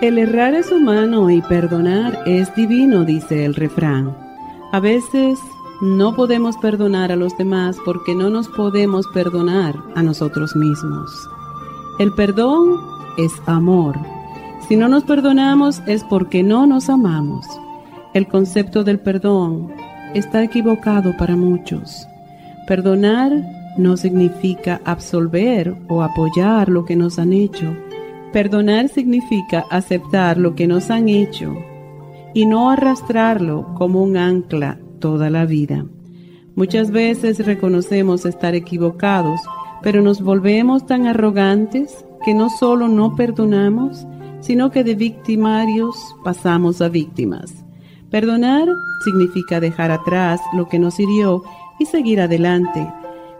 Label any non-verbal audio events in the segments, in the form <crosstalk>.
El errar es humano y perdonar es divino, dice el refrán. A veces no podemos perdonar a los demás porque no nos podemos perdonar a nosotros mismos. El perdón es amor. Si no nos perdonamos es porque no nos amamos. El concepto del perdón está equivocado para muchos. Perdonar no significa absolver o apoyar lo que nos han hecho Perdonar significa aceptar lo que nos han hecho y no arrastrarlo como un ancla toda la vida. Muchas veces reconocemos estar equivocados, pero nos volvemos tan arrogantes que no solo no perdonamos, sino que de victimarios pasamos a víctimas. Perdonar significa dejar atrás lo que nos hirió y seguir adelante.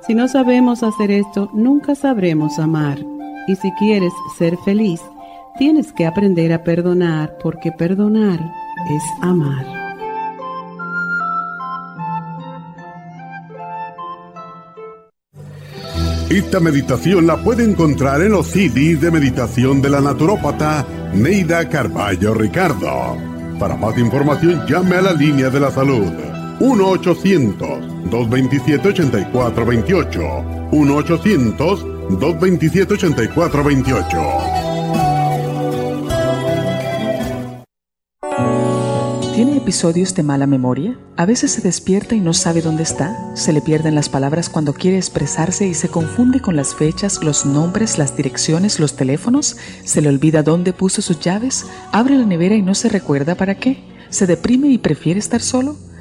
Si no sabemos hacer esto, nunca sabremos amar. Y si quieres ser feliz, tienes que aprender a perdonar porque perdonar es amar. Esta meditación la puede encontrar en los CDs de meditación de la naturópata Neida Carballo Ricardo. Para más información llame a la línea de la salud 1-800-227-8428. 1-800 227-8428. ¿Tiene episodios de mala memoria? A veces se despierta y no sabe dónde está, se le pierden las palabras cuando quiere expresarse y se confunde con las fechas, los nombres, las direcciones, los teléfonos, se le olvida dónde puso sus llaves, abre la nevera y no se recuerda para qué, se deprime y prefiere estar solo.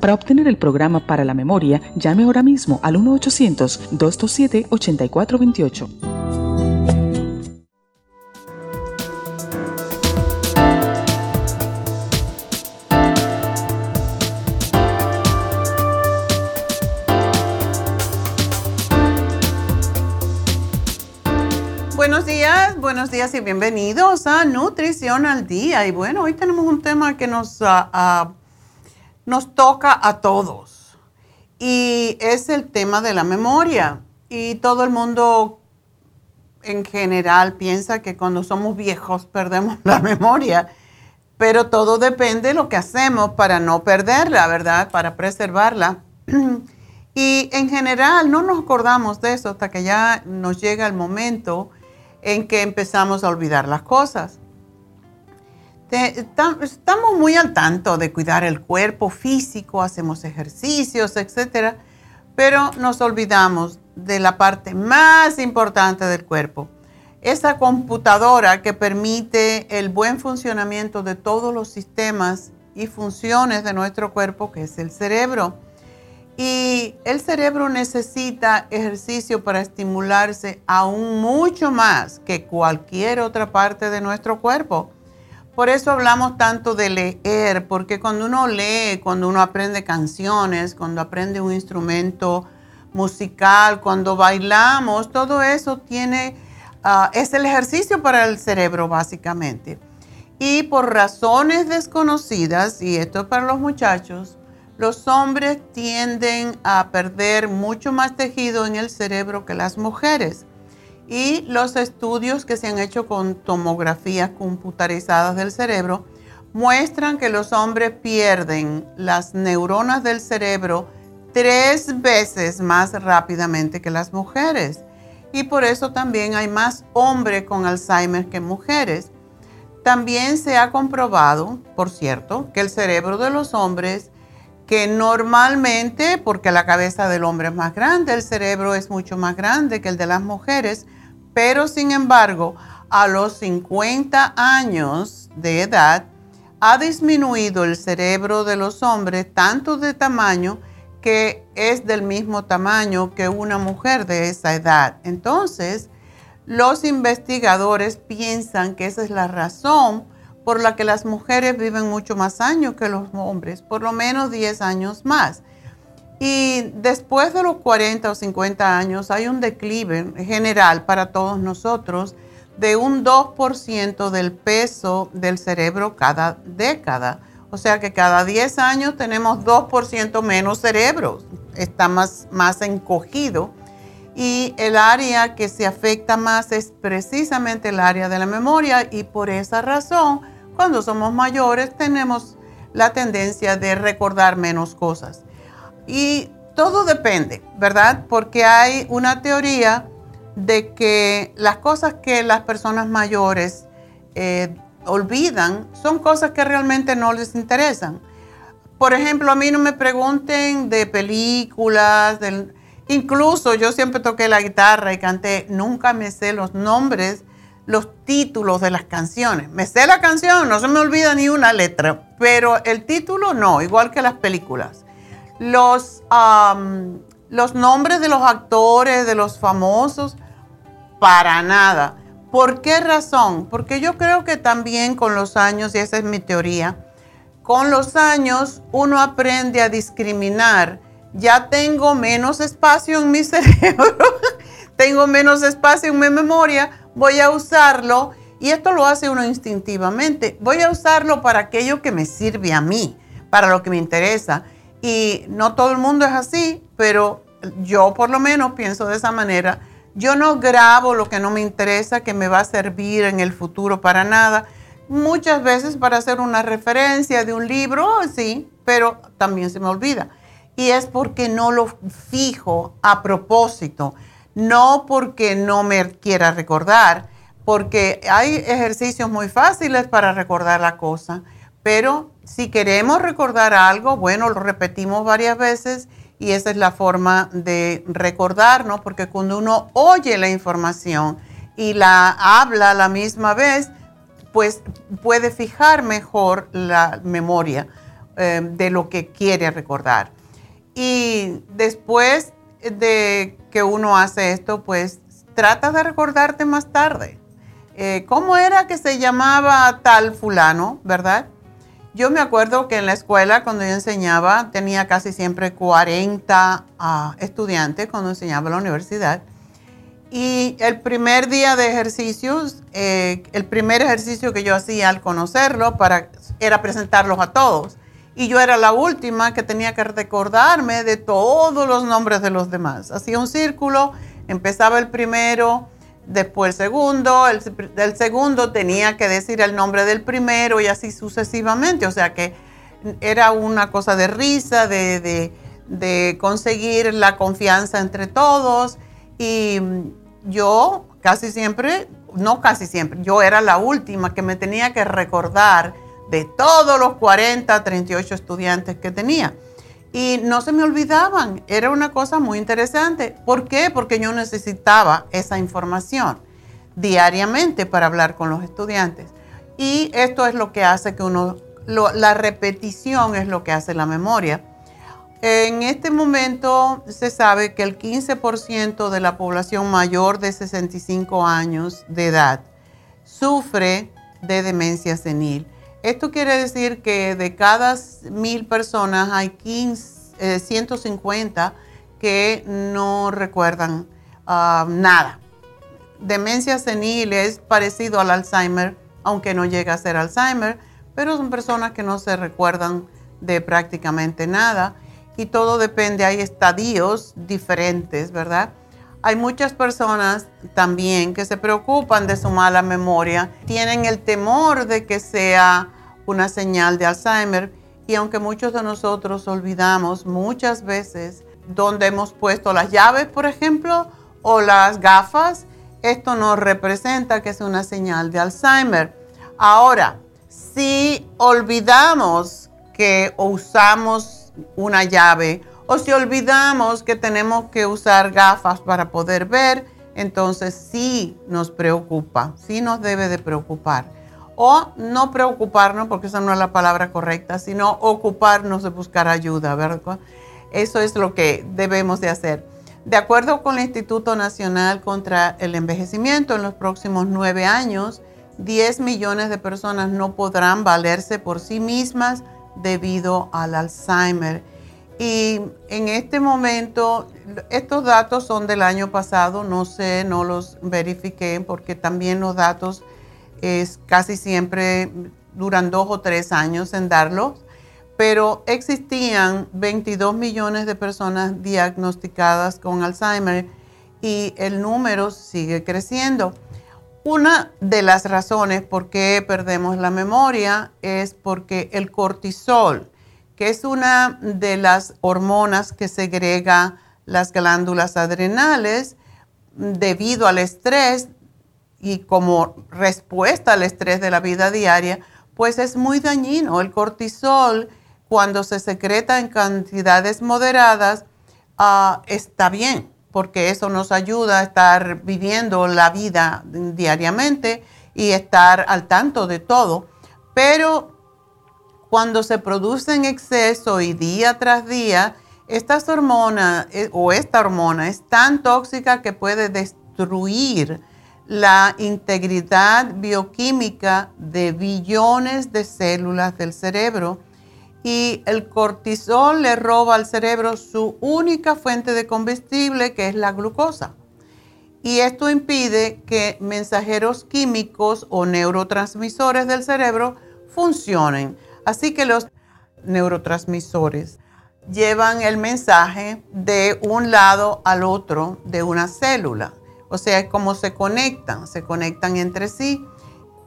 para obtener el programa para la memoria, llame ahora mismo al 1-800-227-8428. Buenos días, buenos días y bienvenidos a Nutrición al Día. Y bueno, hoy tenemos un tema que nos uh, nos toca a todos. Y es el tema de la memoria. Y todo el mundo en general piensa que cuando somos viejos perdemos la memoria. Pero todo depende de lo que hacemos para no perderla, ¿verdad? Para preservarla. <clears throat> Y en general no nos acordamos de eso hasta que ya nos llega el momento en que empezamos a olvidar las cosas estamos muy al tanto de cuidar el cuerpo físico, hacemos ejercicios, etcétera, pero nos olvidamos de la parte más importante del cuerpo, esa computadora que permite el buen funcionamiento de todos los sistemas y funciones de nuestro cuerpo, que es el cerebro. Y el cerebro necesita ejercicio para estimularse aún mucho más que cualquier otra parte de nuestro cuerpo. Por eso hablamos tanto de leer, porque cuando uno lee, cuando uno aprende canciones, cuando aprende un instrumento musical, cuando bailamos, todo eso tiene, ah, es el ejercicio para el cerebro básicamente. Y por razones desconocidas, y esto es para los muchachos, los hombres tienden a perder mucho más tejido en el cerebro que las mujeres y los estudios que se han hecho con tomografías computarizadas del cerebro muestran que los hombres pierden las neuronas del cerebro tres veces más rápidamente que las mujeres. Y por eso también hay más hombres con Alzheimer que mujeres. También se ha comprobado, por cierto, que el cerebro de los hombres, que normalmente, porque la cabeza del hombre es más grande, el cerebro es mucho más grande que el de las mujeres, pero sin embargo, a los 50 años de edad, ha disminuido el cerebro de los hombres tanto de tamaño que es del mismo tamaño que una mujer de esa edad. Entonces, los investigadores piensan que esa es la razón por la que las mujeres viven mucho más años que los hombres, por lo menos 10 años más. Y después de los 40 o 50 años hay un declive general para todos nosotros de un 2% del peso del cerebro cada década. O sea que cada 10 años tenemos 2% menos cerebro, está más, más encogido y el área que se afecta más es precisamente el área de la memoria y por esa razón, cuando somos mayores tenemos la tendencia de recordar menos cosas. Y todo depende, ¿verdad? Porque hay una teoría de que las cosas que las personas mayores eh, olvidan son cosas que realmente no les interesan. Por ejemplo, a mí no me pregunten de películas, Incluso yo siempre toqué la guitarra y canté, nunca me sé los nombres, los títulos de las canciones. Me sé la canción, no se me olvida ni una letra, pero el título no, igual que las películas. Los, los nombres de los actores, de los famosos, para nada. ¿Por qué razón? Porque yo creo que también con los años, y esa es mi teoría, con los años uno aprende a discriminar ya tengo menos espacio en mi <laughs> cerebro, tengo menos espacio en mi memoria, voy a usarlo y esto lo hace uno instintivamente. Voy a usarlo para aquello que me sirve a mí, para lo que me interesa. Y no todo el mundo es así, pero yo por lo menos pienso de esa manera. Yo no grabo lo que no me interesa, que me va a servir en el futuro para nada. Muchas veces para hacer una referencia de un libro, sí, pero también se me olvida y es porque no lo fijo a propósito, no porque no me quiera recordar, porque hay ejercicios muy fáciles para recordar la cosa, pero si queremos recordar algo, bueno, lo repetimos varias veces y esa es la forma de recordarnos, porque cuando uno oye la información y la habla a la misma vez, pues puede fijar mejor la memoria eh, de lo que quiere recordar. Y después de que uno hace esto, pues trata de recordarte más tarde. Eh, ¿Cómo era que se llamaba tal fulano, verdad? Yo me acuerdo que en la escuela, cuando yo enseñaba, tenía casi siempre 40 ah, estudiantes cuando enseñaba en la universidad. Y el primer día de ejercicios, eh, el primer ejercicio que yo hacía al conocerlo para, era presentarlos a todos y yo era la última que tenía que recordarme de todos los nombres de los demás. Hacía un círculo, empezaba el primero, después el segundo, el, segundo tenía que decir el nombre del primero y así sucesivamente. O sea que era una cosa de risa, de, de conseguir la confianza entre todos y yo casi siempre, no casi siempre, yo era la última que me tenía que recordar de todos los 40, 38 estudiantes que tenía. Y no se me olvidaban, era una cosa muy interesante. ¿Por qué? Porque yo necesitaba esa información diariamente para hablar con los estudiantes. Y esto es lo que hace que uno, la repetición es lo que hace la memoria. En este momento se sabe que el 15% de la población mayor de 65 años de edad sufre de demencia senil. Esto quiere decir que de cada mil personas hay 15, 150 eh, que no recuerdan ah, nada. Demencia senil es parecido al Alzheimer, aunque no llega a ser Alzheimer, pero son personas que no se recuerdan de prácticamente nada y todo depende, hay estadios diferentes, ¿verdad? Hay muchas personas también que se preocupan de su mala memoria, tienen el temor de que sea una señal de Alzheimer y aunque muchos de nosotros olvidamos muchas veces dónde hemos puesto las llaves, por ejemplo, o las gafas, esto nos representa que es una señal de Alzheimer. Ahora, si olvidamos que usamos una llave o si olvidamos que tenemos que usar gafas para poder ver, entonces sí nos preocupa, sí nos debe de preocupar. O no preocuparnos, porque esa no es la palabra correcta, sino ocuparnos de buscar ayuda, ¿verdad? Eso es lo que debemos de hacer. De acuerdo con el Instituto Nacional contra el Envejecimiento, en los próximos nueve años, 10 millones de personas no podrán valerse por sí mismas debido al Alzheimer. Y en este momento, estos datos son del año pasado, no sé, no los verifiqué porque también los datos es casi siempre duran dos o tres años en darlos, pero existían 22 millones de personas diagnosticadas con Alzheimer y el número sigue creciendo. Una de las razones por qué perdemos la memoria es porque el cortisol, que es una de las hormonas que segrega las glándulas adrenales debido al estrés y como respuesta al estrés de la vida diaria, pues es muy dañino. El cortisol cuando se secreta en cantidades moderadas, ah, está bien, porque eso nos ayuda a estar viviendo la vida diariamente y estar al tanto de todo. Pero cuando se produce en exceso y día tras día, estas hormonas eh, o esta hormona es tan tóxica que puede destruir la integridad bioquímica de billones de células del cerebro y el cortisol le roba al cerebro su única fuente de combustible, que es la glucosa. Y esto impide que mensajeros químicos o neurotransmisores del cerebro funcionen. Así que los neurotransmisores llevan el mensaje de un lado al otro de una célula. O sea, es como se conectan, se conectan entre sí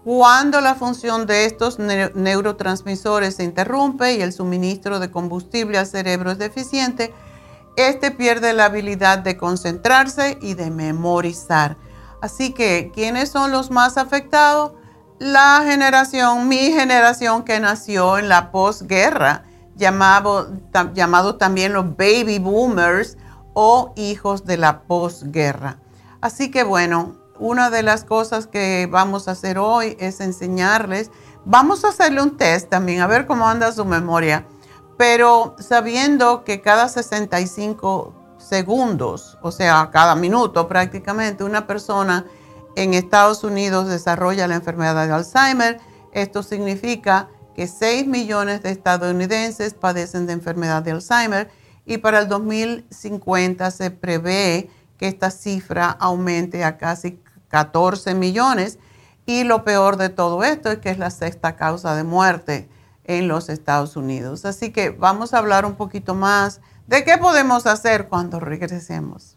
cuando la función de estos neurotransmisores se interrumpe y el suministro de combustible al cerebro es deficiente, este pierde la habilidad de concentrarse y de memorizar. Así que, ¿quiénes son los más afectados? La generación, mi generación que nació en la posguerra, llamado, llamado también los baby boomers o hijos de la posguerra. Así que bueno, una de las cosas que vamos a hacer hoy es enseñarles, vamos a hacerle un test también, a ver cómo anda su memoria, pero sabiendo que cada 65 segundos, o sea, cada minuto prácticamente, una persona en Estados Unidos desarrolla la enfermedad de Alzheimer, esto significa que 6 millones de estadounidenses padecen de enfermedad de Alzheimer y para el 2050 se prevé que esta cifra aumente a casi 14 millones. Y lo peor de todo esto es que es la sexta causa de muerte en los Estados Unidos. Así que vamos a hablar un poquito más de qué podemos hacer cuando regresemos.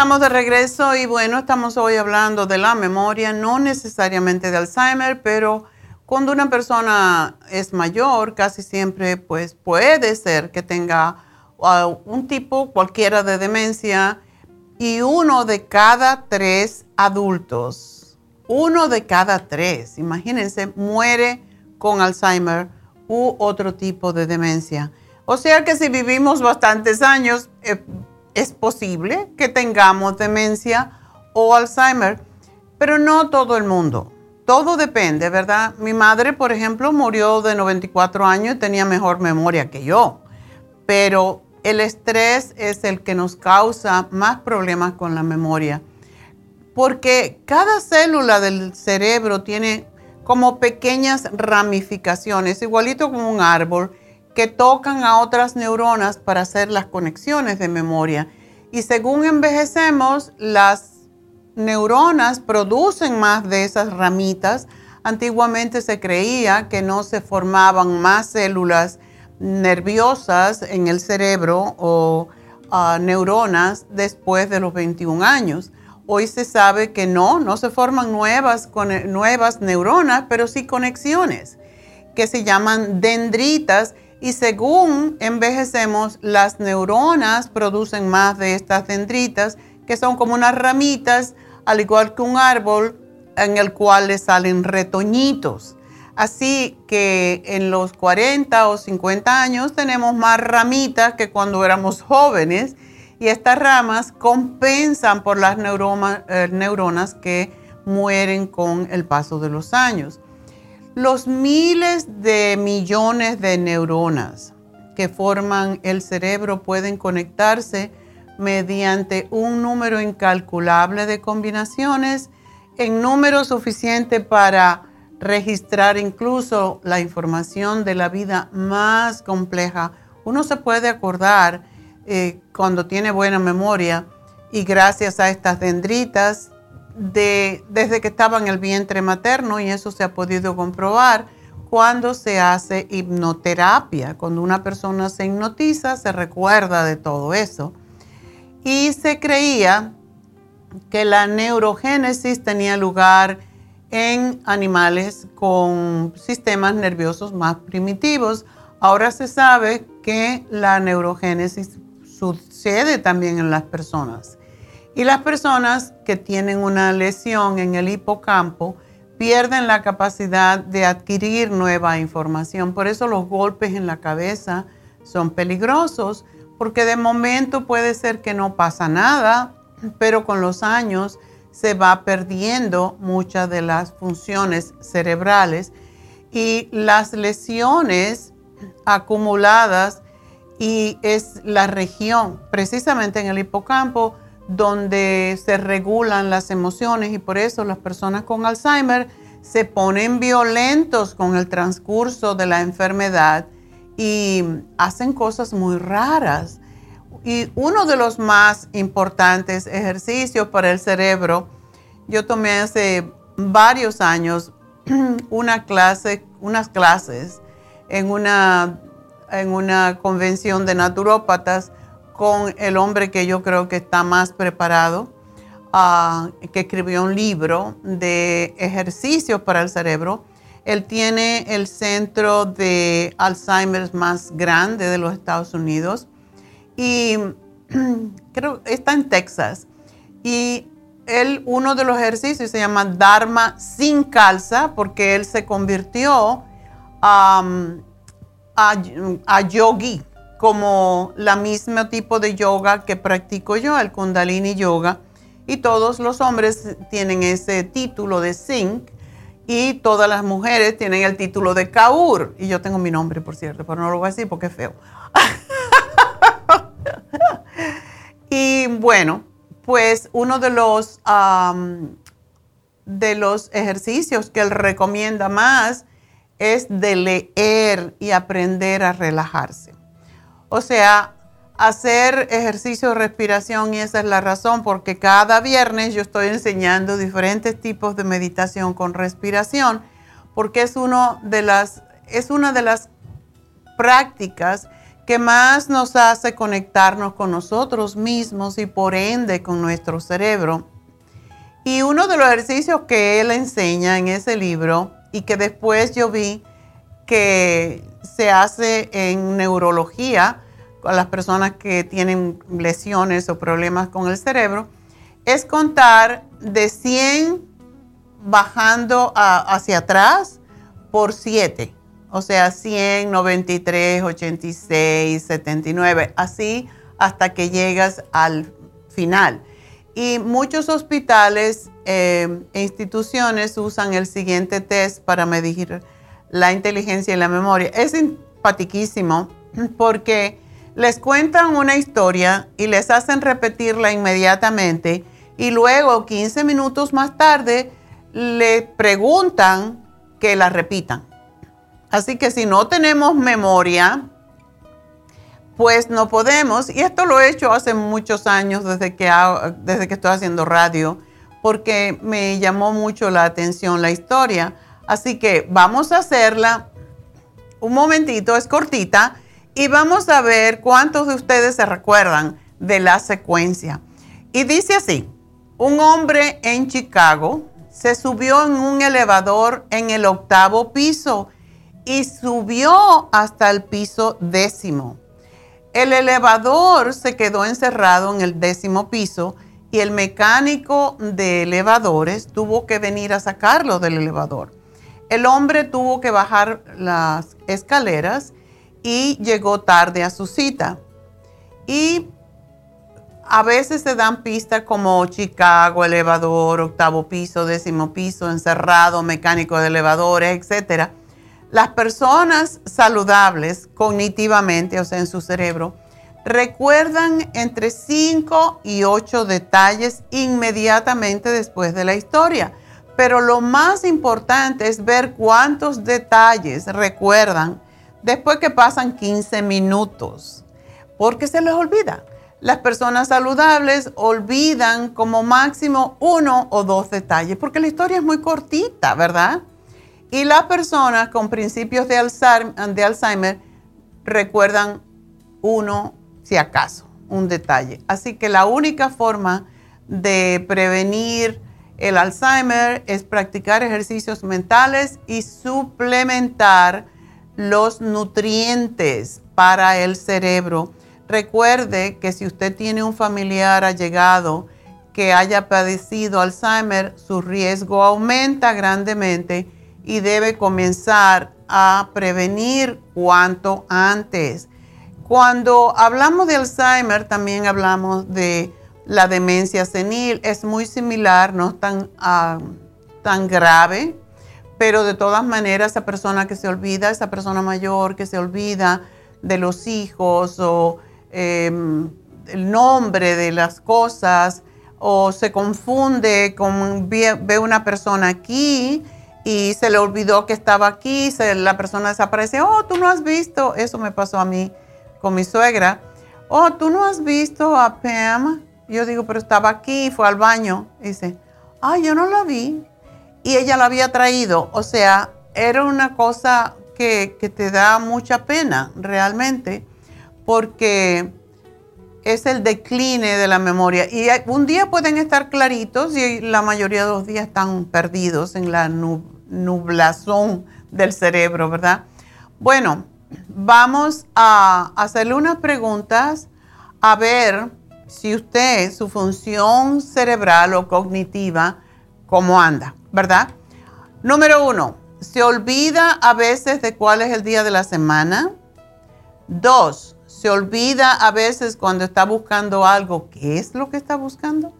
Estamos de regreso y bueno, estamos hoy hablando de la memoria, no necesariamente de Alzheimer, pero cuando una persona es mayor, casi siempre pues puede ser que tenga uh, un tipo cualquiera de demencia y uno de cada tres adultos, uno de cada tres, imagínense, muere con Alzheimer u otro tipo de demencia. O sea que si vivimos bastantes años, eh, es posible que tengamos demencia o Alzheimer, pero no todo el mundo. Todo depende, ¿verdad? Mi madre, por ejemplo, murió de 94 años y tenía mejor memoria que yo, pero el estrés es el que nos causa más problemas con la memoria, porque cada célula del cerebro tiene como pequeñas ramificaciones, igualito como un árbol, que tocan a otras neuronas para hacer las conexiones de memoria. Y según envejecemos, las neuronas producen más de esas ramitas. Antiguamente se creía que no se formaban más células nerviosas en el cerebro o ah, neuronas después de los 21 años. Hoy se sabe que no, no se forman nuevas, nuevas neuronas, pero sí conexiones que se llaman dendritas y según envejecemos, las neuronas producen más de estas dendritas, que son como unas ramitas, al igual que un árbol en el cual le salen retoñitos. Así que en los 40 o 50 años tenemos más ramitas que cuando éramos jóvenes y estas ramas compensan por las eh, neuronas que mueren con el paso de los años. Los miles de millones de neuronas que forman el cerebro pueden conectarse mediante un número incalculable de combinaciones en número suficiente para registrar incluso la información de la vida más compleja. Uno se puede acordar eh, cuando tiene buena memoria y gracias a estas dendritas desde que estaba en el vientre materno y eso se ha podido comprobar cuando se hace hipnoterapia. Cuando una persona se hipnotiza, se recuerda de todo eso. Y se creía que la neurogénesis tenía lugar en animales con sistemas nerviosos más primitivos. Ahora se sabe que la neurogénesis sucede también en las personas. Y las personas que tienen una lesión en el hipocampo pierden la capacidad de adquirir nueva información. Por eso los golpes en la cabeza son peligrosos, porque de momento puede ser que no pasa nada, pero con los años se va perdiendo muchas de las funciones cerebrales y las lesiones acumuladas y es la región precisamente en el hipocampo donde se regulan las emociones y por eso las personas con Alzheimer se ponen violentos con el transcurso de la enfermedad y hacen cosas muy raras. Y uno de los más importantes ejercicios para el cerebro, yo tomé hace varios años <clears throat> una clase, unas clases en una, en una convención de naturópatas con el hombre que yo creo que está más preparado, ah, que escribió un libro de ejercicios para el cerebro. Él tiene el centro de Alzheimer más grande de los Estados Unidos y <clears throat> creo está en Texas. Y él, uno de los ejercicios se llama Dharma sin calza, porque él se convirtió a, a yogi, como la mismo tipo de yoga que practico yo, el Kundalini Yoga. Y todos los hombres tienen ese título de Singh y todas las mujeres tienen el título de Kaur. Y yo tengo mi nombre, por cierto, pero no lo voy a decir porque es feo. <laughs> y bueno, pues uno de los, de los ejercicios que él recomienda más es de leer y aprender a relajarse. O sea, hacer ejercicio de respiración y esa es la razón porque cada viernes yo estoy enseñando diferentes tipos de meditación con respiración porque es, uno de las, es una de las prácticas que más nos hace conectarnos con nosotros mismos y por ende con nuestro cerebro. Y uno de los ejercicios que él enseña en ese libro y que después yo vi que se hace en neurología con las personas que tienen lesiones o problemas con el cerebro, es contar de 100 bajando hacia atrás por 7 o sea, 100, 93, 86, 79, así hasta que llegas al final. Y muchos hospitales eh, e instituciones usan el siguiente test para medir la inteligencia y la memoria. Es simpatiquísimo porque les cuentan una historia y les hacen repetirla inmediatamente y luego 15 minutos más tarde le preguntan que la repitan. Así que si no tenemos memoria, pues no podemos. Y esto lo he hecho hace muchos años desde que, desde que estoy haciendo radio, porque me llamó mucho la atención la historia. Así que vamos a hacerla un momentito, es cortita, y vamos a ver cuántos de ustedes se recuerdan de la secuencia. Y dice así, un hombre en Chicago se subió en un elevador en el octavo piso y subió hasta el piso décimo. El elevador se quedó encerrado en el décimo piso y el mecánico de elevadores tuvo que venir a sacarlo del elevador. El hombre tuvo que bajar las escaleras y llegó tarde a su cita. Y a veces se dan pistas como Chicago, elevador, octavo piso, décimo piso, encerrado, mecánico de elevadores, etcétera las personas saludables cognitivamente, o sea, en su cerebro, recuerdan entre 5 y 8 detalles inmediatamente después de la historia. Pero lo más importante es ver cuántos detalles recuerdan después que pasan 15 minutos, porque se les olvida. Las personas saludables olvidan como máximo uno o dos detalles, porque la historia es muy cortita, ¿verdad? Y las personas con principios de Alzheimer, recuerdan uno, si acaso, un detalle. Así que la única forma de prevenir el Alzheimer es practicar ejercicios mentales y suplementar los nutrientes para el cerebro. Recuerde que si usted tiene un familiar allegado que haya padecido Alzheimer, su riesgo aumenta grandemente y debe comenzar a prevenir cuanto antes. Cuando hablamos de Alzheimer, también hablamos de la demencia senil. Es muy similar, no tan, ah, tan grave, pero de todas maneras, esa persona que se olvida, esa persona mayor que se olvida de los hijos o em, el nombre de las cosas, o se confunde con ve una persona aquí y se le olvidó que estaba aquí, la persona desaparece, oh, tú no has visto, eso me pasó a mí con mi suegra, oh, tú no has visto a Pam, yo digo, pero estaba aquí, fue al baño, dice, ah, yo no la vi, y ella la había traído, o sea, era una cosa que, que te da mucha pena realmente, porque es el decline de la memoria. Y un día pueden estar claritos y la mayoría de los días están perdidos en la nublazón del cerebro, ¿verdad? Bueno, vamos a hacerle unas preguntas a ver si usted, su función cerebral o cognitiva, cómo anda, ¿verdad? Número uno, ¿se olvida a veces de cuál es el día de la semana? Dos, se olvida a veces cuando está buscando algo, ¿qué es lo que está buscando?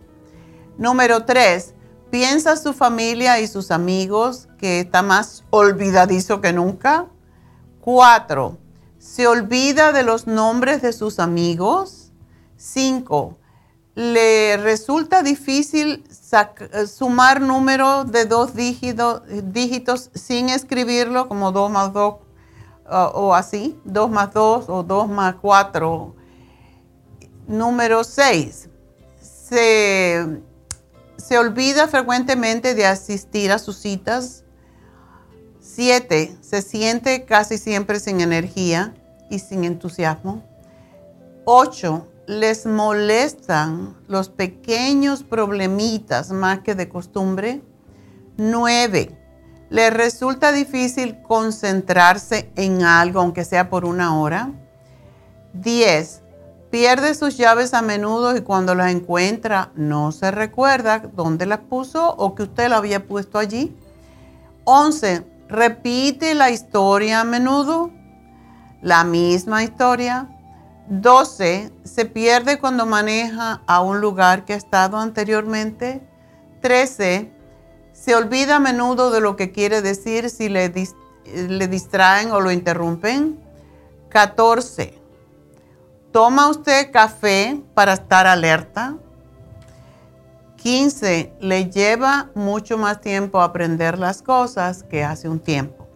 Número tres, piensa su familia y sus amigos que está más olvidadizo que nunca. Cuatro, se olvida de los nombres de sus amigos. Cinco, le resulta difícil sumar números de dos dígitos, dígitos sin escribirlo, como 2 más 2 o así, 2 más 2 o 2 más 4. Número 6. Se, se olvida frecuentemente de asistir a sus citas. 7. Se siente casi siempre sin energía y sin entusiasmo. 8. Les molestan los pequeños problemitas más que de costumbre. 9 ¿Le resulta difícil concentrarse en algo, aunque sea por una hora? 10. Pierde sus llaves a menudo y cuando las encuentra no se recuerda dónde las puso o que usted la había puesto allí. 11. Repite la historia a menudo, la misma historia. 12. Se pierde cuando maneja a un lugar que ha estado anteriormente. 13 se olvida a menudo de lo que quiere decir si le, le distraen o lo interrumpen. 14. ¿Toma usted café para estar alerta? 15. Le lleva mucho más tiempo aprender las cosas que hace un tiempo.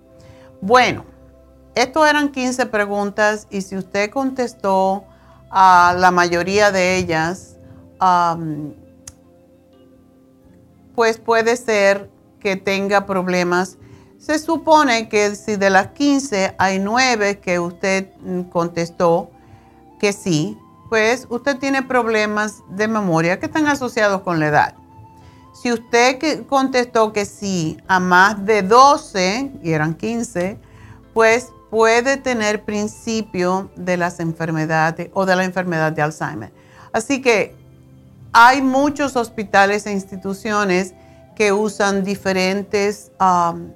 Bueno, esto eran 15 preguntas y si usted contestó a la mayoría de ellas, pues puede ser que tenga problemas. Se supone que si de las 15 hay 9 que usted mm, contestó que sí, pues usted tiene problemas de memoria que están asociados con la edad. Si usted contestó que sí a más de 12, y eran 15, pues puede tener principio de las enfermedades o de la enfermedad de Alzheimer. Así que hay muchos hospitales e instituciones que usan diferentes, um,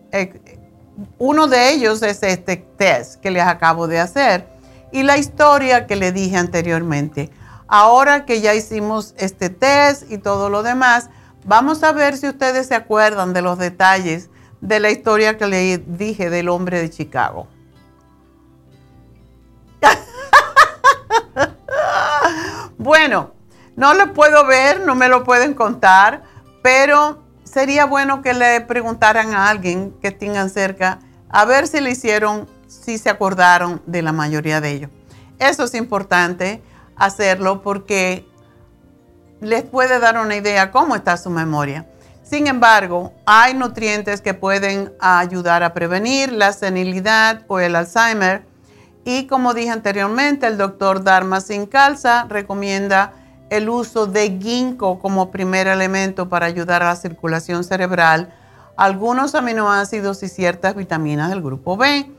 uno de ellos es este test que les acabo de hacer y la historia que le dije anteriormente. Ahora que ya hicimos este test y todo lo demás, vamos a ver si ustedes se acuerdan de los detalles de la historia que le dije del hombre de Chicago. <laughs> bueno, no lo puedo ver, no me lo pueden contar, pero sería bueno que le preguntaran a alguien que tengan cerca a ver si le hicieron, si se acordaron de la mayoría de ellos. Eso es importante hacerlo porque les puede dar una idea cómo está su memoria. Sin embargo, hay nutrientes que pueden ayudar a prevenir la senilidad o el Alzheimer. Y como dije anteriormente, el doctor Dharma Calza recomienda el uso de ginkgo como primer elemento para ayudar a la circulación cerebral, algunos aminoácidos y ciertas vitaminas del grupo B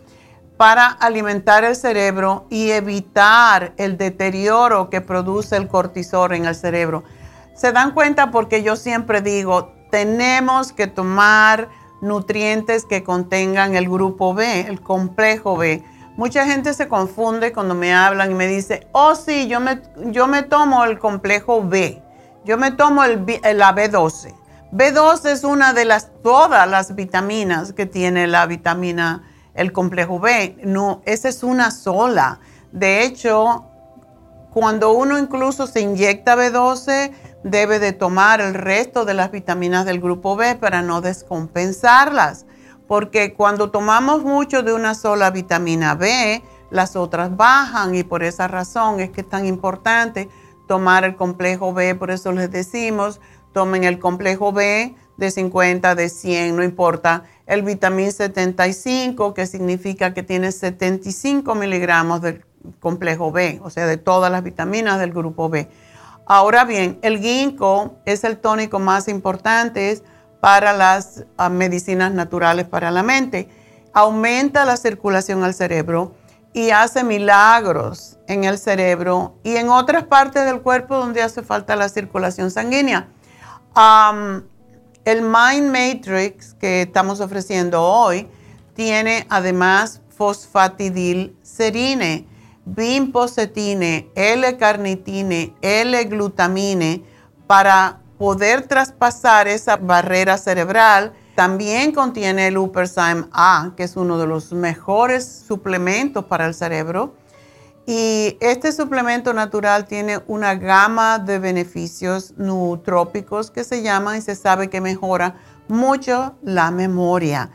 para alimentar el cerebro y evitar el deterioro que produce el cortisol en el cerebro. Se dan cuenta porque yo siempre digo, tenemos que tomar nutrientes que contengan el grupo B, el complejo B Mucha gente se confunde cuando me hablan y me dice, oh sí, yo me, yo me tomo el complejo B, yo me tomo el, la B12. B12 es una de las, todas las vitaminas que tiene la vitamina, el complejo B. No, esa es una sola. De hecho, cuando uno incluso se inyecta B12, debe de tomar el resto de las vitaminas del grupo B para no descompensarlas porque cuando tomamos mucho de una sola vitamina B, las otras bajan y por esa razón es que es tan importante tomar el complejo B, por eso les decimos, tomen el complejo B de 50, de 100, no importa. El vitamín 75, que significa que tiene 75 miligramos del complejo B, o sea, de todas las vitaminas del grupo B. Ahora bien, el ginkgo es el tónico más importante para las ah, medicinas naturales para la mente. Aumenta la circulación al cerebro y hace milagros en el cerebro y en otras partes del cuerpo donde hace falta la circulación sanguínea. el Mind Matrix que estamos ofreciendo hoy tiene además fosfatidilcerine bimposetine, L-carnitine, L-glutamine para poder traspasar esa barrera cerebral. También contiene el Uperzyme A, que es uno de los mejores suplementos para el cerebro. Y este suplemento natural tiene una gama de beneficios nutrópicos que se llaman y se sabe que mejora mucho la memoria.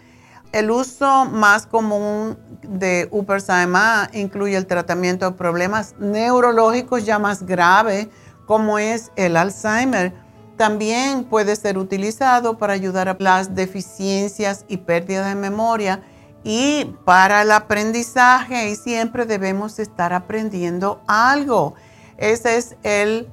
El uso más común de Upersama incluye el tratamiento de problemas neurológicos ya más graves, como es el Alzheimer. También puede ser utilizado para ayudar a las deficiencias y pérdidas de memoria y para el aprendizaje y siempre debemos estar aprendiendo algo. Ese es el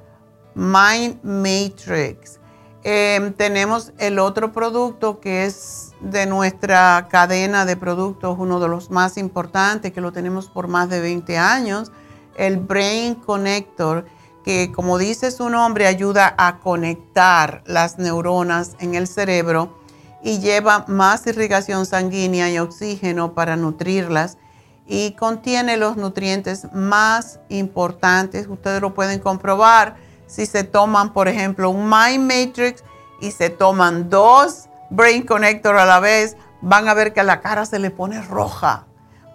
Mind Matrix. Em, tenemos el otro producto que es de nuestra cadena de productos, uno de los más importantes, que lo tenemos por más de 20 años, el Brain Connector, que como dice su nombre, ayuda a conectar las neuronas en el cerebro y lleva más irrigación sanguínea y oxígeno para nutrirlas y contiene los nutrientes más importantes. Ustedes lo pueden comprobar si se toman, por ejemplo, un Mind Matrix y se toman dos Brain Connector a la vez, van a ver que la cara se le pone roja.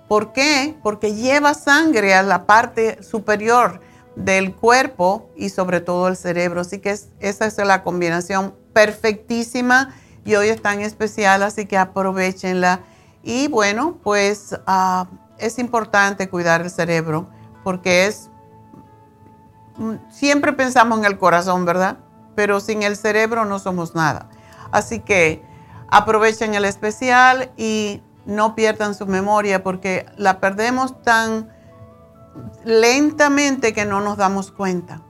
¿Por qué? Porque lleva sangre a la parte superior del cuerpo y sobre todo el cerebro. Así que esa es la combinación perfectísima y hoy es tan especial, así que aprovechenla. Y bueno, pues ah, es importante cuidar el cerebro porque es, mm, siempre pensamos en el corazón, ¿verdad? Pero sin el cerebro no somos nada. Así que aprovechen el especial y no pierdan su memoria porque la perdemos tan lentamente que no nos damos cuenta.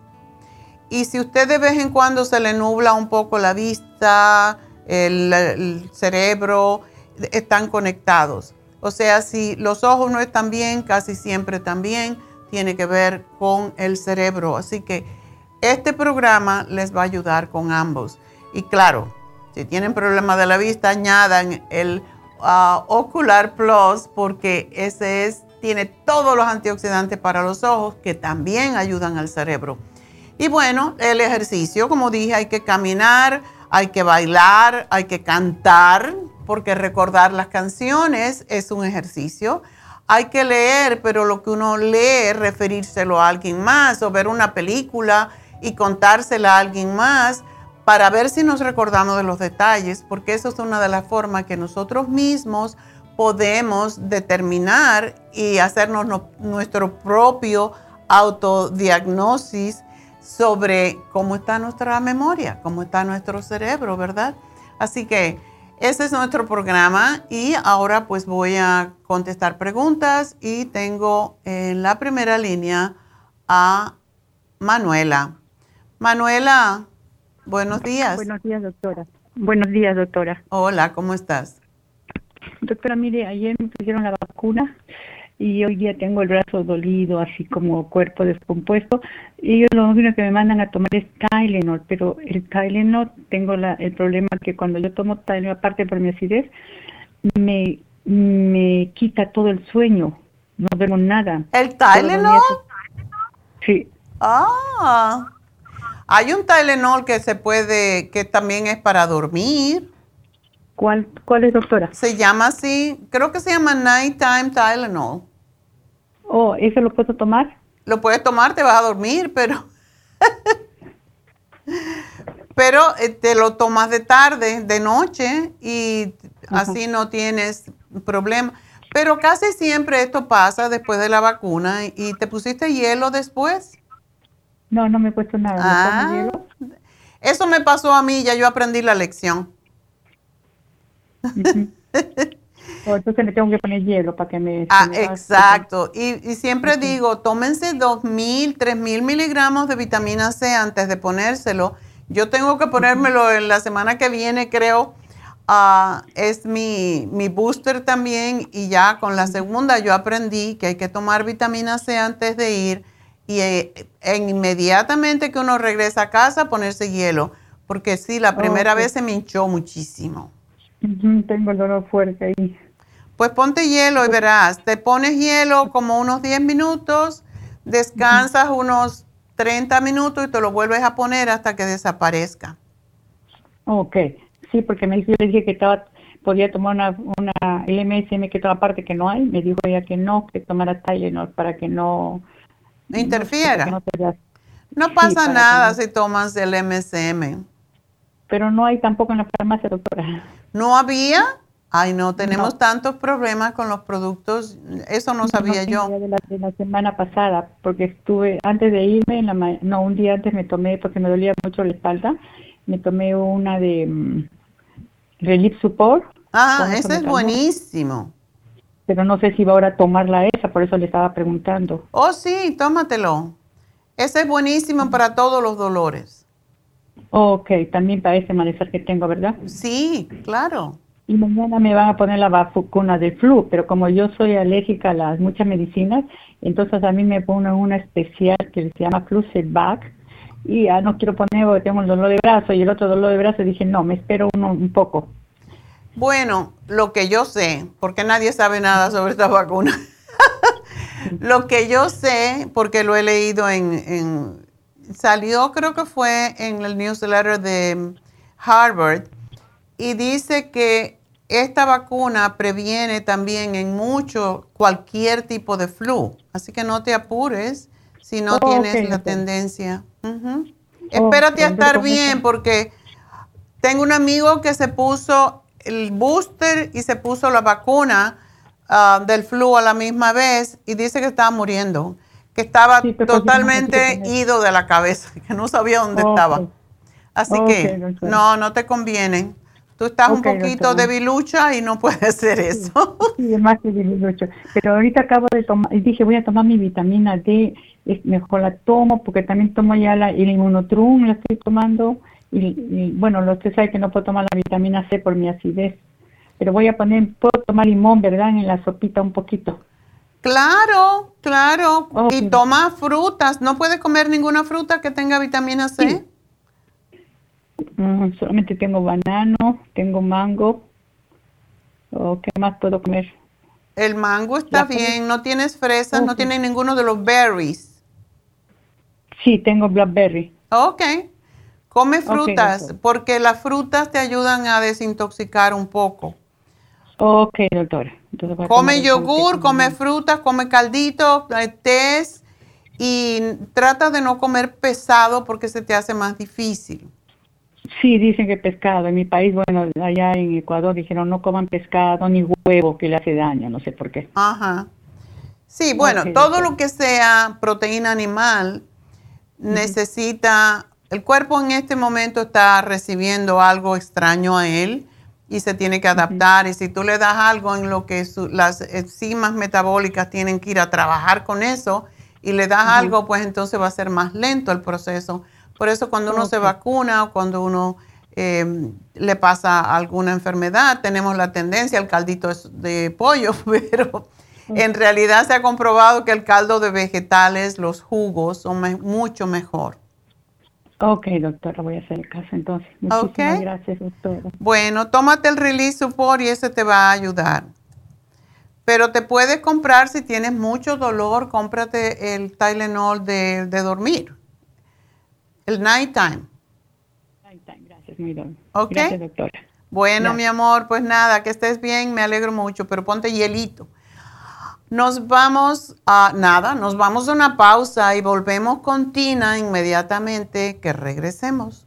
Y si usted de vez en cuando se le nubla un poco la vista, el, cerebro, están conectados. O sea, si los ojos no están bien, casi siempre también tiene que ver con el cerebro. Así que este programa les va a ayudar con ambos. Y claro, si tienen problemas de la vista, añadan el uh, Ocular Plus porque ese es, tiene todos los antioxidantes para los ojos que también ayudan al cerebro. Y bueno, el ejercicio, como dije, hay que caminar, hay que bailar, hay que cantar, porque recordar las canciones es un ejercicio. Hay que leer, pero lo que uno lee, referírselo a alguien más o ver una película y contársela a alguien más para ver si nos recordamos de los detalles, porque eso es una de las formas que nosotros mismos podemos determinar y hacernos nuestro propio autodiagnosis sobre cómo está nuestra memoria, cómo está nuestro cerebro, ¿verdad? Así que ese es nuestro programa y ahora pues voy a contestar preguntas y tengo en la primera línea a Manuela. Manuela, Buenos días. Buenos días, doctora. Buenos días, doctora. Hola, ¿cómo estás? Doctora, mire, ayer me pusieron la vacuna y hoy día tengo el brazo dolido, así como cuerpo descompuesto. Y ellos lo único que me mandan a tomar es Tylenol, pero el Tylenol, tengo la, el problema que cuando yo tomo Tylenol, aparte por mi acidez, me, me quita todo el sueño, no veo nada. ¿El Tylenol? Sí. Ah. Hay un Tylenol que se puede, que también es para dormir. ¿Cuál, cuál es, doctora? Se llama así, creo que se llama Nighttime Tylenol. Oh, ¿eso lo puedo tomar? Lo puedes tomar, te vas a dormir, pero... <laughs> pero eh, te lo tomas de tarde, de noche, y así no tienes problema. Pero casi siempre esto pasa después de la vacuna y te pusiste hielo después. No, no me he puesto nada. Ah, eso me pasó a mí, ya yo aprendí la lección. <laughs> entonces me tengo que poner hielo para que me... Ah, exacto. Y, siempre digo, tómense 2.000, 3.000 miligramos de vitamina C antes de ponérselo. Yo tengo que ponérmelo en la semana que viene, creo. Ah, es mi, mi, booster también. Y ya con la segunda yo aprendí que hay que tomar vitamina C antes de ir. Y eh, inmediatamente que uno regresa a casa ponerse hielo, porque sí, la primera vez se me hinchó muchísimo. Tengo el dolor fuerte ahí. Pues ponte hielo y verás, te pones hielo como unos 10 minutos, descansas unos 30 minutos y te lo vuelves a poner hasta que desaparezca. Ok, sí, porque me dijo, yo le dije que estaba, podía tomar una, una LMSM que toda parte que no hay, me dijo ella que no, que tomara Tylenol para que no... Interfiera. No, pasa nada si tomas el MSM. Pero no hay tampoco en la farmacia, doctora. ¿No había? Ay, no, tenemos tantos problemas con los productos, eso no sabía yo. De la, de la, semana pasada, porque estuve, antes de irme, en la, no, un día antes me tomé, porque me dolía mucho la espalda, me tomé una de um, Relief Support. Ah, ese es buenísimo. Pero no sé si va ahora a tomarla esa, por eso le estaba preguntando. Oh, sí, tómatelo. Ese es buenísimo para todos los dolores. Ok, también para ese malestar que tengo, ¿verdad? Sí, claro y mañana me van a poner la vacuna del flu, pero como yo soy alérgica a las muchas medicinas, entonces a mí me ponen una especial que se llama Back y ya no quiero poner porque tengo el dolor de brazo y el otro dolor de brazo, dije, no, me espero uno, un poco. Bueno, lo que yo sé, porque nadie sabe nada sobre esta vacuna, <laughs> lo que yo sé, porque lo he leído en, en, salió creo que fue en el newsletter de Harvard, y dice que esta vacuna previene también en mucho cualquier tipo de flu, así que no te apures si no tienes la tendencia. Espérate a estar bien porque tengo un amigo que se puso el booster y se puso la vacuna ah, del flu a la misma vez y dice que estaba muriendo, que estaba totalmente ido de la cabeza, que no sabía dónde estaba. Así que no, no te conviene. Tú estás un poquito debilucha y no puede ser <laughs> eso. Sí, es más que debilucha. Pero ahorita acabo de tomar, dije voy a tomar mi vitamina D, mejor la tomo porque también tomo ya la, el inmunotrum, la estoy tomando. Y, bueno, usted sabe que no puedo tomar la vitamina C por mi acidez. Pero voy a poner, puedo tomar limón, ¿verdad? En la sopita un poquito. Claro, claro. Y toma frutas. ¿No puedes comer ninguna fruta que tenga vitamina C? Mm, solamente tengo banano, tengo mango. ¿O qué más puedo comer? El mango está bien. ¿No tienes fresas? ¿No tienes ninguno de los berries? Sí, tengo blackberry. Ok. Come frutas, porque las frutas te ayudan a desintoxicar un poco. Ok, doctora. Come yogur, come frutas, come caldito, eh, té y trata de no comer pesado porque se te hace más difícil. Sí, dicen que pescado. En mi país, bueno, allá en Ecuador dijeron no coman pescado ni huevo que le hace daño, no sé por qué. Ajá. Sí, bueno, todo lo que sea proteína animal necesita, el cuerpo en este momento está recibiendo algo extraño a él y se tiene que adaptar. Y si tú le das algo en lo que las enzimas metabólicas tienen que ir a trabajar con eso y le das algo, pues entonces va a ser más lento el proceso por eso cuando uno se vacuna o cuando uno em, le pasa alguna enfermedad, tenemos la tendencia al caldito de pollo, <laughs> pero en realidad se ha comprobado que el caldo de vegetales, los jugos, son mucho mejor. Ok, doctora, voy a hacer caso entonces. Muchísimas gracias, doctora. Bueno, tómate el Release Support y ese te va a ayudar. Pero te puedes comprar, si tienes mucho dolor, cómprate el Tylenol de, de dormir. El nighttime. Nighttime, gracias, muy bien. Ok. Gracias, doctora. Bueno, mi amor, pues nada, que estés bien, me alegro mucho, pero ponte hielito. Nos vamos a nada, nos vamos a una pausa y volvemos con Tina inmediatamente que regresemos.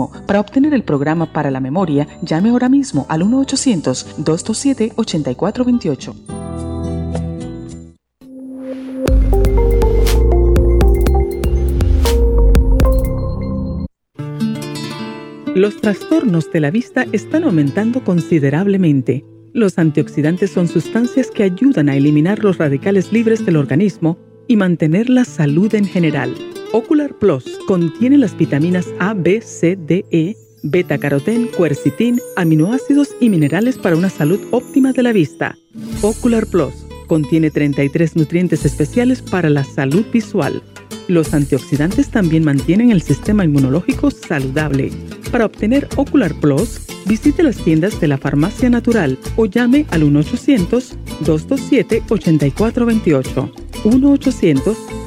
para obtener el programa para la memoria, llame ahora mismo al 1-800-227-8428. Los trastornos de la vista están aumentando considerablemente. Los antioxidantes son sustancias que ayudan a eliminar los radicales libres del organismo y mantener la salud en general. Ocular Plus contiene las vitaminas A, B, C, D, E, beta carotén, quercitín, aminoácidos y minerales para una salud óptima de la vista. Ocular Plus contiene 33 nutrientes especiales para la salud visual. Los antioxidantes también mantienen el sistema inmunológico saludable. Para obtener Ocular Plus, visite las tiendas de la Farmacia Natural o llame al 1-800-227-8428.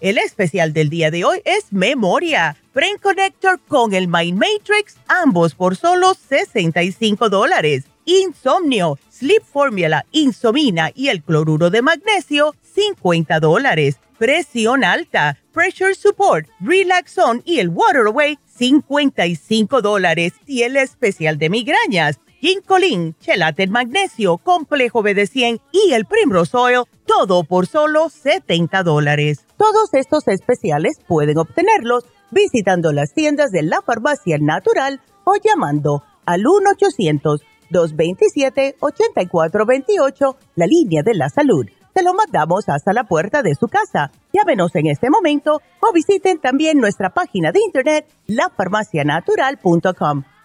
El especial del día de hoy es Memoria, Brain Connector con el Mind Matrix, ambos por solo 65 dólares. Insomnio, Sleep Formula, Insomina y el cloruro de magnesio, 50 dólares. Presión alta Pressure Support, Relax On y el Water Away, 55 dólares. Y el especial de migrañas, Ginkolin, Chelate Magnesio, Complejo BD100 y el Primrose Oil, todo por solo 70 dólares. Todos estos especiales pueden obtenerlos visitando las tiendas de la farmacia natural o llamando al 1-800-227-8428, la línea de la salud se lo mandamos hasta la puerta de su casa. Llámenos en este momento o visiten también nuestra página de internet lafarmacianatural.com.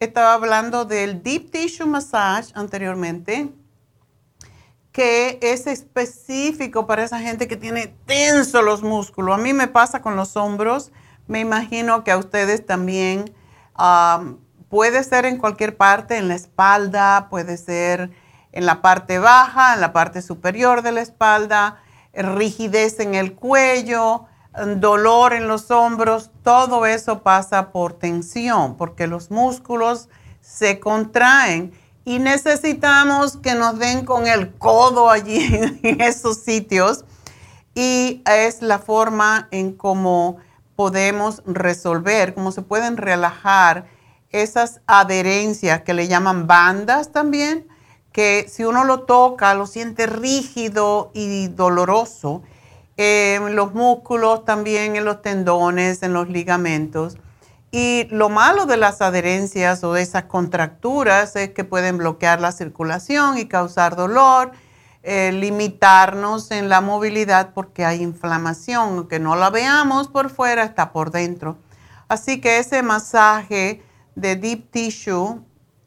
Estaba hablando del Deep Tissue Massage anteriormente, que es específico para esa gente que tiene tenso los músculos. A mí me pasa con los hombros, me imagino que a ustedes también. puede ser en cualquier parte, en la espalda, puede ser en la parte baja, en la parte superior de la espalda, rigidez en el cuello dolor en los hombros, todo eso pasa por tensión, porque los músculos se contraen y necesitamos que nos den con el codo allí <laughs> en esos sitios. Y es la forma en cómo podemos resolver, cómo se pueden relajar esas adherencias que le llaman bandas también, que si uno lo toca lo siente rígido y doloroso en los músculos, también en los tendones, en los ligamentos. Y lo malo de las adherencias o de esas contracturas es que pueden bloquear la circulación y causar dolor, eh, limitarnos en la movilidad porque hay inflamación, aunque no la veamos por fuera, está por dentro. Así que ese masaje de deep tissue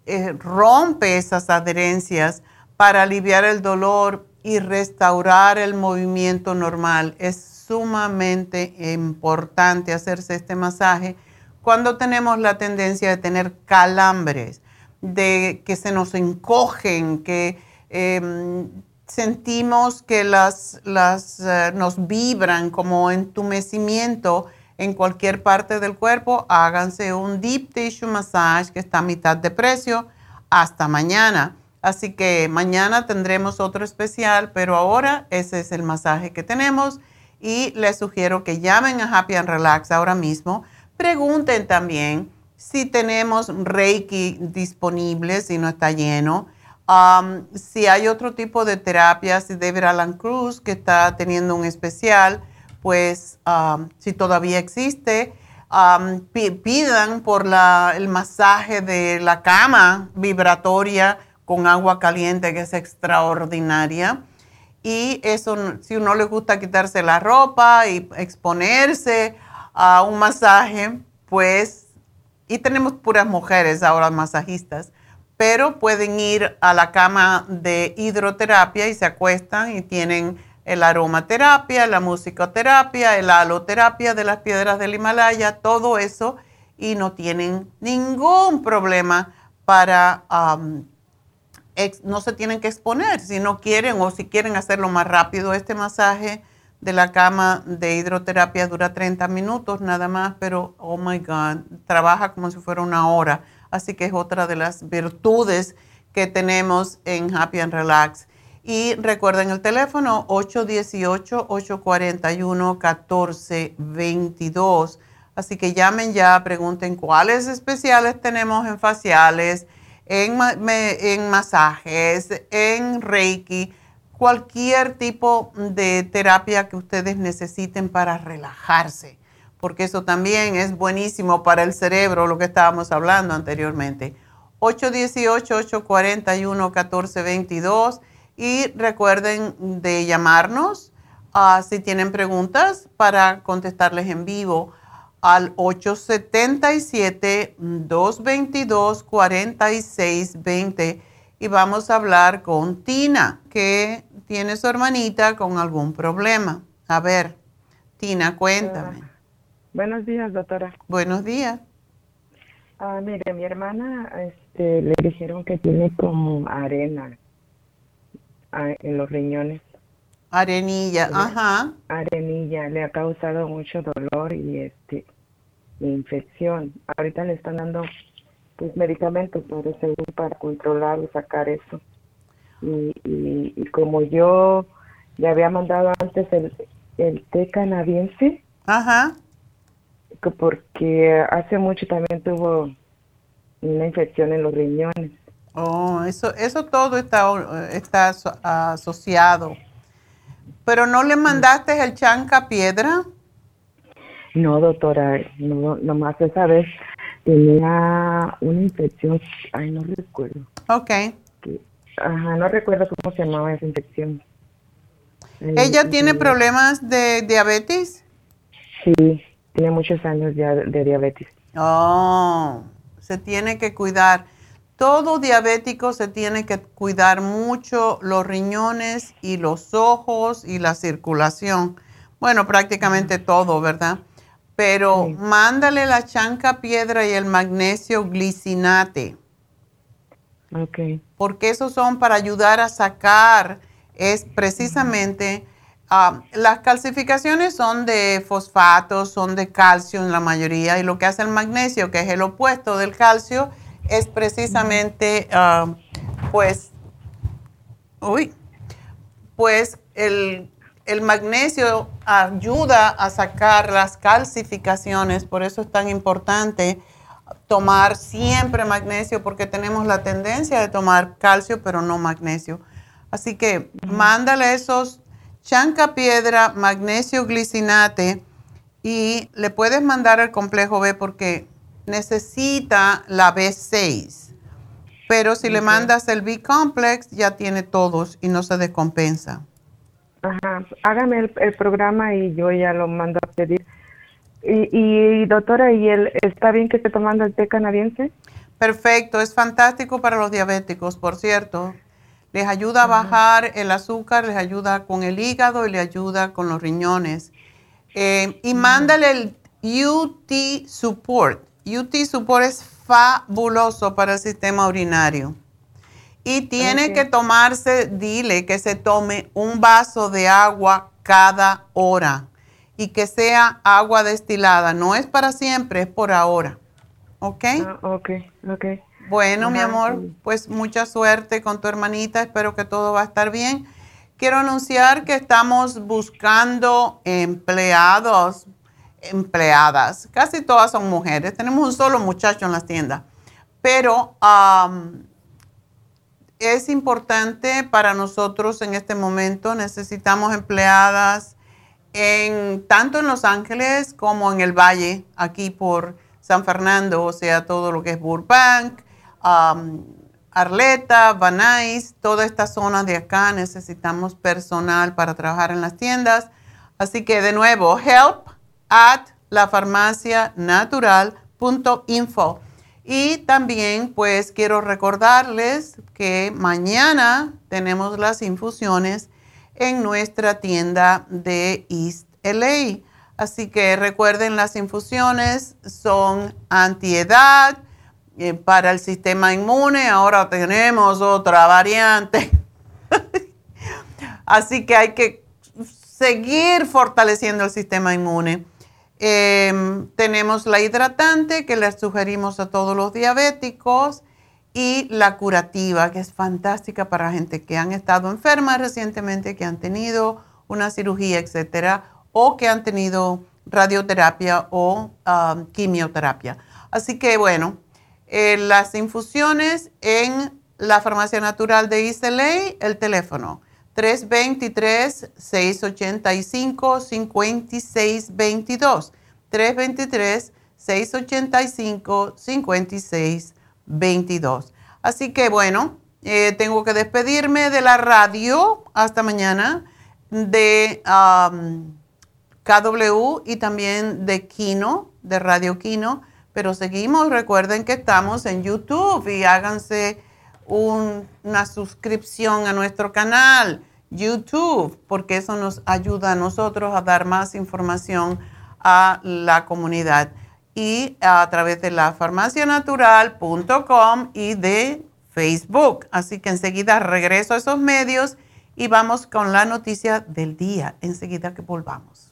eh, rompe esas adherencias para aliviar el dolor y restaurar el movimiento normal. Es sumamente importante hacerse este masaje cuando tenemos la tendencia de tener calambres, de que se nos encogen, que em, sentimos que las, las eh, nos vibran como entumecimiento en cualquier parte del cuerpo, háganse un deep tissue massage que está a mitad de precio hasta mañana. Así que mañana tendremos otro especial, pero ahora ese es el masaje que tenemos y les sugiero que llamen a Happy and Relax ahora mismo. Pregunten también si tenemos Reiki disponible, si no está lleno Um, si hay otro tipo de terapia, si David Alan Cruz, que está teniendo un especial, pues um, si todavía existe, um, pidan por el masaje de la cama vibratoria con agua caliente, que es extraordinaria. Y eso, si uno le gusta quitarse la ropa y exponerse a un masaje, pues, y tenemos puras mujeres ahora masajistas, pero pueden ir a la cama de hidroterapia y se acuestan y tienen el aromaterapia, la musicoterapia, el aloterapia de las piedras del Himalaya, todo eso y no tienen ningún problema para, no se tienen que exponer si no quieren o si quieren hacerlo más rápido. Este masaje de la cama de hidroterapia dura 30 minutos nada más, pero oh my God, trabaja como si fuera una hora Así que es otra de las virtudes que tenemos en Happy and Relax. Y recuerden el teléfono 818-841-1422. Así que llamen ya, pregunten cuáles especiales tenemos en faciales, en, masajes, en Reiki, cualquier tipo de terapia que ustedes necesiten para relajarse porque eso también es buenísimo para el cerebro, lo que estábamos hablando anteriormente. 818-841-1422 y recuerden de llamarnos uh, si tienen preguntas para contestarles en vivo al 877-222-4620 y vamos a hablar con Tina, que tiene su hermanita con algún problema. A ver, Tina, cuéntame. Buenos días, doctora. Buenos días. Ah, mire, mi hermana este, le dijeron que tiene como arena ah, en los riñones. Arenilla, ajá. Arenilla, le ha causado mucho dolor y este infección. Ahorita le están dando pues medicamentos para según para controlar y sacar eso. Y, y, como yo le había mandado antes el, el té canadiense, Ajá porque hace mucho también tuvo una infección en los riñones. Oh, eso, eso todo está, está asociado. ¿Pero no le mandaste el chanca piedra? No, doctora, no, nomás esa vez tenía una infección, ay, no recuerdo. Ok. ajá, no recuerdo cómo se llamaba esa infección. ¿Ella tiene problemas de diabetes? Sí tiene muchos años ya de diabetes. Oh, se tiene que cuidar. Todo diabético se tiene que cuidar mucho los riñones y los ojos y la circulación. Bueno, prácticamente todo, ¿verdad? Pero mándale la chanca piedra y el magnesio glicinate. Ok. Porque esos son para ayudar a sacar, es precisamente Ah, las calcificaciones son de fosfatos, son de calcio en la mayoría, y lo que hace el magnesio, que es el opuesto del calcio, es precisamente, ah, pues, uy, pues el, el magnesio ayuda a sacar las calcificaciones, por eso es tan importante tomar siempre magnesio, porque tenemos la tendencia de tomar calcio, pero no magnesio. Así que mándale esos chanca piedra, magnesio glicinate y le puedes mandar el complejo B porque necesita la B6. Pero si le mandas el B-complex, ya tiene todos y no se descompensa. Ajá, hágame el, programa y yo ya lo mando a pedir. Y, y doctora, ¿y el, está bien que esté tomando el té canadiense? Perfecto, es fantástico para los diabéticos, por cierto les ayuda a bajar el azúcar, les ayuda con el hígado y le ayuda con los riñones. Eh, y mándale el UT Support. UT Support es fabuloso para el sistema urinario. Y tiene que tomarse, dile que se tome un vaso de agua cada hora y que sea agua destilada. No es para siempre, es por ahora. ¿Ok? Ah, ok, ok. Bueno, mi amor, pues mucha suerte con tu hermanita. Espero que todo va a estar bien. Quiero anunciar que estamos buscando empleados, empleadas. Casi todas son mujeres. Tenemos un solo muchacho en las tiendas. Pero es importante para nosotros en este momento. Necesitamos empleadas en, tanto en Los Ángeles como en el Valle, aquí por San Fernando, o sea, todo lo que es Burbank, Arleta, Van Nuys, toda esta zona de acá necesitamos personal para trabajar en las tiendas. Así que de nuevo, help at lafarmacianatural.info. Y también pues quiero recordarles que mañana tenemos las infusiones en nuestra tienda de East LA. Así que recuerden, las infusiones son antiedad eh, para el sistema inmune. Ahora tenemos otra variante. <laughs> Así que hay que seguir fortaleciendo el sistema inmune. Em, tenemos la hidratante que les sugerimos a todos los diabéticos y la curativa, que es fantástica para gente que han estado enfermas recientemente, que han tenido una cirugía, etcétera, o que han tenido radioterapia o um, quimioterapia. Así que bueno, eh, las infusiones en la farmacia natural de ISLA, el teléfono 323-685-5622. 323-685-5622. 22. Así que bueno, eh, tengo que despedirme de la radio hasta mañana, de KW y también de Kino, de Radio Kino, pero seguimos, recuerden que estamos en YouTube y háganse una suscripción a nuestro canal YouTube, porque eso nos ayuda a nosotros a dar más información a la comunidad y a través de la farmacianatural.com y de Facebook. Así que enseguida regreso a esos medios y vamos con la noticia del día, enseguida que volvamos.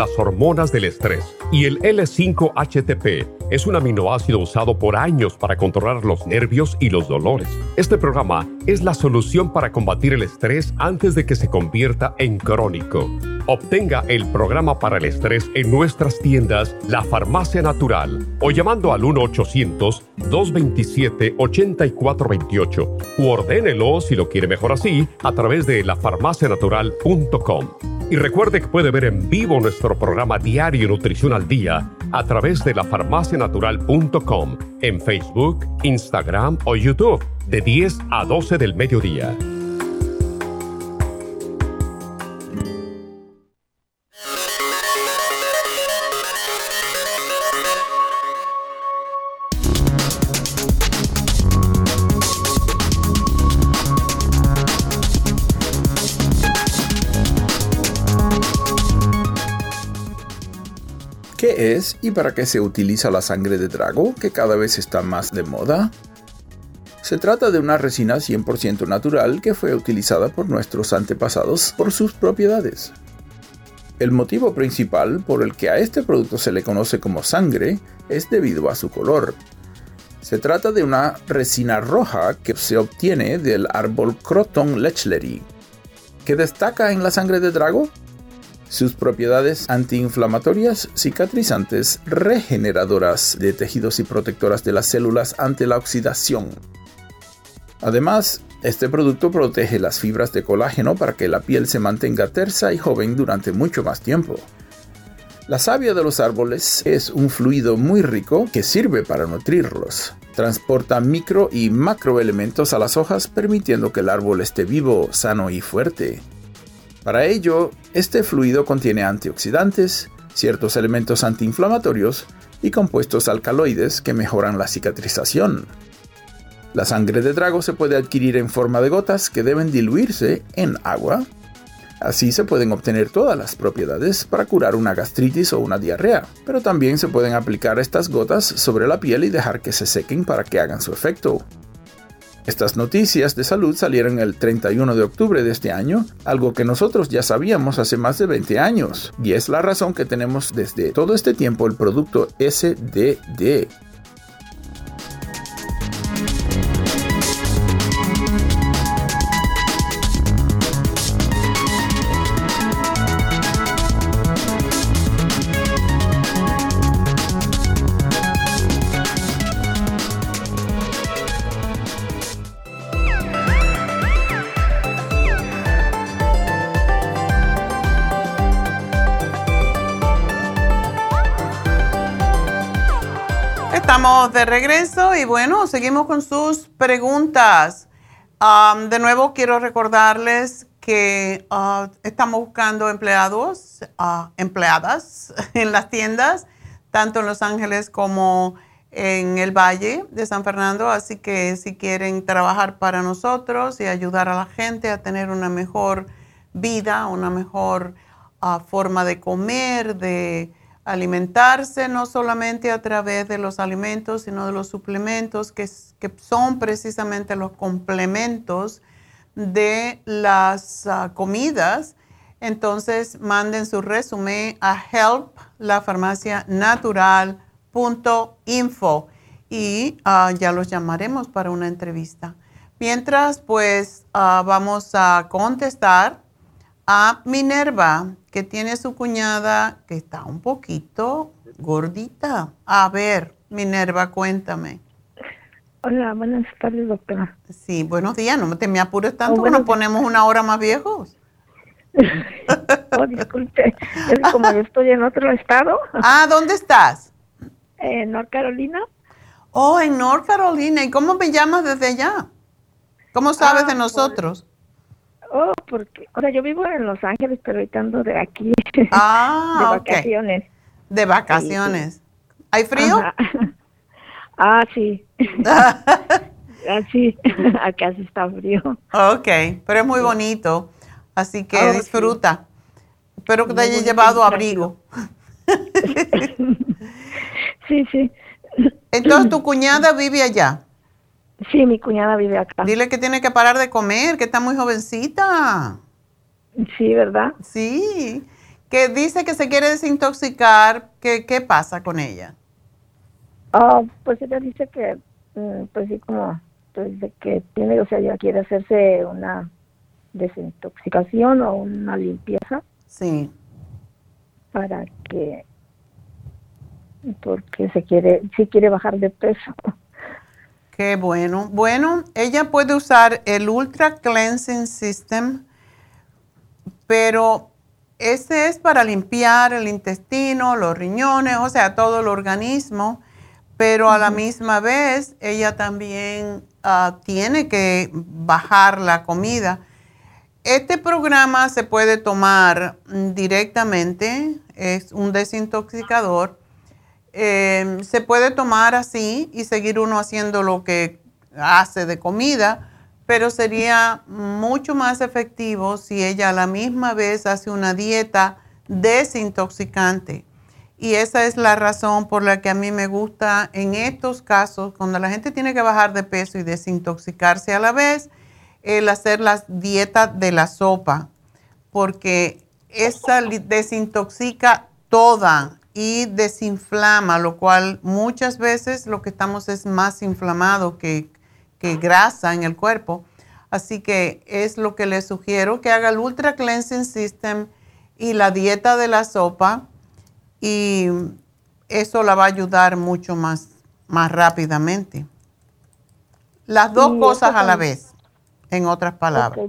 las hormonas del estrés. Y el L5-HTP es un aminoácido usado por años para controlar los nervios y los dolores. Este programa es la solución para combatir el estrés antes de que se convierta en crónico. Obtenga el programa para el estrés en nuestras tiendas La Farmacia Natural o llamando al 1-800-227-8428 o ordénelo si lo quiere mejor así a través de lafarmacianatural.com. Y recuerde que puede ver en vivo nuestro programa diario Nutrición al Día a través de lafarmacianatural.com en Facebook, Instagram o YouTube de 10 a 12 del mediodía. ¿Qué es y para qué se utiliza la sangre de drago, que cada vez está más de moda? Se trata de una resina 100% natural que fue utilizada por nuestros antepasados por sus propiedades. El motivo principal por el que a este producto se le conoce como sangre es debido a su color. Se trata de una resina roja que se obtiene del árbol Croton lechleri. ¿Qué destaca en la sangre de drago? Sus propiedades antiinflamatorias, cicatrizantes, regeneradoras de tejidos y protectoras de las células ante la oxidación. Además, este producto protege las fibras de colágeno para que la piel se mantenga tersa y joven durante mucho más tiempo. La savia de los árboles es un fluido muy rico que sirve para nutrirlos. Transporta micro y macroelementos a las hojas permitiendo que el árbol esté vivo, sano y fuerte. Para ello, este fluido contiene antioxidantes, ciertos elementos antiinflamatorios y compuestos alcaloides que mejoran la cicatrización. La sangre de drago se puede adquirir en forma de gotas que deben diluirse en agua. Así se pueden obtener todas las propiedades para curar una gastritis o una diarrea, pero también se pueden aplicar estas gotas sobre la piel y dejar que se sequen para que hagan su efecto. Estas noticias de salud salieron el 31 de octubre de este año, algo que nosotros ya sabíamos hace más de 20 años, y es la razón que tenemos desde todo este tiempo el producto SDD Estamos de regreso y bueno, seguimos con sus preguntas. de nuevo quiero recordarles que ah, estamos buscando empleados, ah, empleadas <laughs> en las tiendas, tanto en Los Ángeles como en el Valle de San Fernando. Así que si quieren trabajar para nosotros y ayudar a la gente a tener una mejor vida, una mejor ah, forma de comer, de alimentarse no solamente a través de los alimentos, sino de los suplementos, que, son precisamente los complementos de las ah, comidas. Entonces, manden su resumen a help y ah, ya los llamaremos para una entrevista. Mientras, pues ah, vamos a contestar a Minerva, que tiene su cuñada que está un poquito gordita. A ver, Minerva, cuéntame. Hola, buenas tardes, doctora. Sí, buenos días. No te me apures tanto que nos ponemos una hora más viejos. <laughs> oh, disculpe. Es como yo estoy en otro estado. Ah, ¿dónde estás? En North Carolina. Oh, en North Carolina. ¿Y cómo me llamas desde allá? ¿Cómo sabes de ah, nosotros? Oh, porque, o sea, yo vivo en Los Ángeles, pero ahorita ando de aquí, <laughs> ah, de vacaciones. De vacaciones. ¿Hay frío? <laughs> Ah, sí. <laughs> ah, sí, acá sí está frío. Ok, pero es muy bonito, así que oh, disfruta. Espero que te haya llevado abrigo. sí, sí. Entonces, ¿tu cuñada vive allá? Sí, mi cuñada vive acá. Dile que tiene que parar de comer, que está muy jovencita. Sí, ¿verdad? Sí. Que dice que se quiere desintoxicar. ¿Qué, qué pasa con ella? Ah, pues ella dice que, mm, pues sí, como, pues de que tiene, o sea, ella quiere hacerse una desintoxicación o una limpieza. Sí. Para que, porque se quiere, sí quiere bajar de peso. Qué bueno. Bueno, ella puede usar el Ultra Cleansing System, pero ese es para limpiar el intestino, los riñones, o sea, todo el organismo, pero a la misma vez ella también ah, tiene que bajar la comida. Este programa se puede tomar directamente, es un desintoxicador Em, se puede tomar así y seguir uno haciendo lo que hace de comida, pero sería mucho más efectivo si ella a la misma vez hace una dieta desintoxicante. Y esa es la razón por la que a mí me gusta en estos casos, cuando la gente tiene que bajar de peso y desintoxicarse a la vez, el hacer la dieta de la sopa, porque esa desintoxica toda y desinflama, lo cual muchas veces lo que estamos es más inflamado que, que grasa en el cuerpo. Así que es lo que les sugiero que haga el Ultra Cleansing System y la dieta de la sopa y eso la va a ayudar mucho más, más rápidamente. Las dos cosas a la vez, en otras palabras.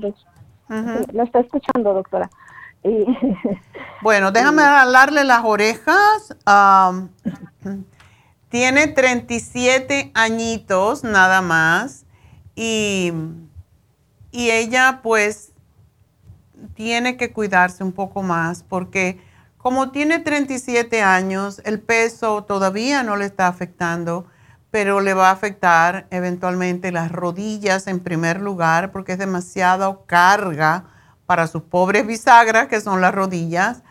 La está escuchando, doctora. <laughs> bueno, déjame hablarle las orejas. tiene 37 añitos nada más y, y ella pues tiene que cuidarse un poco más porque como tiene 37 años, el peso todavía no le está afectando, pero le va a afectar eventualmente las rodillas en primer lugar porque es demasiada carga para sus pobres bisagras, que son las rodillas.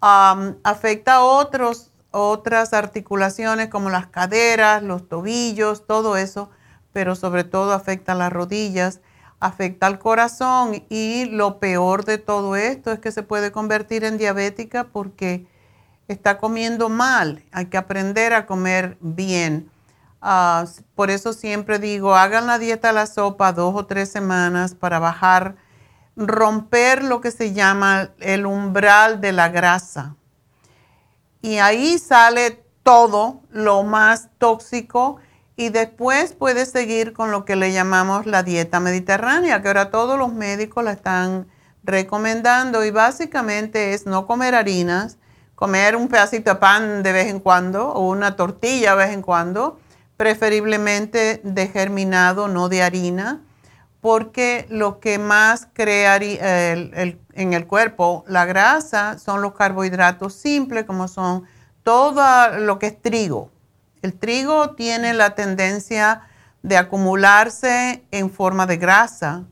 afecta a otros, otras articulaciones como las caderas, los tobillos, todo eso, pero sobre todo afecta a las rodillas, afecta al corazón y lo peor de todo esto es que se puede convertir en diabética porque está comiendo mal. Hay que aprender a comer bien. Ah, por eso siempre digo, hagan la dieta a la sopa dos o tres semanas para bajar romper lo que se llama el umbral de la grasa. Y ahí sale todo lo más tóxico y después puede seguir con lo que le llamamos la dieta mediterránea, que ahora todos los médicos la están recomendando y básicamente es no comer harinas, comer un pedacito de pan de vez en cuando o una tortilla de vez en cuando, preferiblemente de germinado, no de harina porque lo que más crea en el cuerpo la grasa son los carbohidratos simples, como son todo lo que es trigo. El trigo tiene la tendencia de acumularse en forma de grasa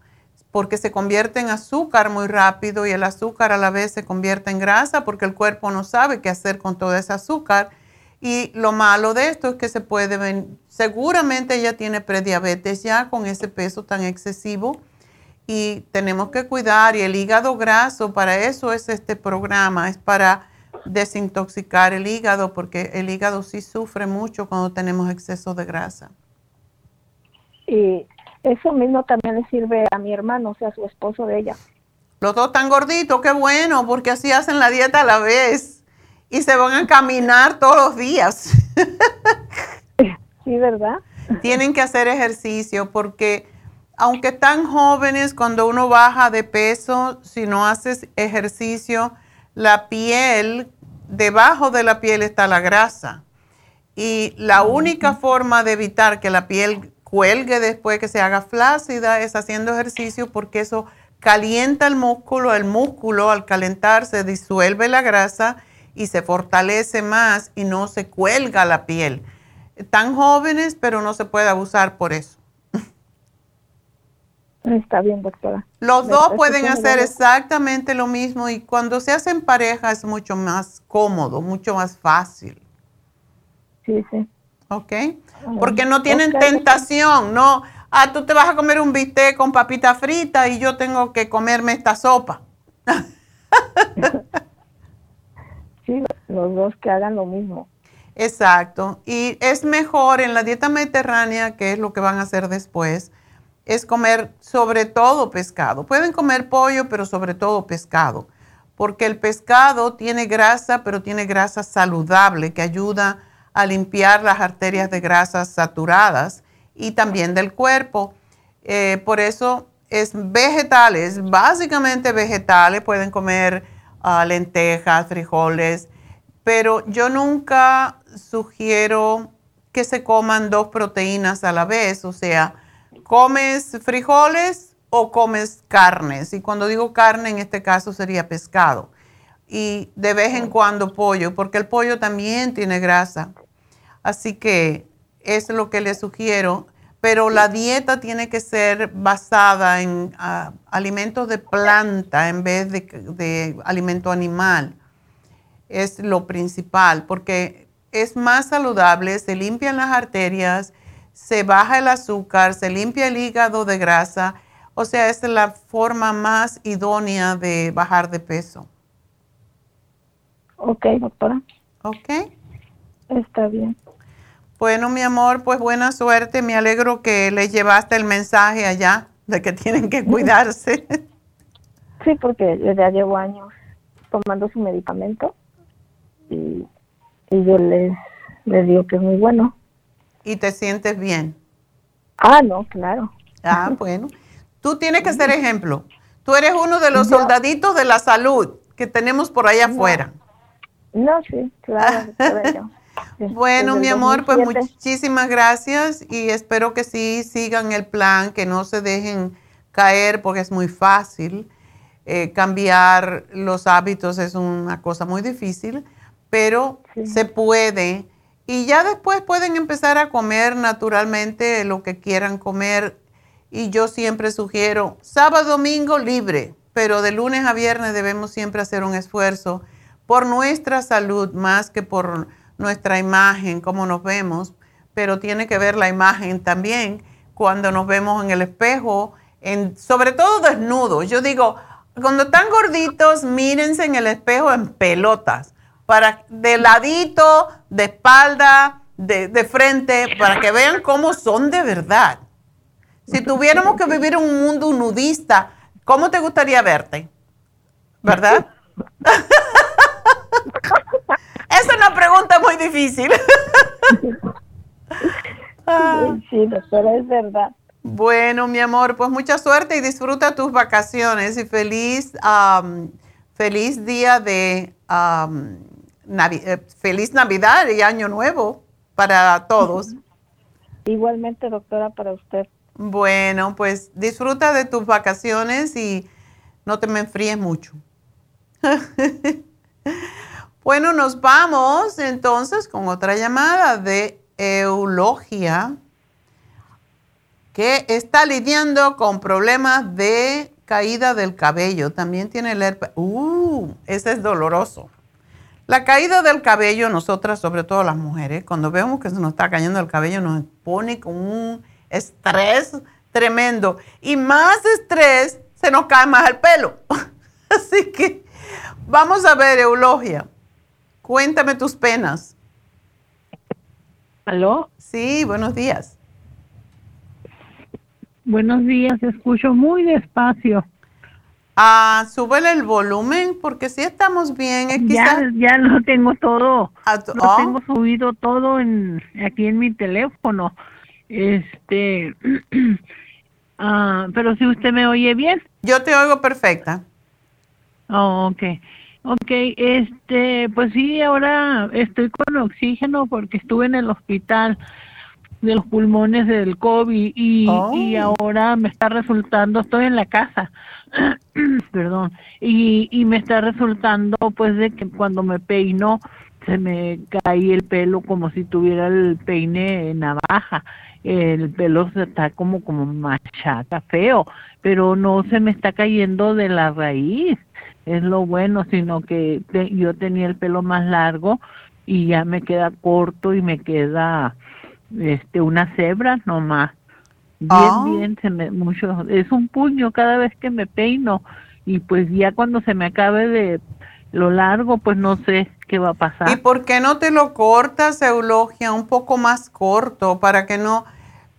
porque se convierte en azúcar muy rápido y el azúcar a la vez se convierte en grasa porque el cuerpo no sabe qué hacer con todo ese azúcar y lo malo de esto es que se puede ver, seguramente ella tiene prediabetes ya con ese peso tan excesivo y tenemos que cuidar y el hígado graso, para eso es este programa, es para desintoxicar el hígado porque el hígado sí sufre mucho cuando tenemos exceso de grasa. Y eso mismo también le sirve a mi hermano, o sea, su esposo de ella. Los dos tan gorditos, qué bueno, porque así hacen la dieta a la vez y se van a caminar todos los días. Sí, ¿verdad? Tienen que hacer ejercicio porque aunque están jóvenes, cuando uno baja de peso, si no haces ejercicio, la piel, debajo de la piel está la grasa. Y la única forma de evitar que la piel cuelgue después que se haga flácida es haciendo ejercicio porque eso calienta el músculo, el músculo al calentarse disuelve la grasa y se fortalece más y no se cuelga la piel. Tan jóvenes, pero no se puede abusar por eso. Está bien, doctora. Los dos pueden hacer exactamente lo mismo y cuando se hacen pareja es mucho más cómodo, mucho más fácil. Sí, sí. ¿Ok? Porque no tienen tentación, no, ah, tú te vas a comer un bistec con papita frita y yo tengo que comerme esta sopa. <laughs> los dos que hagan lo mismo. Exacto. Y es mejor en la dieta mediterránea, que es lo que van a hacer después, es comer sobre todo pescado. Pueden comer pollo, pero sobre todo pescado, porque el pescado tiene grasa, pero tiene grasa saludable que ayuda a limpiar las arterias de grasas saturadas y también del cuerpo. Eh, por eso es vegetales, básicamente vegetales, pueden comer lentejas, frijoles, pero yo nunca sugiero que se coman dos proteínas a la vez, o sea, comes frijoles o comes carnes. Y cuando digo carne, en este caso sería pescado. Y de vez en cuando pollo, porque el pollo también tiene grasa. Así que es lo que le sugiero pero la dieta tiene que ser basada en ah, alimentos de planta en vez de, alimento animal. es lo principal, porque es más saludable, se limpian las arterias, se baja el azúcar, se limpia el hígado de grasa, o sea, es la forma más idónea de bajar de peso. Ok, doctora. Ok. Está bien. Bueno, mi amor, pues buena suerte. Me alegro que le llevaste el mensaje allá de que tienen que cuidarse. Sí, porque ya llevo años tomando su medicamento y, yo les, les digo que es muy bueno. ¿Y te sientes bien? Ah, no, claro. Ah, bueno. Tú tienes que ser ejemplo. Tú eres uno de los soldaditos de la salud que tenemos por allá afuera. No, sí, claro. <laughs> bueno, mi amor, pues muchísimas gracias y espero que sí sigan el plan, que no se dejen caer porque es muy fácil. Eh, cambiar los hábitos es una cosa muy difícil, pero se puede. Y ya después pueden empezar a comer naturalmente lo que quieran comer. Y yo siempre sugiero sábado, domingo libre, pero de lunes a viernes debemos siempre hacer un esfuerzo por nuestra salud más que por nuestra imagen, como nos vemos, pero tiene que ver la imagen también cuando nos vemos en el espejo, en, sobre todo desnudos. Yo digo, cuando están gorditos, mírense en el espejo en pelotas, para de ladito, de espalda, de, de frente, para que vean cómo son de verdad. Si tuviéramos que vivir en un mundo nudista, ¿cómo te gustaría verte? ¿Verdad? <laughs> es una pregunta muy difícil. <laughs> sí, doctora, es verdad. Bueno, mi amor, pues mucha suerte y disfruta tus vacaciones y feliz, feliz día de eh, feliz Navidad y Año Nuevo para todos. <laughs> Igualmente, doctora, para usted. Bueno, pues disfruta de tus vacaciones y no te me enfríes mucho. <laughs> bueno, nos vamos entonces con otra llamada de Eulogia que está lidiando con problemas de caída del cabello. También tiene el herpes. Uh, ese es doloroso. La caída del cabello, nosotras, sobre todo las mujeres, cuando vemos que se nos está cayendo el cabello, nos pone con un estrés tremendo. Y más estrés, se nos cae más el pelo. <laughs> Así que vamos a ver, Eulogia. Cuéntame tus penas. ¿Aló? Sí, buenos días. Buenos días, escucho muy despacio. Ah, súbele el volumen porque si estamos bien. ya, ya lo tengo todo. lo oh. tengo subido todo en aquí en mi teléfono. Este, <clears throat> ah, pero si usted me oye bien. Yo te oigo perfecta. Oh, ok. Ok, este, pues sí, ahora estoy con oxígeno porque estuve en el hospital de los pulmones del COVID y, y oh. ahora me está resultando, estoy en la casa, <clears throat> perdón, y, y me está resultando pues de que cuando me peino se me cae el pelo como si tuviera el peine navaja, el pelo se está como como machata, feo, pero no se me está cayendo de la raíz, es lo bueno, sino que yo tenía el pelo más largo y ya me queda corto y me queda este una cebra nomás. Bien, ah. bien, se me, mucho, es un puño cada vez que me peino y pues ya cuando se me acabe de lo largo, pues no sé qué va a pasar. ¿Y por qué no te lo cortas, Eulogia, un poco más corto para que no...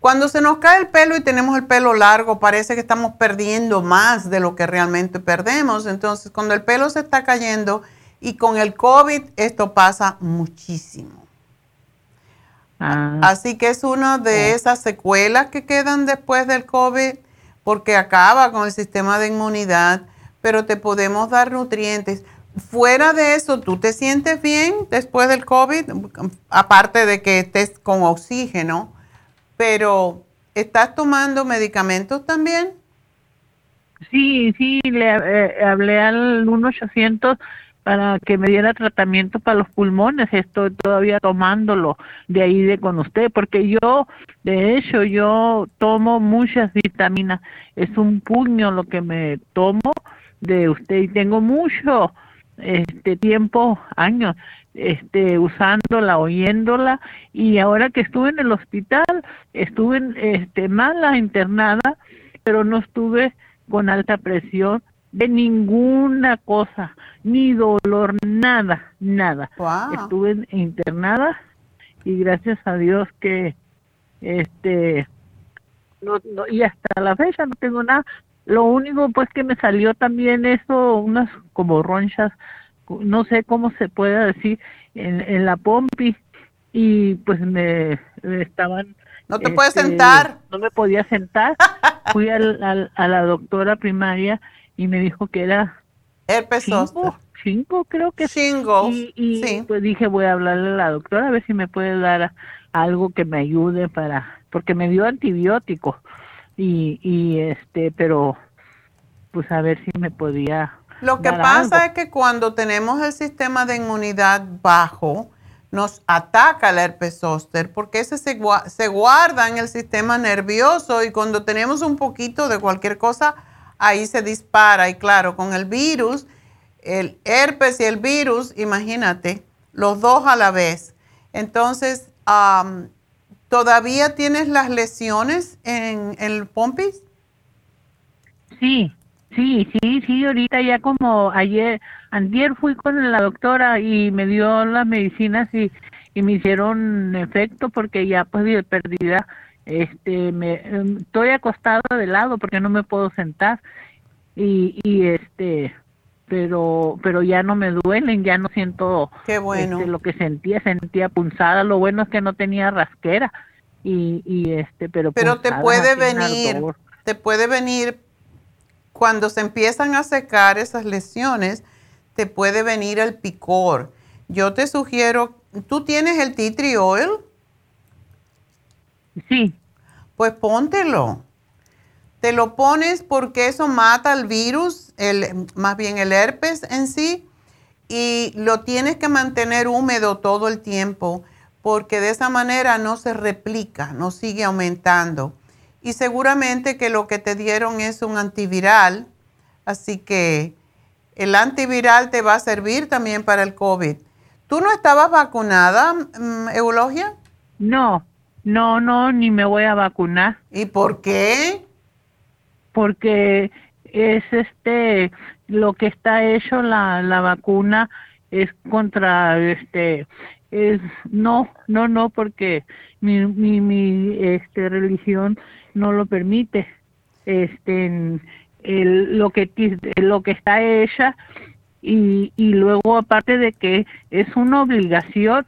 Cuando se nos cae el pelo y tenemos el pelo largo, parece que estamos perdiendo más de lo que realmente perdemos. Entonces, cuando el pelo se está cayendo y con el COVID, esto pasa muchísimo. Ah. Así que es una de esas secuelas que quedan después del COVID porque acaba con el sistema de inmunidad, pero te podemos dar nutrientes. Fuera de eso, ¿tú te sientes bien después del COVID? Aparte de que estés con oxígeno, pero ¿estás tomando medicamentos también? Sí, sí, le eh, hablé al 1800 para que me diera tratamiento para los pulmones. Estoy todavía tomándolo de ahí de con usted, porque yo, de hecho, yo tomo muchas vitaminas. Es un puño lo que me tomo de usted y tengo mucho este tiempo, años, este usándola, oyéndola y ahora que estuve en el hospital, estuve este mala internada, pero no estuve con alta presión de ninguna cosa, ni dolor, nada, nada. Estuve internada y gracias a Dios que este no, no, y hasta la fecha no tengo nada. Lo único pues que me salió también eso, unas como ronchas, no sé cómo se puede decir, en, en la pompi y pues me, estaban... No te puedes este, sentar. No me podía sentar. <laughs> Fui al, a la doctora primaria y me dijo que era... Herpes cinco, cinco creo que cinco y, y pues dije voy a hablarle a la doctora a ver si me puede dar algo que me ayude para porque me dio antibiótico y, y este pero pues a ver si me podía lo que pasa es que cuando tenemos el sistema de inmunidad bajo nos ataca el herpes zóster porque ese se, se guarda en el sistema nervioso y cuando tenemos un poquito de cualquier cosa ahí se dispara. Y claro con el virus el herpes y el virus imagínate los dos a la vez. Entonces ¿Todavía tienes las lesiones en, el pompis? Sí, sí, sí, sí, ahorita ya como ayer, ayer fui con la doctora y me dio las medicinas y, y me hicieron efecto porque ya pues de pérdida, este, me, em, estoy acostada de lado porque no me puedo sentar y este, pero pero ya no me duelen, ya no siento Qué bueno. Este, lo que sentía, sentía punzada, lo bueno es que no tenía rasquera y, y este, pero Pero te puede venir, te puede venir cuando se empiezan a secar esas lesiones, te puede venir el picor. Yo te sugiero, ¿tú tienes el tea tree oil? Sí. Pues póntelo. Te lo pones porque eso mata el virus, el, más bien el herpes en sí, y lo tienes que mantener húmedo todo el tiempo porque de esa manera no se replica, no sigue aumentando. Y seguramente que lo que te dieron es un antiviral, así que el antiviral te va a servir también para el COVID. ¿Tú no estabas vacunada, mm, Eulogia? No, no, no, ni me voy a vacunar. ¿Y por qué? Porque es este lo que está hecho la, la vacuna es contra este es no no no porque mi mi, mi este religión no lo permite. Este el, lo que lo que está hecha y, y luego aparte de que es una obligación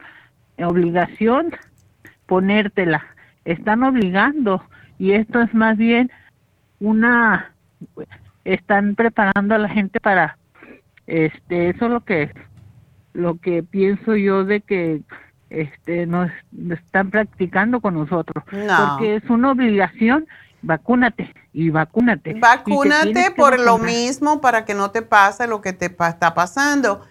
obligación ponértela están obligando y esto es más bien una están preparando a la gente para este eso es lo que lo que pienso yo de que este nos están practicando con nosotros. Porque es una obligación vacúnate y vacúnate. Vacúnate por lo mismo para que no te pase lo que te está pasando.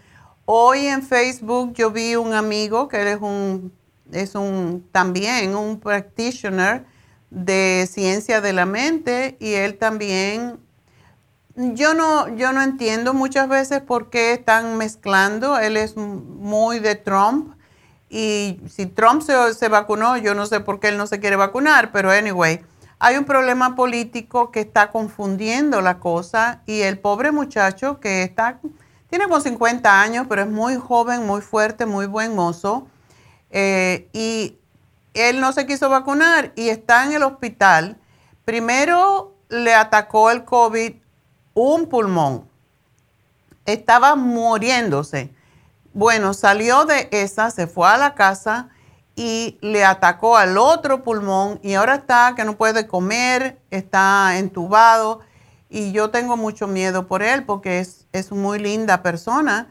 Hoy en Facebook yo vi un amigo que es un es un también un practitioner de ciencia de la mente y él también, yo no, yo no entiendo muchas veces por qué están mezclando, él es muy de Trump y si Trump se, se vacunó, yo no sé por qué él no se quiere vacunar, pero anyway, hay un problema político que está confundiendo la cosa y el pobre muchacho que está, tiene como 50 años, pero es muy joven, muy fuerte, muy buen mozo. Eh, y él no se quiso vacunar y está en el hospital. Primero le atacó el COVID un pulmón. Estaba muriéndose. Bueno, salió de esa, se fue a la casa y le atacó al otro pulmón y ahora está que no puede comer, está entubado y yo tengo mucho miedo por él porque es, es muy linda persona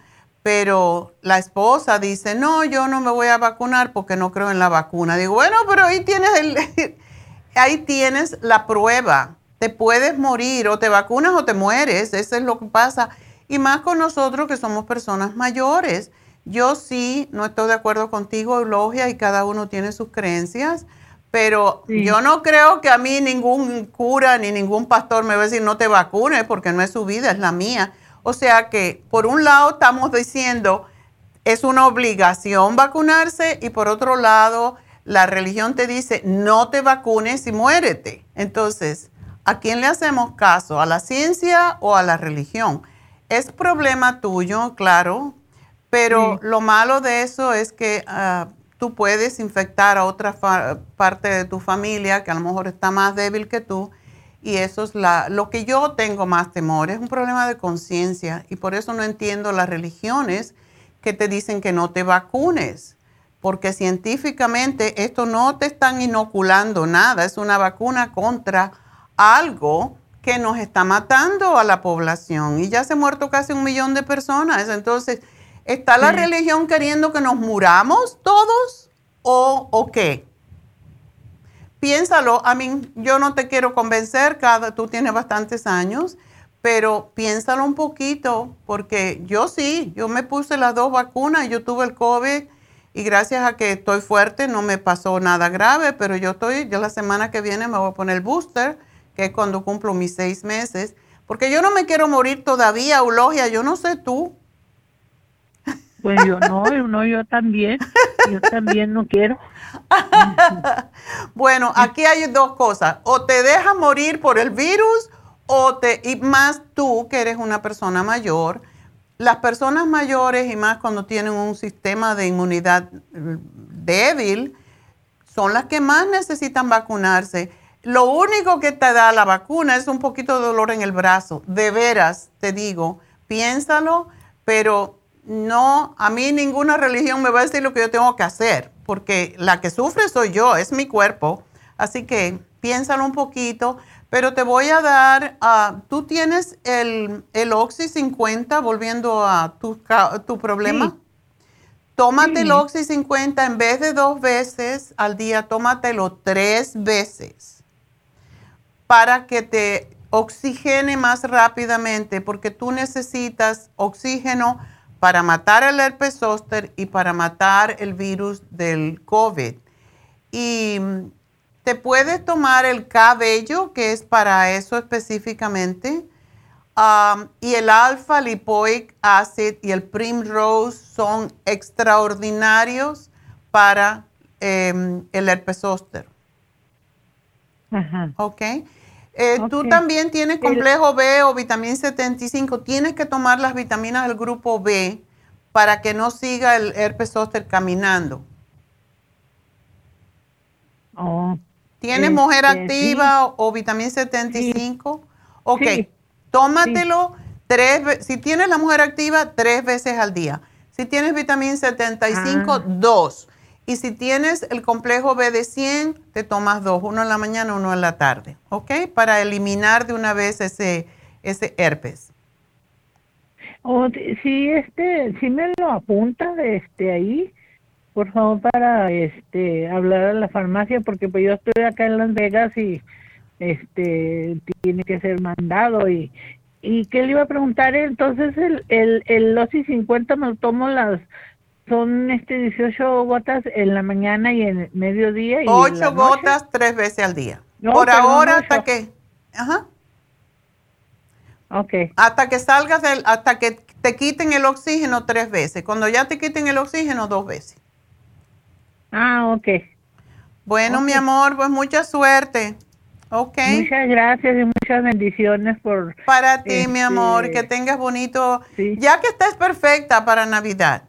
pero la esposa dice, no, yo no me voy a vacunar porque no creo en la vacuna. Digo, bueno, pero ahí tienes, el, <laughs> ahí tienes la prueba. Te puedes morir o te vacunas o te mueres. Eso es lo que pasa. Y más con nosotros que somos personas mayores. Yo sí, no estoy de acuerdo contigo, Eulogia, y cada uno tiene sus creencias, pero yo no creo que a mí ningún cura ni ningún pastor me va a decir no te vacunes porque no es su vida, es la mía. O sea que por un lado estamos diciendo es una obligación vacunarse y por otro lado la religión te dice no te vacunes y muérete. Entonces, ¿a quién le hacemos caso? ¿A la ciencia o a la religión? Es problema tuyo, claro, pero lo malo de eso es que ah, tú puedes infectar a otra parte de tu familia que a lo mejor está más débil que tú y eso es la, lo que yo tengo más temor, es un problema de conciencia y por eso no entiendo las religiones que te dicen que no te vacunes, porque científicamente esto no te están inoculando nada, es una vacuna contra algo que nos está matando a la población y ya se ha muerto casi un millón de personas. Entonces, ¿está la religión queriendo que nos muramos todos o, o qué? Piénsalo, a mí yo no te quiero convencer, tú tienes bastantes años, pero piénsalo un poquito, porque yo sí, yo me puse las dos vacunas, yo tuve el COVID y gracias a que estoy fuerte no me pasó nada grave, pero yo estoy, yo la semana que viene me voy a poner el booster, que es cuando cumplo mis seis meses, porque yo no me quiero morir todavía, Eulogia, yo no sé tú. Pues yo no, no, yo también, yo también no quiero. <laughs> bueno, aquí hay dos cosas, o te dejas morir por el virus o te, y más tú que eres una persona mayor, las personas mayores y más cuando tienen un sistema de inmunidad débil, son las que más necesitan vacunarse. Lo único que te da la vacuna es un poquito de dolor en el brazo. De veras, te digo, piénsalo, pero no, a mí ninguna religión me va a decir lo que yo tengo que hacer, porque la que sufre soy yo, es mi cuerpo. Así que piénsalo un poquito. Pero te voy a dar, uh, tú tienes el, el Oxy 50, volviendo a tu, tu problema. Tómate el Oxy 50 en vez de dos veces al día, tómatelo tres veces para que te oxigene más rápidamente, porque tú necesitas oxígeno para matar el herpes zóster y para matar el virus del COVID. Y te puedes tomar el cabello, que es para eso específicamente, um, y el alfa lipoic acid y el primrose son extraordinarios para em, el herpes zóster. Ajá. ¿Ok? Eh, tú también tienes complejo B o vitamina 75. Tienes que tomar las vitaminas del grupo B para que no siga el herpes zóster caminando. Oh. ¿Tienes mujer este, activa o, vitamina 75? Ok, tómatelo tres Si tienes la mujer activa, tres veces al día. Si tienes vitamina 75, ah. dos. Y si tienes el complejo B de 100, te tomas dos, uno en la mañana, uno en la tarde, ¿ok? Para eliminar de una vez ese, ese herpes. O si este, si me lo apunta este ahí, por favor, para este hablar a la farmacia, porque pues yo estoy acá en Las Vegas y este tiene que ser mandado y y qué le iba a preguntar entonces el el el Losi 50 me lo tomo las son este 18 gotas en la mañana y en el mediodía y 8 gotas tres veces al día. Por ahora hasta que ajá. Okay. Hasta que salgas del hasta que te quiten el oxígeno tres veces. Cuando ya te quiten el oxígeno dos veces. Ah, ok. Bueno, mi amor, pues mucha suerte. Ok. Muchas gracias y muchas bendiciones por... Para ti, mi amor, este, que tengas bonito... Ya que estés perfecta para Navidad.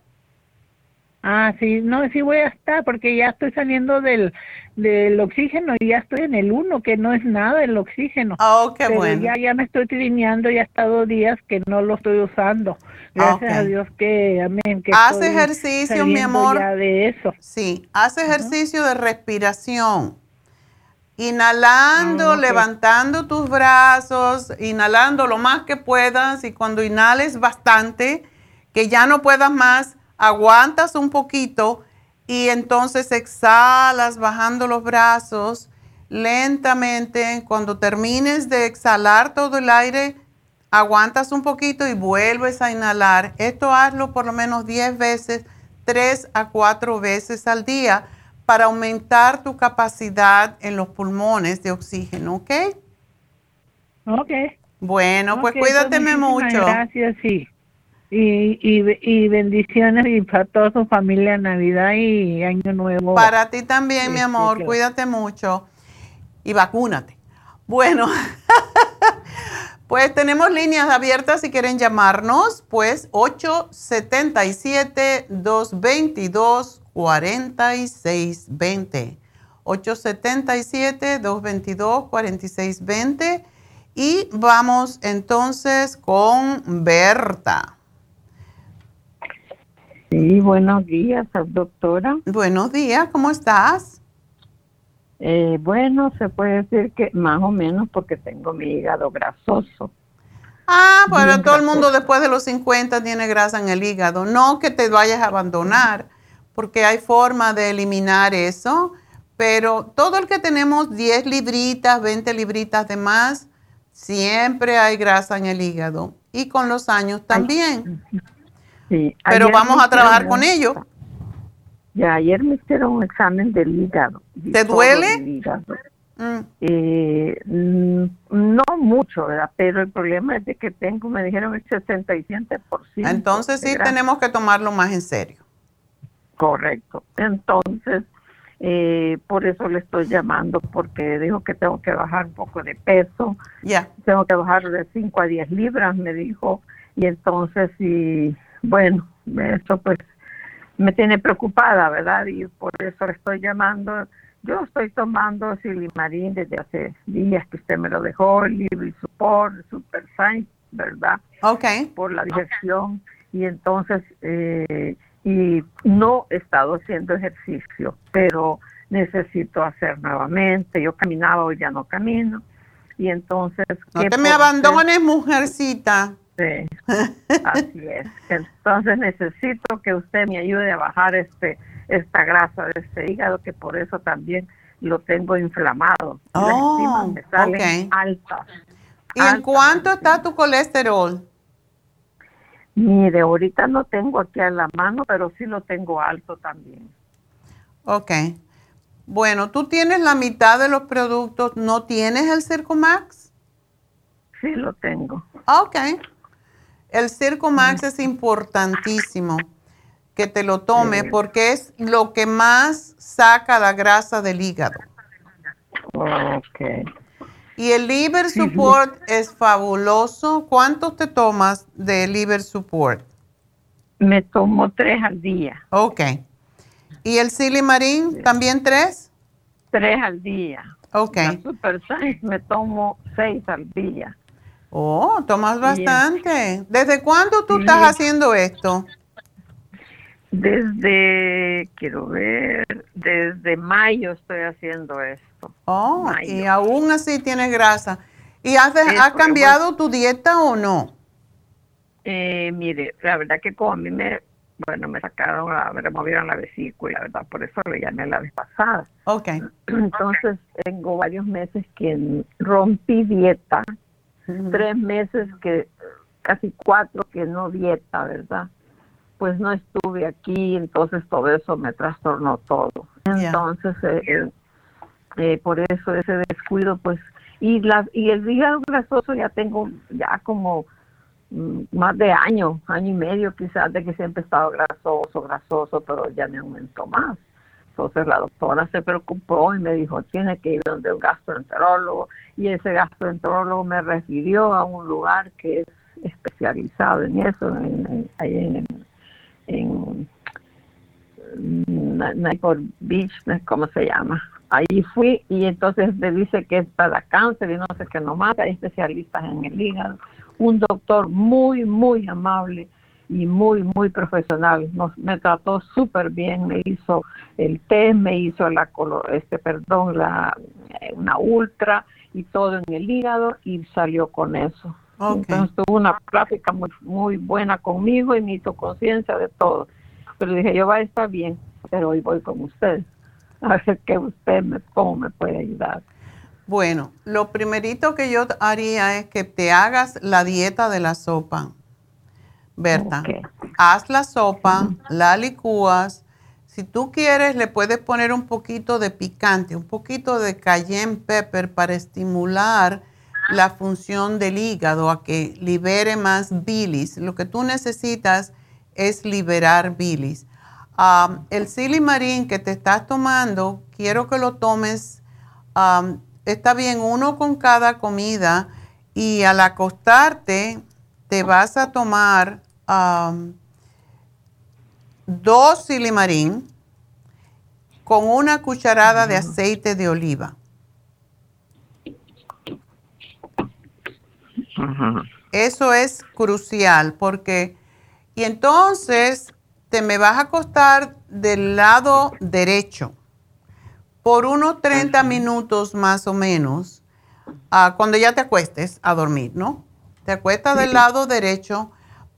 Ah, sí, no, sí voy a estar porque ya estoy saliendo del, del oxígeno y ya estoy en el uno, que no es nada el oxígeno. Oh, qué bueno. Ya, ya me estoy trineando, ya está dos días que no lo estoy usando. Gracias a Dios que, amén. Que haz ejercicio, mi amor. Ya de eso. Sí, haz ejercicio de respiración. Inhalando, ah, levantando tus brazos, inhalando lo más que puedas y cuando inhales bastante, que ya no puedas más, aguantas un poquito y entonces exhalas bajando los brazos lentamente. Cuando termines de exhalar todo el aire, aguantas un poquito y vuelves a inhalar. Esto hazlo por lo menos 10 veces, 3 a 4 veces al día para aumentar tu capacidad en los pulmones de oxígeno, ¿ok? Ok. Bueno, pues Ok, cuídateme mucho. Gracias, sí. Y, y, y bendiciones y para toda su familia Navidad y Año Nuevo. Para ti también, mi Este, amor, que- cuídate mucho y vacúnate. Bueno, <laughs> pues tenemos líneas abiertas si quieren llamarnos, pues 877-222-4620. 877-222-4620. Y vamos entonces con Berta. Sí, buenos días, doctora. Buenos días, ¿cómo estás? Eh, bueno, se puede decir que más o menos porque tengo mi hígado grasoso. Ah, pero todo el mundo después de los 50 tiene grasa en el hígado. No que te vayas a abandonar, porque hay forma de eliminar eso, pero todo el que tenemos 10 libritas, 20 libritas de más, siempre hay grasa en el hígado. Y con los años también. Sí, Pero vamos a trabajar con un- ello. Ya, ayer me hicieron un examen del hígado. ¿Te duele? hígado. Mm, Eh, no mucho, ¿verdad? Pero el problema es de que tengo, me dijeron el 67%. Entonces sí tenemos que tomarlo más en serio. Correcto. Entonces, eh, por eso le estoy llamando, porque dijo que tengo que bajar un poco de peso. Ya. Tengo que bajar de 5 a 10 libras, me dijo. Y entonces, y bueno, eso pues me tiene preocupada, ¿verdad? Y por eso le estoy llamando. Yo estoy tomando Silimarín desde hace días que usted me lo dejó, el Libre Support, Super Science, ¿verdad? Ok. Por la digestión. Y entonces, eh, y no he estado haciendo ejercicio, pero necesito hacer nuevamente. Yo caminaba, hoy ya no camino. Y entonces... No ¿qué te me abandones, mujercita. Sí, así es. Entonces necesito que usted me ayude a bajar este esta grasa de este hígado, que por eso también lo tengo inflamado. Las Oh, enzimas me salen ok. altas. ¿Y en cuánto está tu colesterol? Mire, ahorita no tengo aquí a la mano, pero sí lo tengo alto también. Ok. Bueno, tú tienes la mitad de los productos, ¿no tienes el Circumax? Sí lo tengo. Ok. El Circumax es importantísimo que te lo tome porque es lo que más saca la grasa del hígado. Ok. Y el Liver Support es fabuloso. ¿Cuántos te tomas de Liver Support? Me tomo tres al día. Ok. ¿Y el Silimarín también tres? Tres al día. Ok. La Super Science me tomo seis al día. Oh, tomas bastante. ¿Desde cuándo tú estás haciendo esto? Desde, quiero ver, desde mayo estoy haciendo esto. Oh, Mayo. y aún así tienes grasa. ¿Y has, cambiado tu dieta o no? Eh, mire, la verdad que como a mí me, bueno, me sacaron, la, me removieron la vesícula, ¿verdad? Por eso le llamé la vez pasada. Ok. <clears throat> Entonces tengo varios meses que rompí dieta, tres meses que, casi cuatro que no dieta, ¿verdad? Pues no estuve aquí, entonces todo eso me trastornó todo. Entonces, eh, eh, eh, por eso ese descuido, pues, y, la, y el hígado grasoso ya tengo ya como mm, más de año, año y medio quizás de que siempre he estado grasoso, grasoso, pero ya me aumentó más. Entonces la doctora se preocupó y me dijo, tiene que ir donde un gastroenterólogo. Y ese gastroenterólogo me refirió a un lugar que es especializado en eso, en, en- ahí en, en Newport Beach, no ¿cómo se llama? Ahí fui y entonces me dice que es para cáncer y no sé qué nomás, hay especialistas en el hígado. Un doctor muy, muy amable y muy, muy profesional. Nos, me trató súper bien, me hizo el test, me hizo la, colo- este, perdón, la, eh, una ultra y todo en el hígado y salió con eso. Entonces tuvo una plática muy, muy buena conmigo y me hizo conciencia de todo. Pero dije, yo va a estar bien, pero hoy voy con usted. <laughs> A ver que usted me, cómo me puede ayudar. Bueno, lo primerito que yo haría es que te hagas la dieta de la sopa. Berta, haz la sopa, la licúas. Si tú quieres, le puedes poner un poquito de picante, un poquito de cayenne pepper para estimular la función del hígado, a que libere más bilis. Lo que tú necesitas es liberar bilis. Um, el silimarín que te estás tomando, quiero que lo tomes, um, está bien, uno con cada comida y al acostarte te vas a tomar um, dos silimarín con una cucharada de aceite de oliva. Eso es crucial porque, y entonces te me vas a acostar del lado derecho. Por unos 30 minutos más o menos, ah, cuando ya te acuestes a dormir, ¿no? Te acuestas del lado derecho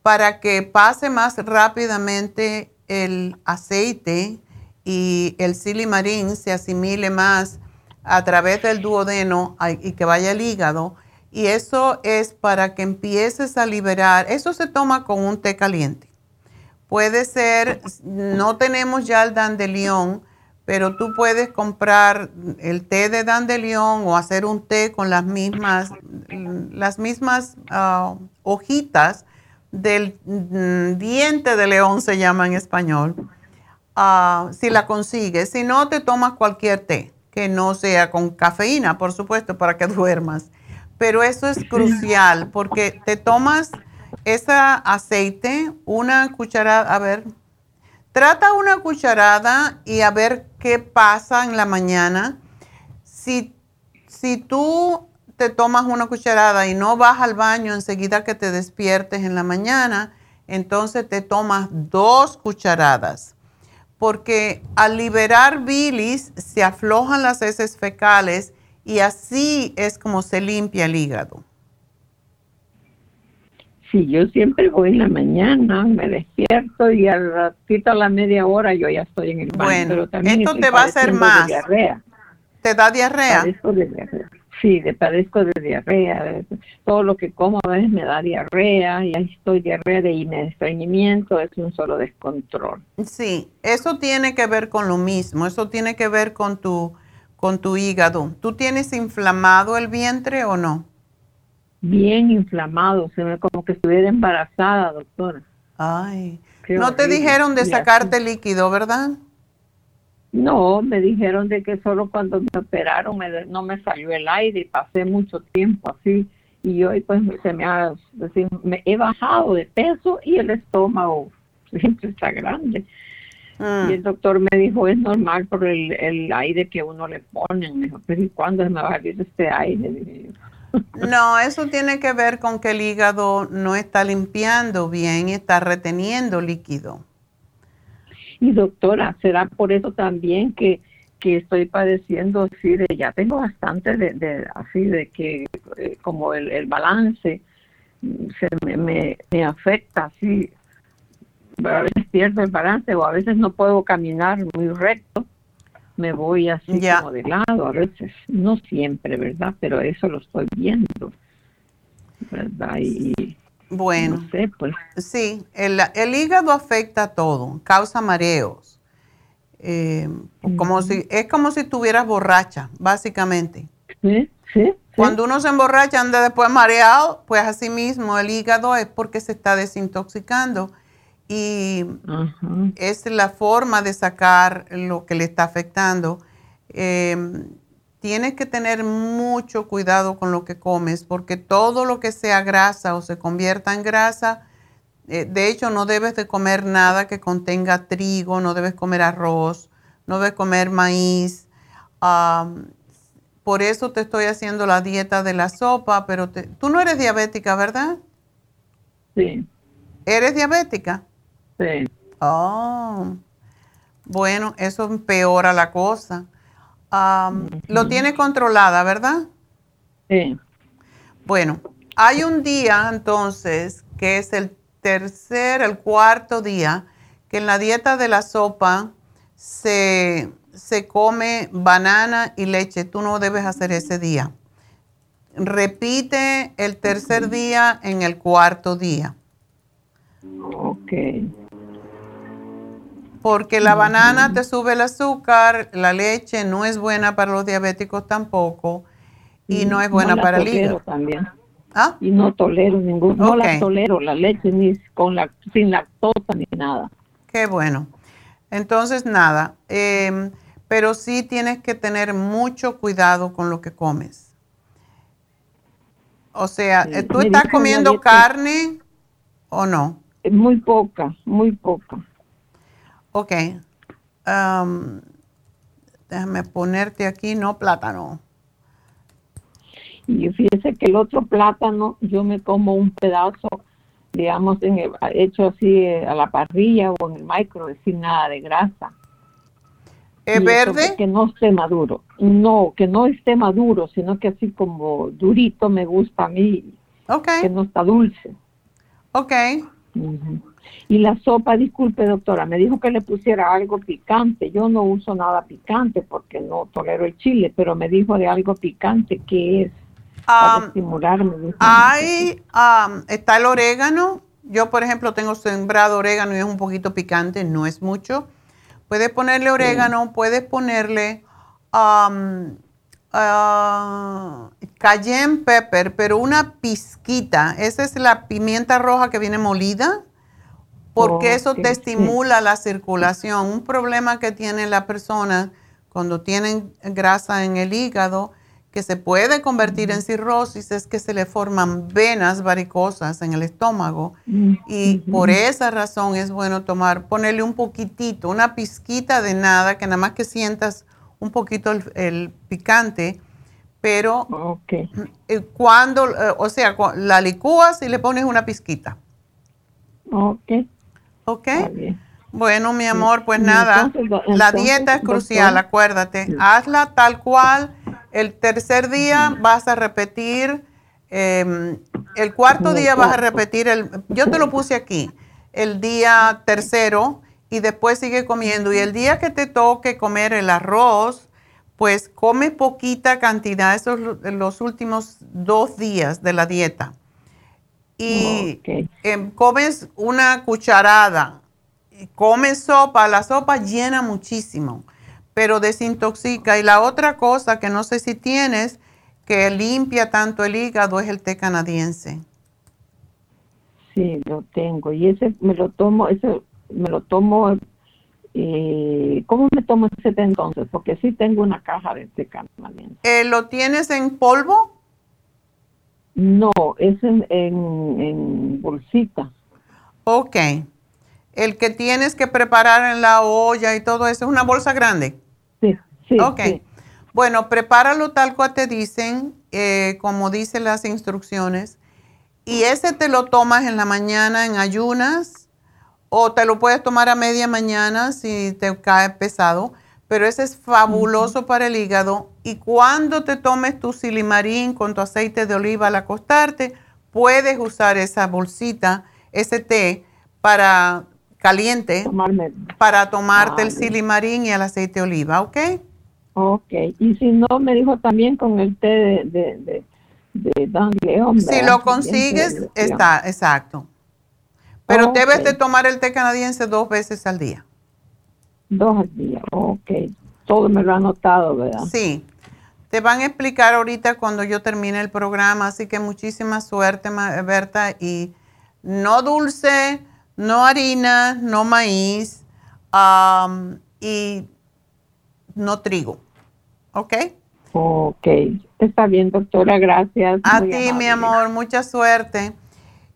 para que pase más rápidamente el aceite y el silimarín se asimile más a través del duodeno y que vaya al hígado. Y eso es para que empieces a liberar. Eso se toma con un té caliente. Puede ser, no tenemos ya el dandelión, pero tú puedes comprar el té de dandelión o hacer un té con las mismas, las mismas ah, hojitas del mm, diente de león, se llama en español, ah, si la consigues. Si no, te tomas cualquier té, que no sea con cafeína, por supuesto, para que <laughs> duermas. Pero eso es crucial porque te tomas ese aceite, una cucharada, a ver, trata una cucharada y a ver qué pasa en la mañana. Si, si tú te tomas una cucharada y no vas al baño enseguida que te despiertes en la mañana, entonces te tomas dos cucharadas. Porque al liberar bilis se aflojan las heces fecales y así es como se limpia el hígado. Sí, yo siempre voy en la mañana, me despierto y al ratito a la media hora yo ya estoy en el baño. Bueno, pero también esto te va a hacer más. Diarrea. ¿Te da diarrea? De diarrea. Sí, de padezco de diarrea. todo lo que como a veces me da diarrea y ahí estoy diarrea de estreñimiento, es un solo descontrol. Sí, eso tiene que ver con lo mismo, eso tiene que ver con tu, con tu hígado. ¿Tú tienes inflamado el vientre o no? bien inflamado, se ve como que estuviera embarazada, doctora. Ay, no te dijeron de sacarte líquido, ¿verdad? No, me dijeron de que solo cuando me operaron no me salió el aire y pasé mucho tiempo así. Y hoy pues se me ha, me he bajado de peso y el estómago siempre está grande. Mm. Y el doctor me dijo, es normal por el, el aire que uno le pone. Me dijo, pero ¿y cuándo se me va a salir este aire? No, eso tiene que ver con que el hígado no está limpiando bien y está reteniendo líquido. Y doctora, ¿será por eso también que, que estoy padeciendo así de, ya tengo bastante de, así de que eh, como el, el, balance se me, me, me afecta así, a veces pierdo el balance o a veces no puedo caminar muy recto me voy así como de lado a veces, no siempre, ¿verdad? Pero eso lo estoy viendo, ¿verdad? Y bueno, no sé, pues. Sí, el, el, hígado afecta a todo, causa mareos. Eh, como si, es como si estuvieras borracha, básicamente. Sí, sí, Cuando uno se emborracha, anda después mareado, pues así mismo el hígado es porque se está desintoxicando y es la forma de sacar lo que le está afectando. Eh, tienes que tener mucho cuidado con lo que comes porque todo lo que sea grasa o se convierta en grasa, eh, de hecho no debes de comer nada que contenga trigo, no debes comer arroz, no debes comer maíz. por eso te estoy haciendo la dieta de la sopa, pero tú no eres diabética, ¿verdad? Sí. ¿Eres diabética? Sí. Oh, bueno, eso empeora la cosa. Lo tiene controlada, ¿verdad? Sí. Bueno, hay un día entonces que es el tercer, el cuarto día, que en la dieta de la sopa se, se come banana y leche. Tú no debes hacer ese día. Repite el tercer día en el cuarto día. Ok porque la banana te sube el azúcar, la leche no es buena para los diabéticos tampoco. y no es buena la para el hígado. también. ¿Ah? Y no tolero ningún, no la tolero la leche ni con la sin lactosa ni nada. Qué bueno. Entonces, nada, em, pero sí tienes que tener mucho cuidado con lo que comes. O sea, Sí. eh, ¿tú Me estás comiendo carne o no? Muy poca, muy poca. Ok. Am, déjame ponerte aquí, no plátano. Y fíjese que el otro plátano, yo me como un pedazo, digamos, en el- hecho así eh, a la parrilla o en el micro, sin nada de grasa. ¿Es eso verde? Que no esté maduro. No, que no esté maduro, sino que así como durito me gusta a mí. Ok. Que no está dulce. Ok. Ujú. Y la sopa, disculpe doctora, me dijo que le pusiera algo picante. Yo no uso nada picante porque no tolero el chile, pero me dijo de algo picante que es para Am, estimularme. Hay, está el orégano. Yo, por ejemplo, tengo sembrado orégano y es un poquito picante, no es mucho. Puedes ponerle orégano, puedes ponerle am, ah, cayenne pepper, pero una pizquita. Esa es la pimienta roja que viene molida, porque eso te estimula la circulación. Un problema que tiene la persona cuando tienen grasa en el hígado, que se puede convertir en cirrosis, es que se le forman venas varicosas en el estómago. Y por esa razón es bueno tomar, ponerle un poquitito, una pizquita de nada, que nada más que sientas un poquito el, el picante, pero eh, cuando, eh, o sea, la licúas y le pones una pizquita. Ok. ¿Ok? Bueno, mi amor, pues nada, entonces, la dieta es doctor- crucial, acuérdate. Hazla tal cual. El tercer día vas a repetir, eh, el cuarto día vas a repetir, el, yo te lo puse aquí, el día tercero y después sigue comiendo. Y el día que te toque comer el arroz, pues come poquita cantidad, esos lo- los últimos dos días de la dieta. Y em, comes una cucharada, y comes sopa, la sopa llena muchísimo, pero desintoxica. Y la otra cosa que no sé si tienes, que limpia tanto el hígado, es el té canadiense. Sí, lo tengo. Y ese me lo tomo, ese me lo tomo. Eh, ¿Cómo me tomo ese té entonces? Porque sí tengo una caja de té canadiense. Eh, ¿Lo tienes en polvo? No, es en, en, en bolsita. Ok. El que tienes que preparar en la olla y todo eso, ¿es una bolsa grande? Sí, sí. Ok. sí. Bueno, prepáralo tal cual te dicen, eh, como dicen las instrucciones. Y ese te lo tomas en la mañana en ayunas o te lo puedes tomar a media mañana si te cae pesado. Pero ese es fabuloso para el hígado. Y cuando te tomes tu silimarín con tu aceite de oliva al acostarte, puedes usar esa bolsita, ese té para caliente, para tomarte el Vale. silimarín y el aceite de oliva, ¿ok? Ok. Y si no, me dijo también con el té de, de, de, de Dan León. Si lo consigues, está, exacto. Pero debes de tomar el té canadiense dos veces al día. Dos al día. Ok. Todo me lo ha anotado, ¿verdad? Sí. Te van a explicar ahorita cuando yo termine el programa, así que muchísima suerte, Berta. Y no dulce, no harina, no maíz y no trigo. ¿Ok? Ok. Está bien, doctora. Gracias. A Muy ti, mi amor, mucha suerte.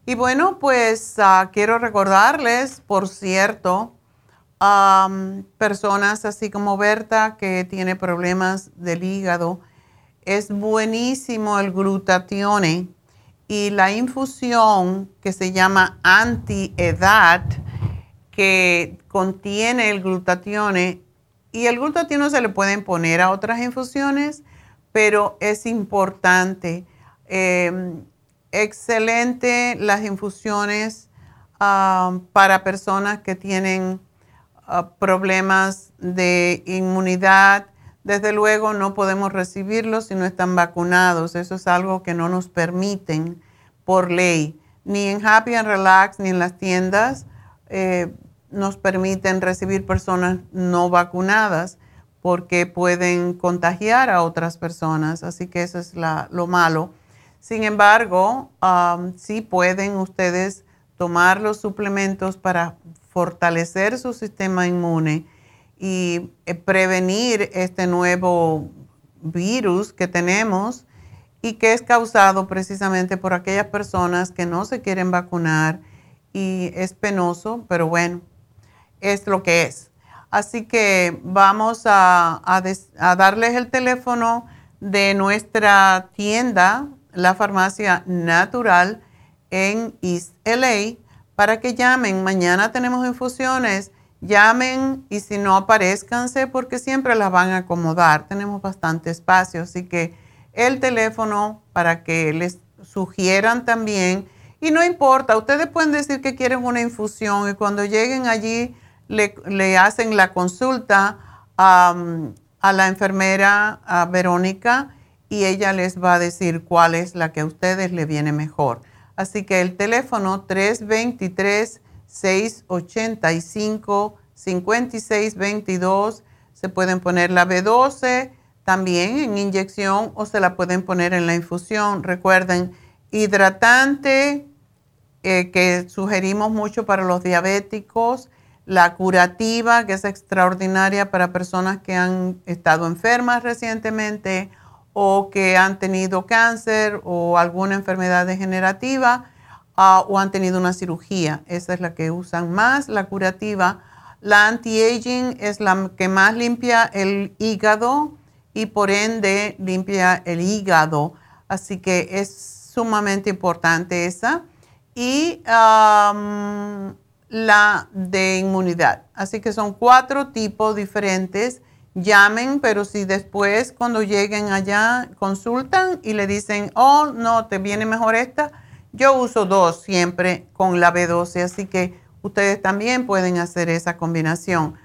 Y bueno, pues ah, quiero recordarles, por cierto, personas así como Berta que tiene problemas del hígado, es buenísimo el glutatione y la infusión que se llama anti-edad, que contiene el glutatione, y el glutatione se le pueden poner a otras infusiones, pero es importante. Eh, excelente las infusiones para personas que tienen ah, problemas de inmunidad. Desde luego no podemos recibirlos si no están vacunados. Eso es algo que no nos permiten por ley. Ni en Happy and Relax ni en las tiendas eh, nos permiten recibir personas no vacunadas porque pueden contagiar a otras personas, así que eso es lo malo. Sin embargo, sí pueden ustedes tomar los suplementos para fortalecer su sistema inmune y eh, prevenir este nuevo virus que tenemos y que es causado precisamente por aquellas personas que no se quieren vacunar y es penoso, pero bueno, es lo que es. Así que vamos a, darles el teléfono de nuestra tienda, la farmacia natural en East LA, para que llamen. Mañana tenemos infusiones. Llamen y si no aparezcanse porque siempre las van a acomodar. Tenemos bastante espacio, así que el teléfono para que les sugieran también. Y no importa, ustedes pueden decir que quieren una infusión y cuando lleguen allí le, hacen la consulta a la enfermera Verónica y ella les va a decir cuál es la que a ustedes le viene mejor. Así que el teléfono 323-685-5622. Se pueden poner la B12 también en inyección o se la pueden poner en la infusión. Recuerden, hidratante eh, que sugerimos mucho para los diabéticos la curativa, que es extraordinaria para personas que han estado enfermas recientemente o que han tenido cáncer o alguna enfermedad degenerativa ah, o han tenido una cirugía. Esa es la que usan más, la curativa. La anti-aging es la que más limpia el hígado y por ende limpia el hígado. Así que es sumamente importante esa. Y la de inmunidad. Así que son cuatro tipos diferentes. Llamen, pero si después cuando lleguen allá consultan y le dicen, oh, no, te viene mejor esta, yo uso dos siempre con la B12, así que ustedes también pueden hacer esa combinación.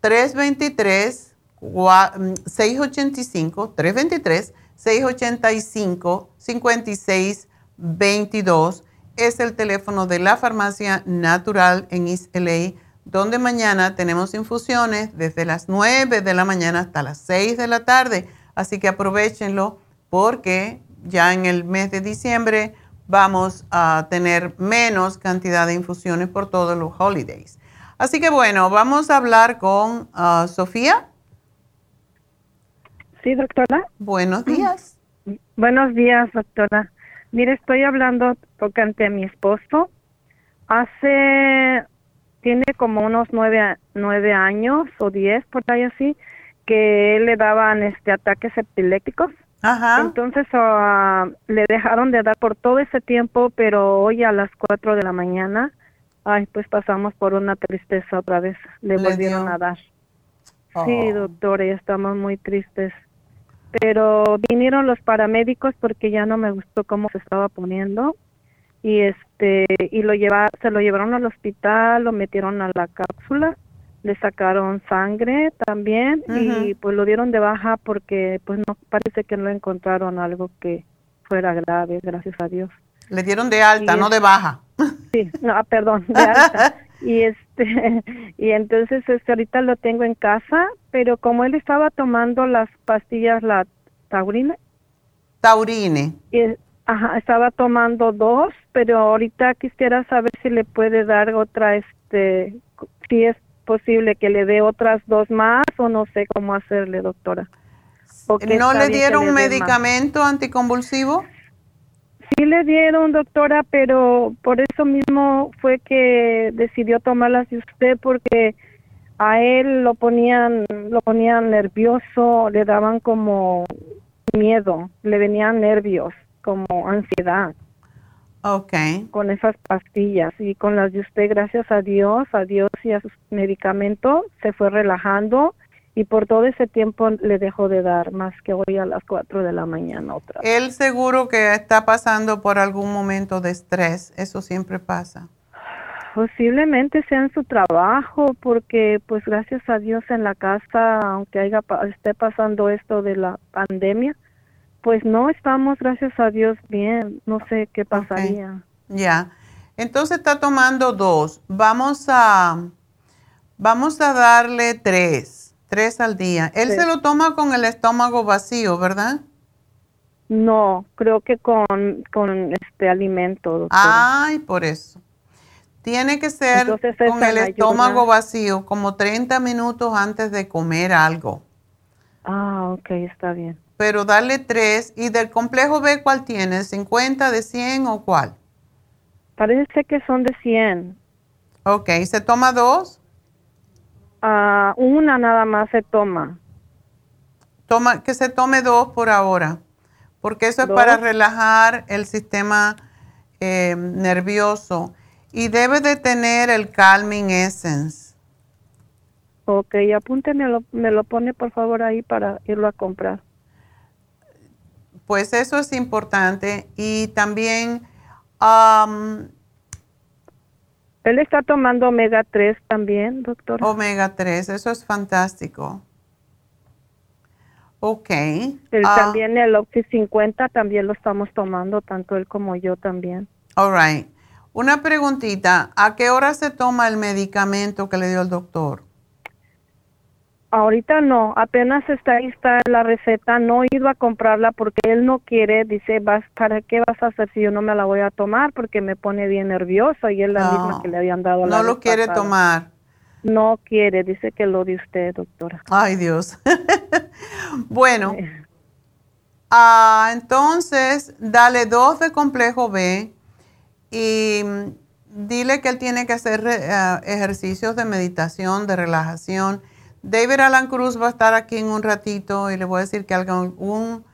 323 685 323 685 5622 es el teléfono de la farmacia natural en East LA, donde mañana tenemos infusiones desde las 9 de la mañana hasta las 6 de la tarde. Así que aprovechenlo porque ya en el mes de diciembre vamos a tener menos cantidad de infusiones por todos los holidays. Así que bueno, vamos a hablar con ah, Sofía. Sí, doctora. Buenos días. <clears throat> Buenos días, doctora. Mire, estoy hablando tocante a mi esposo. Hace, tiene como unos nueve, nueve años o diez, por ahí así, que le daban este ataques epilépticos. Ajá. Entonces ah, le dejaron de dar por todo ese tiempo, pero hoy a las cuatro de la mañana, ay, pues pasamos por una tristeza otra vez. Le, volvieron a dar. Sí, oh. doctora, ya estamos muy tristes pero vinieron los paramédicos porque ya no me gustó cómo se estaba poniendo y este y lo lleva, se lo llevaron al hospital, lo metieron a la cápsula, le sacaron sangre también y pues lo dieron de baja porque pues no parece que no encontraron algo que fuera grave, gracias a Dios. Le dieron de alta, no de baja. <laughs> Sí, no, ah, perdón, de alta. <laughs> y este y entonces este ahorita lo tengo en casa pero como él estaba tomando las pastillas la taurine taurine y, ajá, estaba tomando dos pero ahorita quisiera saber si le puede dar otra este si es posible que le dé otras dos más o no sé cómo hacerle doctora. No le dieron un medicamento anticonvulsivo Sí le dieron, doctora, pero por eso mismo fue que decidió tomarlas de usted porque a él lo ponían lo ponían nervioso, le daban como miedo, le venían nervios, como ansiedad. Okay. Con esas pastillas y con las de usted, gracias a Dios, a Dios y a sus medicamentos, se fue relajando y por todo ese tiempo le dejó de dar más que hoy a las 4 de la mañana otra vez. Él seguro que está pasando por algún momento de estrés, eso siempre pasa. Posiblemente sea en su trabajo, porque pues gracias a Dios en la casa, aunque haya, esté pasando esto de la pandemia, pues no estamos, gracias a Dios, bien. No sé qué pasaría. Ya. Entonces está tomando dos. Vamos a, vamos a darle tres Tres al día. Él se lo toma con el estómago vacío, ¿verdad? No, creo que con, con este alimento. Doctora. Ay, por eso. Tiene que ser con el estómago vacío, como 30 minutos antes de comer algo. Ah, ok, está bien. Pero darle tres. ¿Y del complejo B cuál tiene? ¿50, de 100 o cuál? Parece que son de 100. Ok, ¿se toma dos? Ah, una nada más se toma. Toma, que se tome dos por ahora, porque eso es para relajar el sistema eh, nervioso y debe de tener el Calming Essence. Ok, apúnteme, me lo pone por favor ahí para irlo a comprar. Pues eso es importante y también... Él está tomando omega 3 también, doctor. Omega 3, eso es fantástico. Ok. Ah. también el Oxy 50 también lo estamos tomando, tanto él como yo también. All right. Una preguntita, ¿a qué hora se toma el medicamento que le dio el doctor? Ahorita no, apenas está ahí está la receta, no he ido a comprarla porque él no quiere, dice, vas, ¿para qué vas a hacer si yo no me la voy a tomar? Porque me pone bien nerviosa y es la misma que le habían dado la No lo quiere tomar. No quiere, dice que lo de usted, doctora. Ay, Dios. <laughs> bueno, ah, entonces, dale dos de complejo B y dile que él tiene que hacer eh, ejercicios de meditación, de relajación. David Alan Cruz va a estar aquí en un ratito y le voy a decir que algún,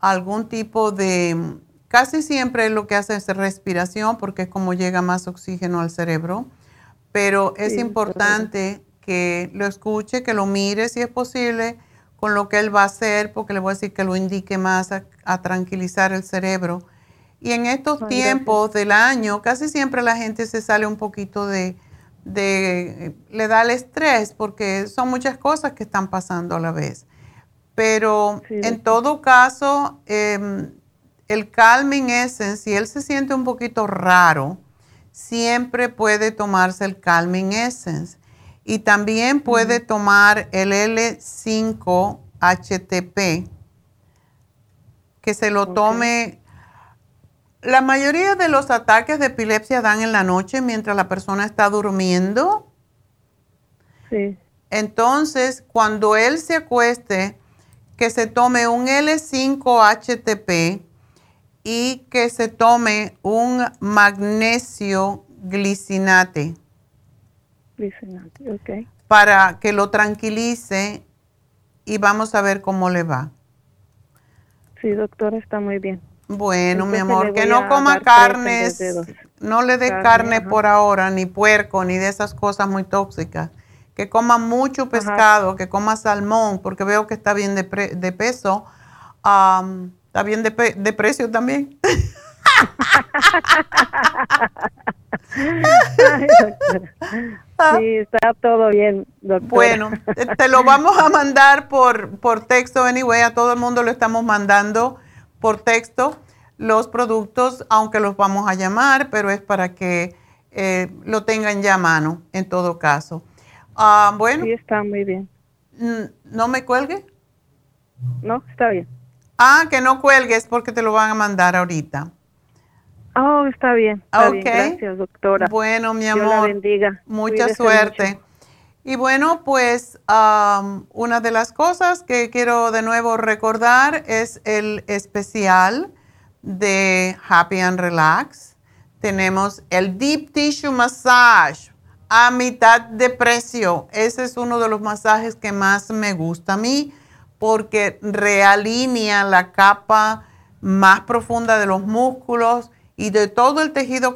algún tipo de, casi siempre lo que hace es respiración porque es como llega más oxígeno al cerebro, pero es importante que lo escuche, que lo mire si es posible con lo que él va a hacer, porque le voy a decir que lo indique más a tranquilizar el cerebro. Y en estos tiempos del año, casi siempre la gente se sale un poquito de, le da el estrés porque son muchas cosas que están pasando a la vez. Pero en todo caso, em, el Calming Essence, si él se siente un poquito raro, siempre puede tomarse el Calming Essence. Y también puede tomar el L5-HTP, que se lo tome la mayoría de los ataques de epilepsia dan en la noche mientras la persona está durmiendo. Sí. Entonces, cuando él se acueste, que se tome un L5-HTP y que se tome un magnesio glicinate. Glicinate, ok. Para que lo tranquilice y vamos a ver cómo le va. Sí, doctora, está muy bien. Bueno, mi amor, que no coma carnes, no le dé carne, por ahora, ni puerco, ni de esas cosas muy tóxicas. Que coma mucho pescado, que coma salmón, porque veo que está bien de, peso. está bien de, de precio también. <laughs> sí, está todo bien, doctor. Bueno, te lo vamos a mandar por, por texto, anyway, a todo el mundo lo estamos mandando por texto los productos, aunque los vamos a llamar, pero es para que eh, lo tengan ya a mano en todo caso. Ah, bueno. Sí, está muy bien. ¿No me cuelgue? No, está bien. Ah, que no cuelgues porque te lo van a mandar ahorita. Oh, está bien. Está Gracias, doctora. Bueno, mi amor. Dios la bendiga. Mucha suerte. Y bueno, pues una de las cosas que quiero de nuevo recordar es el especial de Happy and Relax. Tenemos el Deep Tissue Massage a mitad de precio. Ese es uno de los masajes que más me gusta a mí porque realinea la capa más profunda de los músculos y de todo el tejido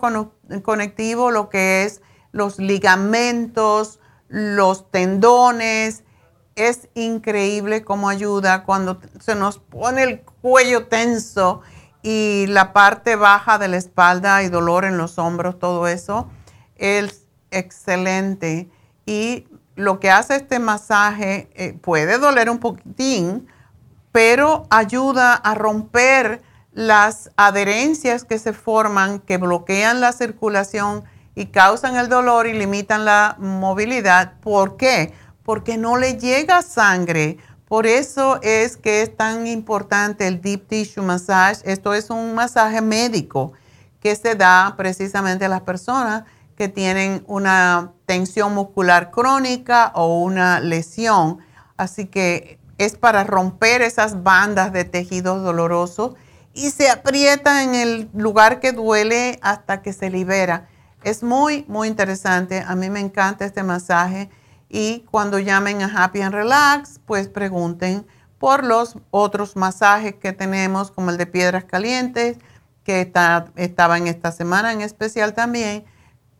conectivo, lo que es los ligamentos, los tendones. Es increíble cómo ayuda cuando se nos pone el cuello tenso y la parte baja de la espalda y dolor en los hombros, todo eso. Es excelente. Y lo que hace este masaje eh, puede doler un poquitín, pero ayuda a romper las adherencias que se forman, que bloquean la circulación y causan el dolor y limitan la movilidad. ¿Por qué? porque no le llega sangre. Por eso es que es tan importante el Deep Tissue Massage. Esto es un masaje médico que se da precisamente a las personas que tienen una tensión muscular crónica o una lesión. Así que es para romper esas bandas de tejidos dolorosos y se aprieta en el lugar que duele hasta que se libera. Es muy, muy interesante. A mí me encanta este masaje y cuando llamen a Happy and Relax, pues pregunten por los otros masajes que tenemos, como el de piedras calientes, que está, estaba en esta semana en especial también,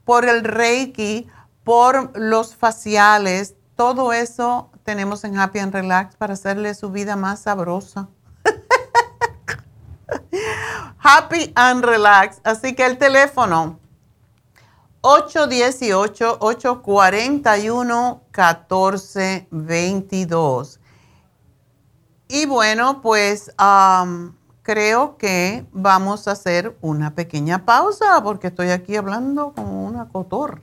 por el Reiki, por los faciales, todo eso tenemos en Happy and Relax para hacerle su vida más sabrosa. <laughs> Happy and Relax. Así que el teléfono 818-841-1422. Y bueno, pues creo que vamos a hacer una pequeña pausa porque estoy aquí hablando como una cotorra.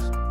podcast.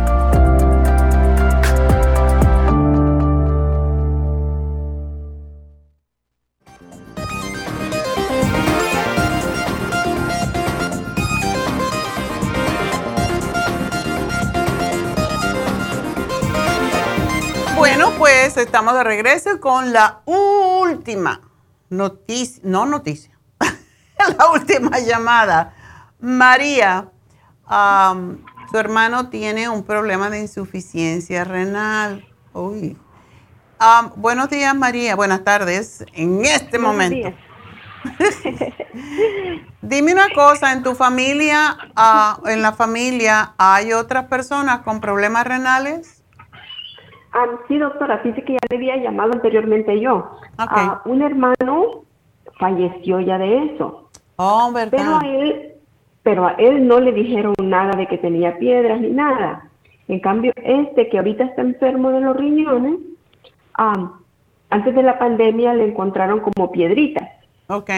Estamos de regreso con la última noticia, no noticia, <laughs> la última llamada. María, su hermano tiene un problema de insuficiencia renal. Uy. Buenos días, María. Buenas tardes. En este Buenos momento. <laughs> Dime una cosa, ¿en tu familia, ah, en la familia, hay otras personas con problemas renales? Ah, sí, doctora, fíjese que ya le había llamado anteriormente yo. Ah, un hermano falleció ya de eso. Oh, ¿verdad? Pero a él, pero a él no le dijeron nada de que tenía piedras ni nada. En cambio, este que ahorita está enfermo de los riñones, ah, antes de la pandemia le encontraron como piedritas. Ok.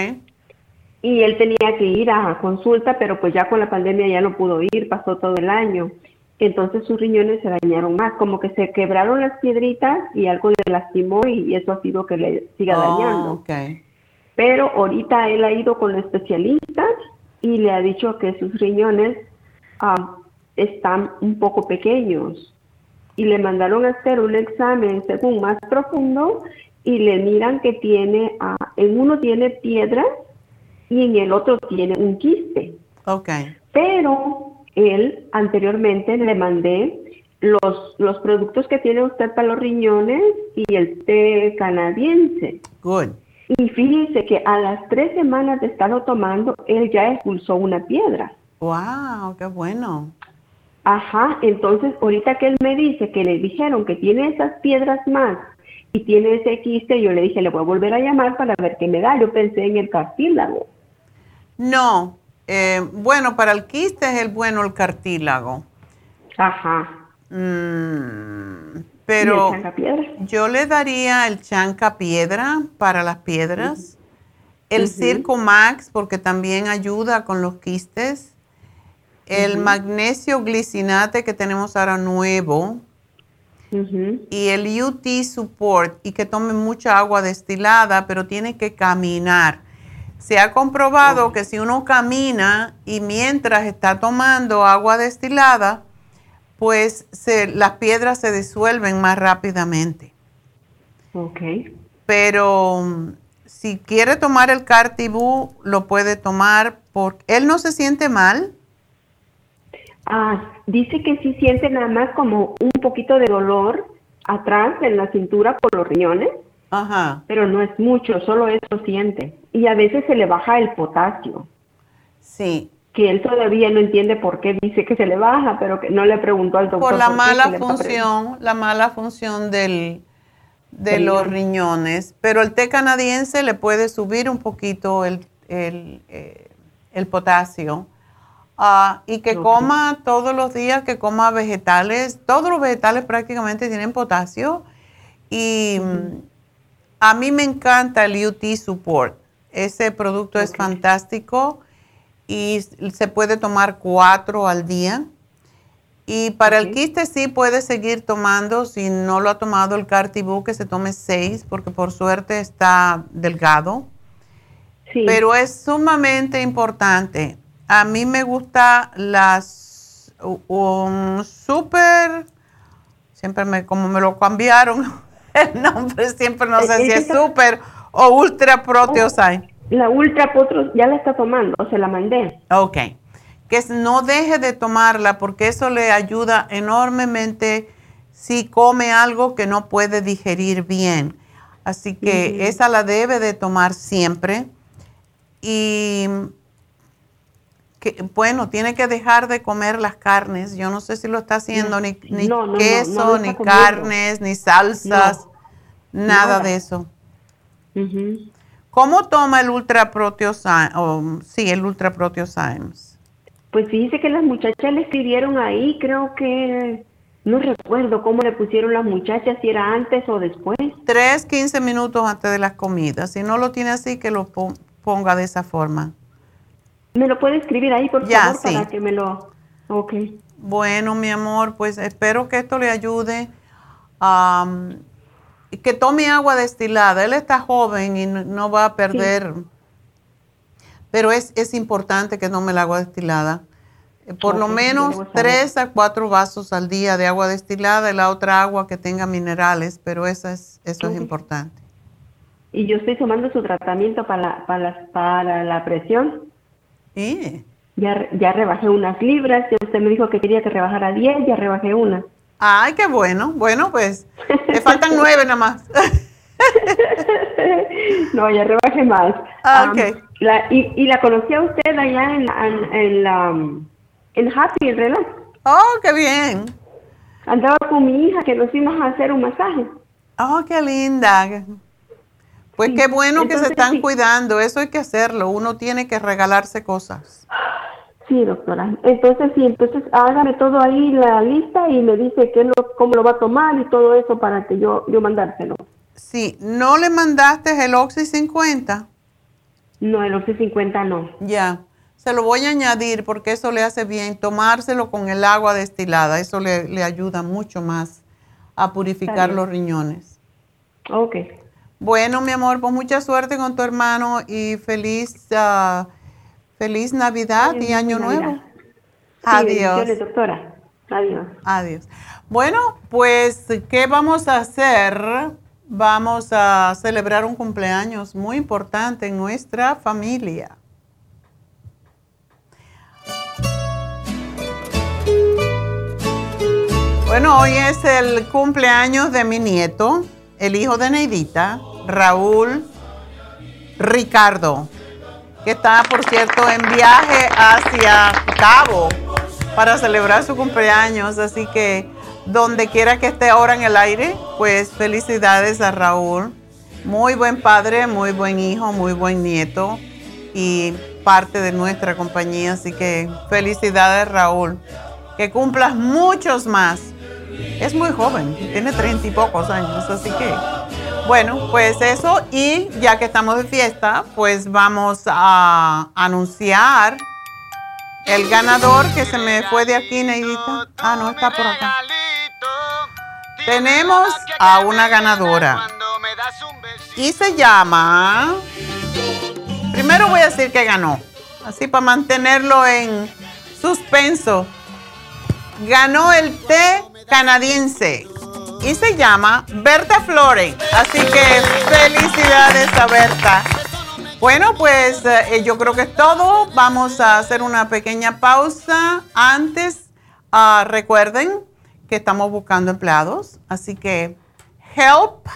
Y él tenía que ir a consulta, pero pues ya con la pandemia ya no pudo ir, pasó todo el año. Entonces sus riñones se dañaron más, como que se quebraron las piedritas y algo le lastimó y eso ha sido que le siga dañando. Oh, ok. Pero ahorita él ha ido con el especialista y le ha dicho que sus riñones ah, están un poco pequeños y le mandaron a hacer un examen según más profundo y le miran que tiene, ah, en uno tiene piedras y en el otro tiene un quiste. Ok. Pero él anteriormente le mandé los, los productos que tiene usted para los riñones y el té canadiense. Good. Y fíjense que a las tres semanas de estarlo tomando, él ya expulsó una piedra. Wow, qué bueno. Ajá, entonces ahorita que él me dice que le dijeron que tiene esas piedras más y tiene ese quiste, yo le dije, le voy a volver a llamar para ver qué me da. Yo pensé en el cartílago. No, eh, bueno, para el quiste es el bueno el cartílago. Ajá. Mm, pero ¿Y el chancapiedra? yo le daría el chanca piedra para las piedras, el. Circo Max porque también ayuda con los quistes, el magnesio glicinate que tenemos ahora nuevo y el UT Support y que tome mucha agua destilada, pero tiene que caminar. Se ha comprobado que si uno camina y mientras está tomando agua destilada, pues se- las piedras se disuelven más rápidamente. Ok. Pero mm, si quiere tomar el Cartibú, lo puede tomar porque él no se siente mal. Ah, dice que sí siente nada más como un poquito de dolor atrás en la cintura por los riñones, Ajá. pero no es mucho, solo eso siente. Y a veces se le baja el potasio, Sí. que él todavía no entiende por qué dice que se le baja, pero que no le preguntó al doctor. Por la mala función, la mala función del, de los riñón. riñones. Pero el té canadiense le puede subir un poquito el, el, eh, el potasio. Ah, y que coma todos los días, que coma vegetales. Todos los vegetales prácticamente tienen potasio. Y mm, a mí me encanta el UT Support. Ese producto es fantástico y se puede tomar cuatro al día. Y para el quiste sí puede seguir tomando, si no lo ha tomado el Cartibú, que se tome seis, porque por suerte está delgado. Sí. Pero es sumamente importante. A mí me gusta las un super, siempre me, como me lo cambiaron <laughs> el nombre, siempre no sé Eh, si es esa- super o ultra proteosine. La ultra potros ya la está tomando, se la mandé. Ok. Que no deje de tomarla porque eso le ayuda enormemente si come algo que no puede digerir bien. Así que esa la debe de tomar siempre. Y que, bueno, tiene que dejar de comer las carnes. Yo no sé si lo está haciendo, ni, ni No, no, no, queso, no ni comiendo. carnes, ni salsas, nada, nada. de eso. Ujú. ¿Cómo toma el ultra proteosine? Oh, sí, el ultra proteosymes. Pues fíjese que las muchachas le escribieron ahí, creo que no recuerdo cómo le pusieron las muchachas, si era antes o después. 3, 15 minutos antes de las comidas. Si no lo tiene así, que lo pon- ponga de esa forma. ¿Me lo puede escribir ahí, por Ya, favor, sí. para que me lo... Ok. Bueno, mi amor, pues espero que esto le ayude. y que tome agua destilada. Él está joven y no, no va a perder. Pero es, es importante que tome el agua destilada. Eh, Por lo menos tres a cuatro vasos al día de agua destilada y la otra agua que tenga minerales, pero eso es, eso es importante. Y yo estoy tomando su tratamiento para la, para la, para la presión. Ya, ya rebajé unas libras, ya usted me dijo que quería que rebajara 10, ya rebajé una. Ay, qué bueno. Bueno, pues le faltan <laughs> nueve nada más. <laughs> No, ya rebajé más. Ah, Um, ok. la, y, y la conocí a usted allá en, en, en la en Happy en Relax. Oh, qué bien. Andaba con mi hija que nos fuimos a hacer un masaje. Oh, qué linda. Pues qué bueno que se están sí. cuidando. Eso hay que hacerlo. Uno tiene que regalarse cosas. Sí, doctora. Entonces, sí, entonces hágame todo ahí la lista y me dice qué lo, cómo lo va a tomar y todo eso para que yo, yo mandárselo. Sí, ¿no le mandaste el Oxy 50? No, el Oxy 50 no. Ya. Se lo voy a añadir porque eso le hace bien. Tomárselo con el agua destilada. Eso le, le ayuda mucho más a purificar los riñones. Ok. Bueno, mi amor, pues mucha suerte con tu hermano y feliz, ah, feliz Navidad Feliz y Año Navidad. Nuevo. Sí, Adiós. doctora. Adiós. Adiós. Bueno, pues, ¿qué vamos a hacer? Vamos a celebrar un cumpleaños muy importante en nuestra familia. Bueno, hoy es el cumpleaños de mi nieto, el hijo de Neidita, Raúl Ricardo, que está, por cierto, en viaje hacia Cabo para celebrar su cumpleaños. Así que donde quiera que esté ahora en el aire, pues felicidades a Raúl. Muy buen padre, muy buen hijo, muy buen nieto y parte de nuestra compañía. Así que felicidades Raúl. Que cumplas muchos más. Es muy joven, tiene treinta y pocos años, así que bueno, pues eso y ya que estamos de fiesta, pues vamos a anunciar el ganador que se me fue de aquí, Neidita. Ah, no, está por acá. Tenemos a una ganadora. Y se llama... Primero voy a decir que ganó. Así para mantenerlo en suspenso. Ganó el té canadiense. Y se llama Berta Flore. Así que felicidades a Berta. Bueno, pues eh, yo creo que es todo. Vamos a hacer una pequeña pausa. Antes, ah, recuerden que estamos buscando empleados. Así que help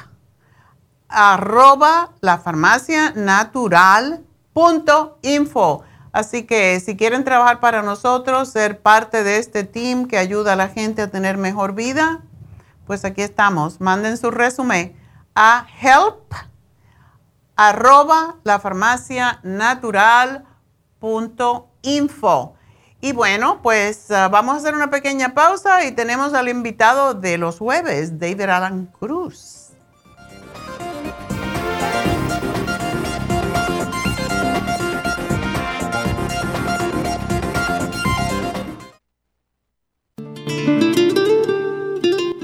arroba la farmacia natural punto info. Así que si quieren trabajar para nosotros, ser parte de este team que ayuda a la gente a tener mejor vida, pues aquí estamos. Manden su resumen a help arroba la farmacia natural punto info. Y bueno, pues ah, vamos a hacer una pequeña pausa y tenemos al invitado de los jueves, David Alan Cruz.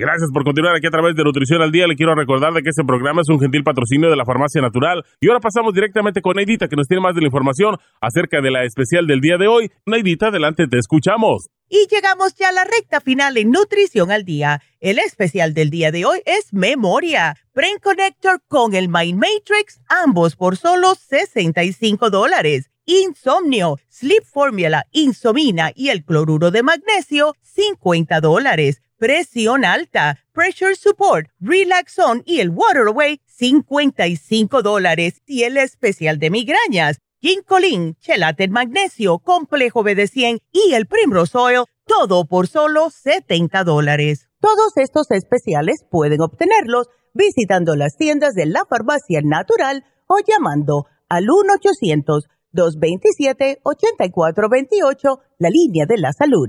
Gracias por continuar aquí a través de Nutrición al Día. Le quiero recordar de que este programa es un gentil patrocinio de la Farmacia Natural. Y ahora pasamos directamente con Neidita, que nos tiene más de la información acerca de la especial del día de hoy. Neidita, adelante, te escuchamos. Y llegamos ya a la recta final en Nutrición al Día. El especial del día de hoy es Memoria, Brain Connector con el Mind Matrix, ambos por solo 65 dólares. Insomnio, Sleep Formula, Insomina y el cloruro de magnesio, 50 dólares. Presión alta, Pressure Support, Relaxon y el Water Away, 55 dólares. Y el especial de migrañas, Ginkolin, Chelate Magnesio, Complejo BD100 y el Primrose Oil, todo por solo 70 dólares. Todos estos especiales pueden obtenerlos visitando las tiendas de la farmacia natural o llamando al 1-800-227-8428, la línea de la salud.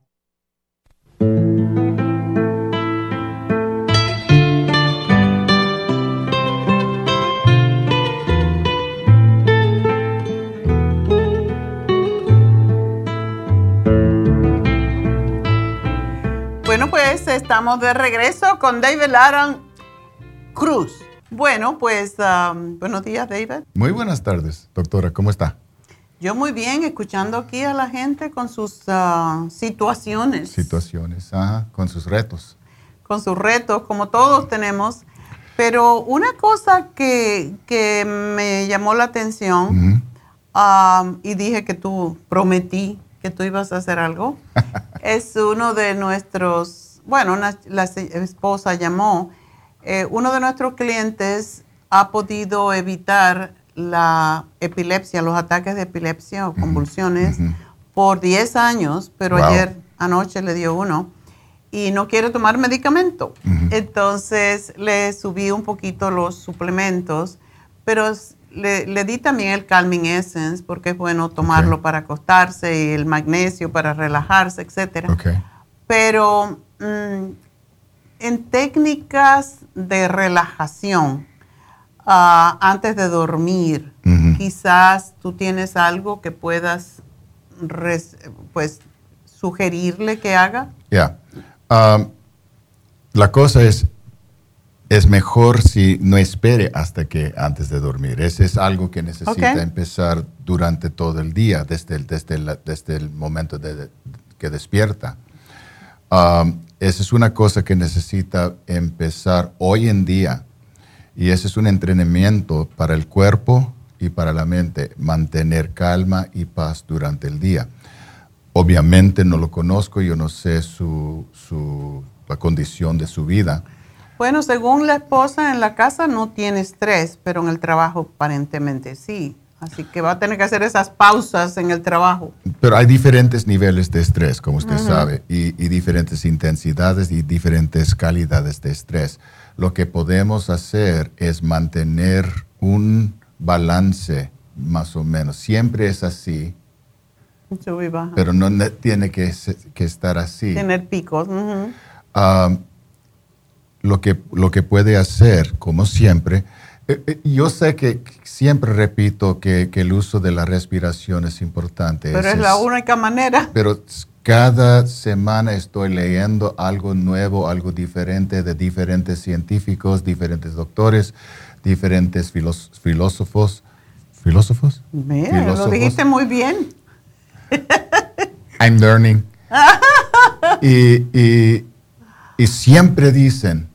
Pues estamos de regreso con David Aaron Cruz. Bueno, pues um, buenos días, David. Muy buenas tardes, doctora. ¿Cómo está? Yo muy bien, escuchando aquí a la gente con sus uh, situaciones. Situaciones, ajá, con sus retos. Con sus retos, como todos tenemos. Pero una cosa que, que me llamó la atención, um, y dije que tú prometí que tú ibas a hacer algo, <laughs> es uno de nuestros, bueno, una- la esposa llamó, eh, uno de nuestros clientes ha podido evitar la epilepsia, los ataques de epilepsia o convulsiones por 10 años, pero Wow. ayer anoche le dio uno y no quiere tomar medicamento. Entonces le subí un poquito los suplementos, pero le, le di también el Calming Essence porque es bueno tomarlo para acostarse y el magnesio para relajarse, etcétera. Pero mm, en técnicas de relajación ah, antes de dormir, quizás tú tienes algo que puedas res- pues sugerirle que haga. Ya. Um, la cosa es, es mejor si no espere hasta que antes de dormir. Ese es algo que necesita empezar durante todo el día, desde el, desde el, desde el momento de, de- que despierta. Um, esa es una cosa que necesita empezar hoy en día. Y ese es un entrenamiento para el cuerpo y para la mente, mantener calma y paz durante el día. Obviamente no lo conozco, yo no sé su, su- la condición de su vida. Bueno, según la esposa en la casa no tiene estrés, pero en el trabajo aparentemente sí. Así que va a tener que hacer esas pausas en el trabajo. Pero hay diferentes niveles de estrés, como usted Ujú. sabe, y, y diferentes intensidades y diferentes calidades de estrés. Lo que podemos hacer es mantener un balance, más o menos. Siempre es así, pero no ne- tiene que, que estar así. Tener picos. ujú. Ah, lo, que, lo que puede hacer, como siempre, eh, eh, yo sé que siempre repito que, que el uso de la respiración es importante. Pero es la única manera. pero cada semana estoy leyendo algo nuevo, algo diferente de diferentes científicos, diferentes doctores, diferentes filósofos. ¿Filósofos? Mira, lo Filósofos. dijiste muy bien. I'm learning. <laughs> y, y- y siempre dicen,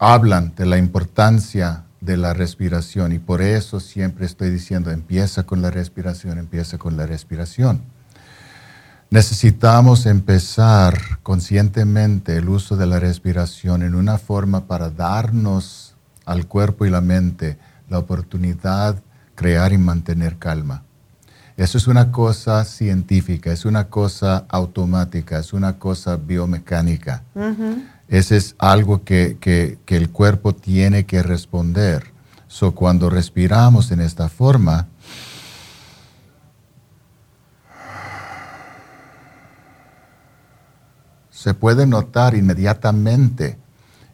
hablan de la importancia de la respiración y por eso siempre estoy diciendo, empieza con la respiración, empieza con la respiración. Necesitamos empezar conscientemente el uso de la respiración en una forma para darnos al cuerpo y la mente la oportunidad crear y mantener calma. Eso es una cosa científica, es una cosa automática, es una cosa biomecánica. Ese es algo que, que- el cuerpo tiene que responder. So, cuando respiramos en esta forma, se puede notar inmediatamente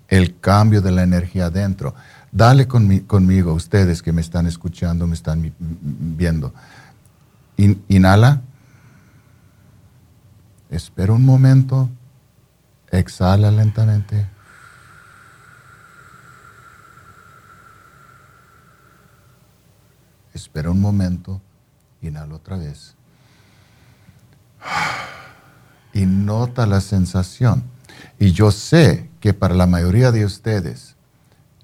el cambio de la energía adentro. Dale conmigo, ustedes que me están escuchando, me están viendo. inhala. Espera un momento. Exhala lentamente. Espera un momento. Inhala otra vez. Y nota la sensación. Y yo sé que para la mayoría de ustedes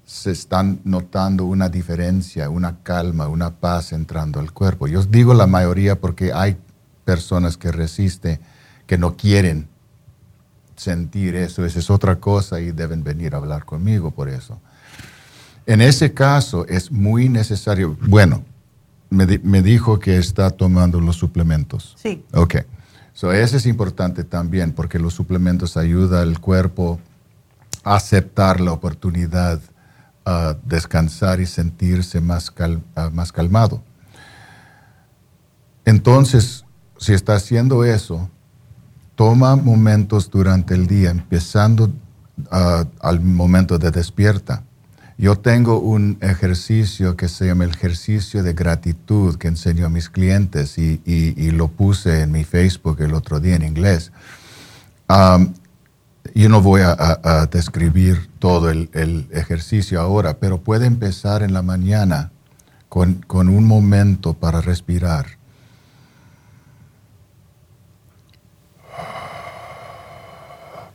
se están notando una diferencia, una calma, una paz entrando al cuerpo. Yo digo la mayoría porque hay personas que resisten, que no quieren sentir eso. Esa es otra cosa y deben venir a hablar conmigo por eso. En ese caso es muy necesario, bueno, me, dijo que está tomando los suplementos. Sí. Ok. So, eso es importante también porque los suplementos ayudan al cuerpo a aceptar la oportunidad a descansar y sentirse más, más calmado. Entonces, si está haciendo eso, toma momentos durante el día, empezando al momento de despierta yo tengo un ejercicio que se llama el ejercicio de gratitud que enseño a mis clientes y, lo puse en mi Facebook el otro día en inglés. yo no voy a, describir todo el, ejercicio ahora, pero puede empezar en la mañana con, con un momento para respirar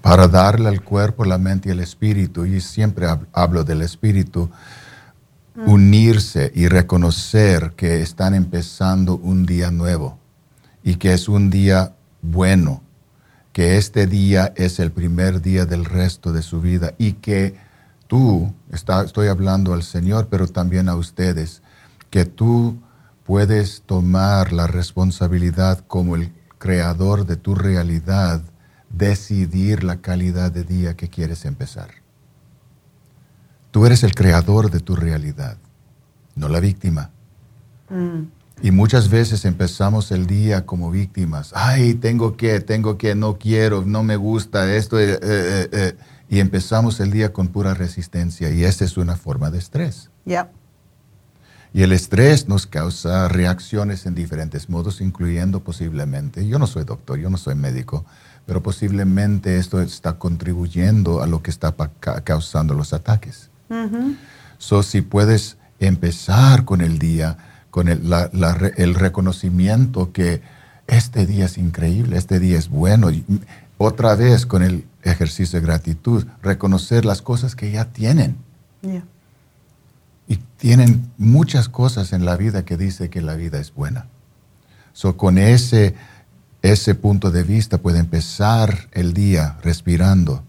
para darle al cuerpo, la mente y el espíritu, y siempre hablo del espíritu, mm. unirse y reconocer que están empezando un día nuevo y que es un día bueno, que este día es el primer día del resto de su vida y que tú, estoy hablando al Señor, pero también a ustedes, que tú puedes tomar la responsabilidad como el creador de tu realidad decidir la calidad de día que quieres empezar. Tú eres el creador de tu realidad, no la víctima. Mm. Y muchas veces empezamos el día como víctimas. Ay, tengo que, tengo que, no quiero, no me gusta esto. Eh, eh, eh, y empezamos el día con pura resistencia. Y esa es una forma de estrés. Y el estrés nos causa reacciones en diferentes modos, incluyendo posiblemente, yo no soy doctor, yo no soy médico, pero posiblemente esto está contribuyendo a lo que está causando los ataques. So, si puedes empezar con el día, con el, el, reconocimiento que este día es increíble, este día es bueno, y otra vez con el ejercicio de gratitud, reconocer las cosas que ya tienen. Y tienen muchas cosas en la vida que dice que la vida es buena. So, con ese ese punto de vista puede empezar el día respirando.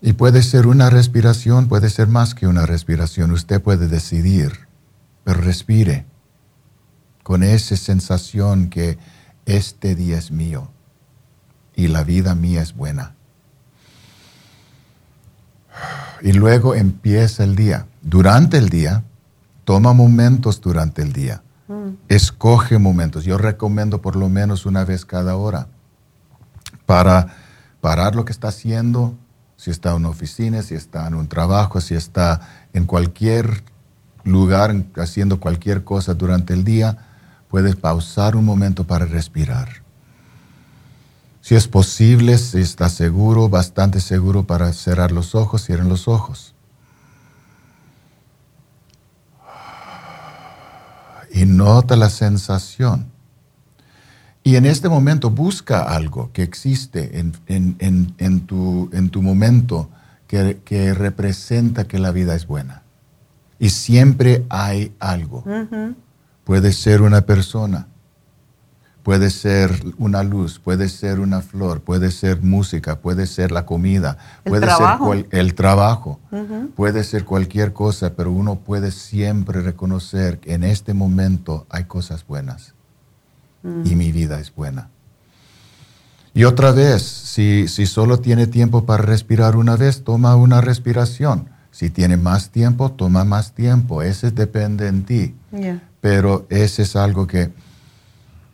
Y puede ser una respiración, puede ser más que una respiración. Usted puede decidir, pero respire con esa sensación que este día es mío y la vida mía es buena. Y luego empieza el día. Durante el día, toma momentos durante el día Escoge momentos. Yo recomiendo por lo menos una vez cada hora para parar lo que está haciendo, si está en una oficina, si está en un trabajo, si está en cualquier lugar haciendo cualquier cosa durante el día, puedes pausar un momento para respirar. Si es posible, si está seguro, bastante seguro para cerrar los ojos, cierren los ojos. Y nota la sensación. Y en este momento busca algo que existe en, tu, en tu, momento que, representa que la vida es buena. Y siempre hay algo. Puede ser una persona, Puede ser una luz, puede ser una flor, puede ser música, puede ser la comida, puede ser el trabajo, puede ser cualquier cosa, pero uno puede siempre reconocer que en este momento hay cosas buenas y mi vida es buena. Y otra vez, si, si solo tiene tiempo para respirar una vez, toma una respiración. Si tiene más tiempo, toma más tiempo. Ese depende en ti. Pero ese es algo que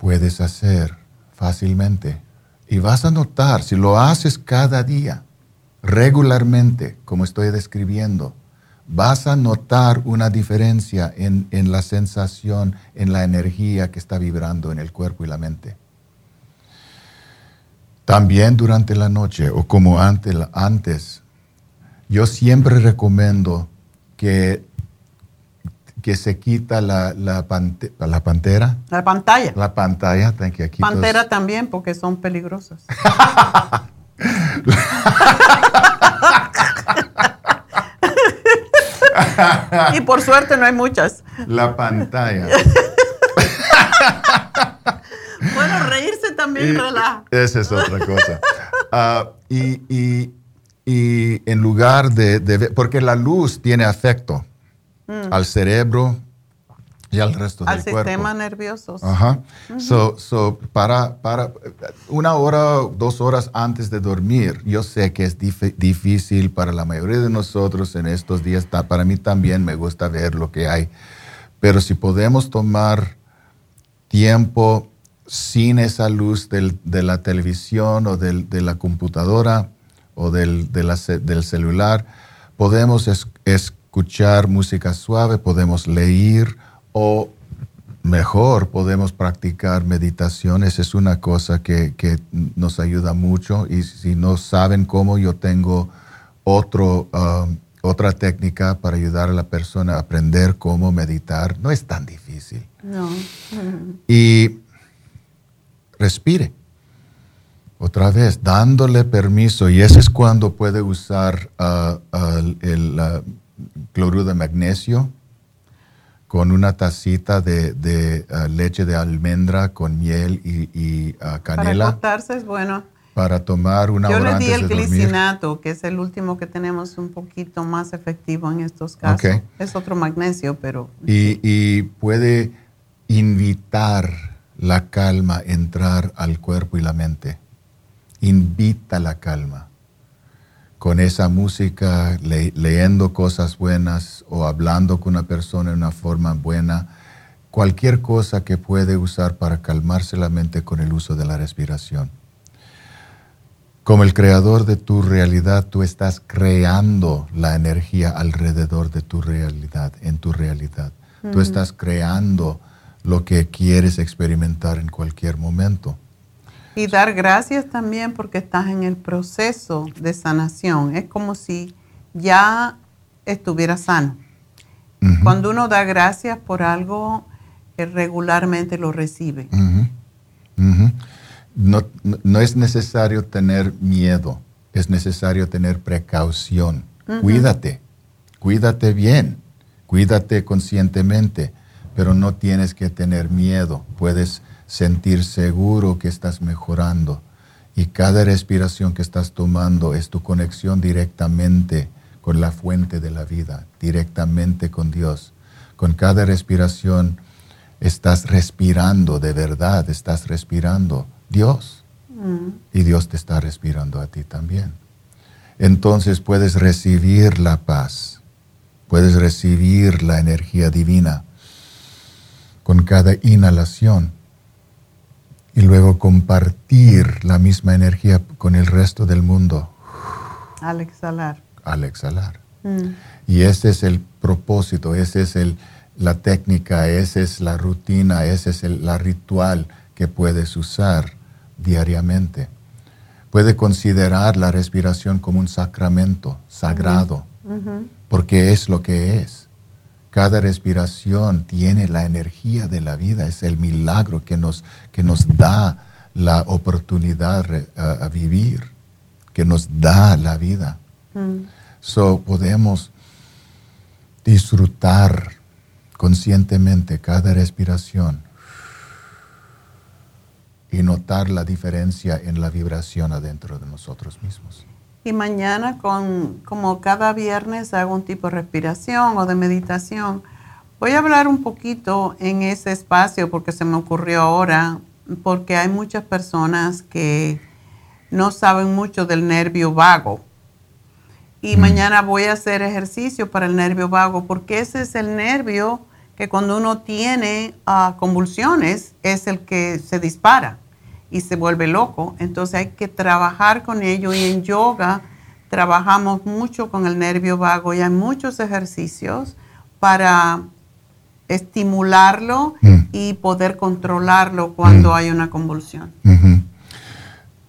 puedes hacer fácilmente. Y vas a notar, si lo haces cada día, regularmente, como estoy describiendo, vas a notar una diferencia en, en, la sensación, en la energía que está vibrando en el cuerpo y la mente. También durante la noche o como antes, antes yo siempre recomiendo que, que se quita la, la, la pantera. La pantalla. La pantalla. You. Aquí Pantera también porque son peligrosas. <laughs> y por suerte no hay muchas. La pantalla. <laughs> bueno, reírse también relaja. Esa es otra cosa. Uh, y, y, y, en lugar de, de, Porque la luz tiene afecto mm. al cerebro y al resto al del cuerpo. Al sistema nervioso. Ajá. Uh -huh. so, so, para, para una hora, dos horas antes de dormir, yo sé que es dif difícil para la mayoría de nosotros en estos días. Para mí también me gusta ver lo que hay. Pero si podemos tomar tiempo sin esa luz del, de la televisión o del, de la computadora o del, de la, del celular, podemos es, escuchar música suave, podemos leer o mejor podemos practicar meditaciones. Es una cosa que, que, nos ayuda mucho y si no saben cómo, yo tengo otro, um, otra técnica para ayudar a la persona a aprender cómo meditar. No es tan difícil. No. Y respire. Otra vez, dándole permiso, y ese es cuando puede usar uh, uh, el uh, cloruro de magnesio con una tacita de, de leche de almendra con miel y, y canela. Para acostarse es bueno. Para tomar una Yo hora le di antes el de dormir. glicinato, que es el último que tenemos un poquito más efectivo en estos casos. Okay. Es otro magnesio, pero... Y, y puede invitar la calma entrar al cuerpo y la mente. Invita la calma. Con esa música, le, leyendo cosas buenas o hablando con una persona de una forma buena, cualquier cosa que puede usar para calmarse la mente con el uso de la respiración. Como el creador de tu realidad, tú estás creando la energía alrededor de tu realidad, en tu realidad. Mm. Tú estás creando lo que quieres experimentar en cualquier momento. Y dar gracias también porque estás en el proceso de sanación. Es como si ya estuvieras sano. Uh -huh. Cuando uno da gracias por algo, regularmente lo recibe. Uh -huh. Uh -huh. No, no, no, es necesario tener miedo, es necesario tener precaución. Cuídate, cuídate bien, cuídate conscientemente pero no tienes que tener miedo, puedes sentir seguro que estás mejorando y cada respiración que estás tomando es tu conexión directamente con la fuente de la vida, directamente con Dios. Con cada respiración estás respirando de verdad, estás respirando Dios mm. y Dios te está respirando a ti también. Entonces puedes recibir la paz, puedes recibir la energía divina con cada inhalación y luego compartir la misma energía con el resto del mundo. Al exhalar. Al exhalar. Mm. Y ese es el propósito, esa es el, la técnica, esa es la rutina, ese es el la ritual que puedes usar diariamente. Puede considerar la respiración como un sacramento sagrado, porque es lo que es. Cada respiración tiene la energía de la vida, es el milagro que nos, que nos da la oportunidad a, a vivir, que nos da la vida. Mm. So podemos disfrutar conscientemente cada respiración y notar la diferencia en la vibración adentro de nosotros mismos. Y mañana, con, como cada viernes, hago un tipo de respiración o de meditación. Voy a hablar un poquito en ese espacio porque se me ocurrió ahora, porque hay muchas personas que no saben mucho del nervio vago. Y mm. mañana voy a hacer ejercicio para el nervio vago, porque ese es el nervio que cuando uno tiene uh, convulsiones es el que se dispara y se vuelve loco. Entonces hay que trabajar con ello y en yoga trabajamos mucho con el nervio vago y hay muchos ejercicios para estimularlo Mm. y poder controlarlo cuando hay una convulsión.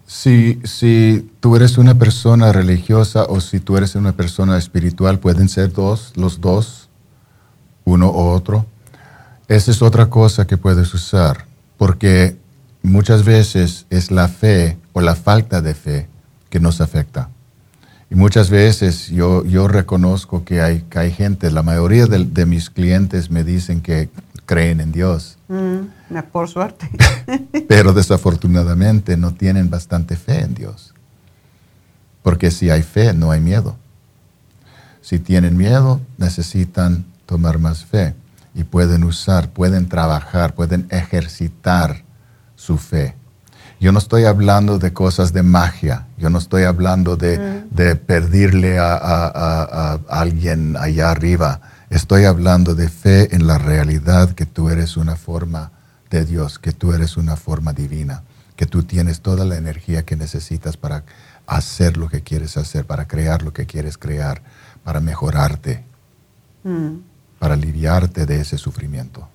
Si, si tú eres una persona religiosa o si tú eres una persona espiritual, pueden ser dos, los dos, uno o otro. Esa es otra cosa que puedes usar, porque muchas veces es la fe o la falta de fe que nos afecta. Y muchas veces yo, yo reconozco que hay, que hay gente, la mayoría de, de mis clientes me dicen que creen en Dios, Mm, por suerte. <laughs> pero desafortunadamente no tienen bastante fe en Dios. Porque si hay fe, no hay miedo. Si tienen miedo, necesitan tomar más fe y pueden usar, pueden trabajar, pueden ejercitar su fe. Yo no estoy hablando de cosas de magia, yo no estoy hablando de, de pedirle a, a- a- a alguien allá arriba, estoy hablando de fe en la realidad que tú eres una forma de Dios, que tú eres una forma divina, que tú tienes toda la energía que necesitas para hacer lo que quieres hacer, para crear lo que quieres crear, para mejorarte, Mm. para aliviarte de ese sufrimiento.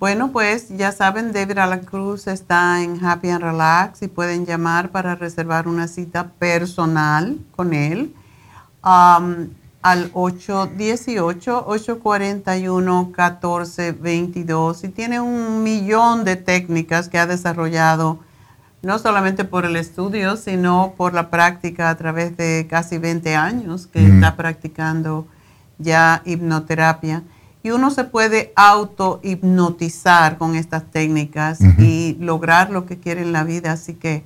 Bueno, pues ya saben, David Alan Cruz está en Happy and Relax y pueden llamar para reservar una cita personal con él um, al 818-841-1422 y tiene un millón de técnicas que ha desarrollado no solamente por el estudio, sino por la práctica a través de casi 20 años que Mm. está practicando ya hipnoterapia. Y uno se puede auto-hipnotizar con estas técnicas y lograr lo que quiere en la vida. Así que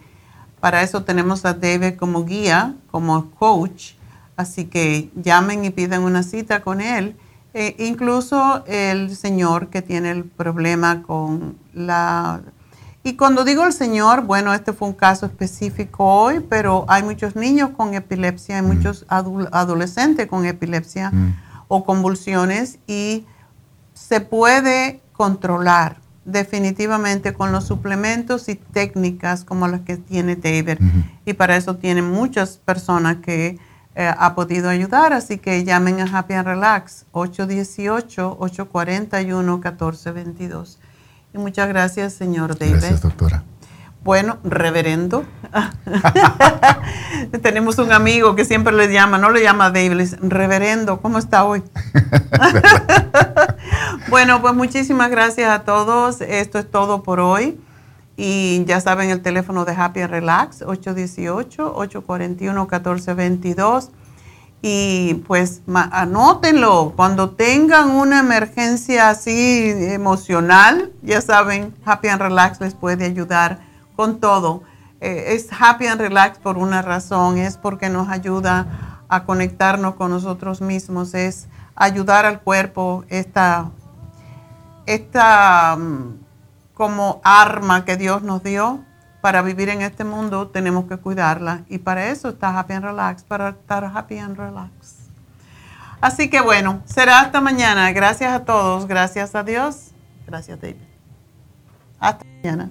para eso tenemos a David como guía, como coach. Así que llamen y piden una cita con él. E incluso el señor que tiene el problema con la... Y cuando digo el señor, bueno, este fue un caso específico hoy, pero hay muchos niños con epilepsia, hay muchos adu- adolescentes con epilepsia o convulsiones y se puede controlar definitivamente con los suplementos y técnicas como las que tiene David. Y para eso tiene muchas personas que eh, ha podido ayudar, así que llamen a Happy and Relax 818-841-1422. Y muchas gracias, señor David. Gracias, doctora. Bueno, reverendo. <laughs> Tenemos un amigo que siempre le llama, no le llama David, reverendo, ¿cómo está hoy? <laughs> bueno, pues muchísimas gracias a todos. Esto es todo por hoy. Y ya saben el teléfono de Happy and Relax, 818-841-1422. Y pues anótenlo. Cuando tengan una emergencia así emocional, ya saben, Happy and Relax les puede ayudar con todo. Eh, es Happy and Relax por una razón, es porque nos ayuda a conectarnos con nosotros mismos, es ayudar al cuerpo, esta, esta mm, como arma que Dios nos dio para vivir en este mundo, tenemos que cuidarla. Y para eso está Happy and Relax, para estar Happy and Relax. Así que bueno, será hasta mañana. Gracias a todos, gracias a Dios. Gracias, David. Hasta mañana.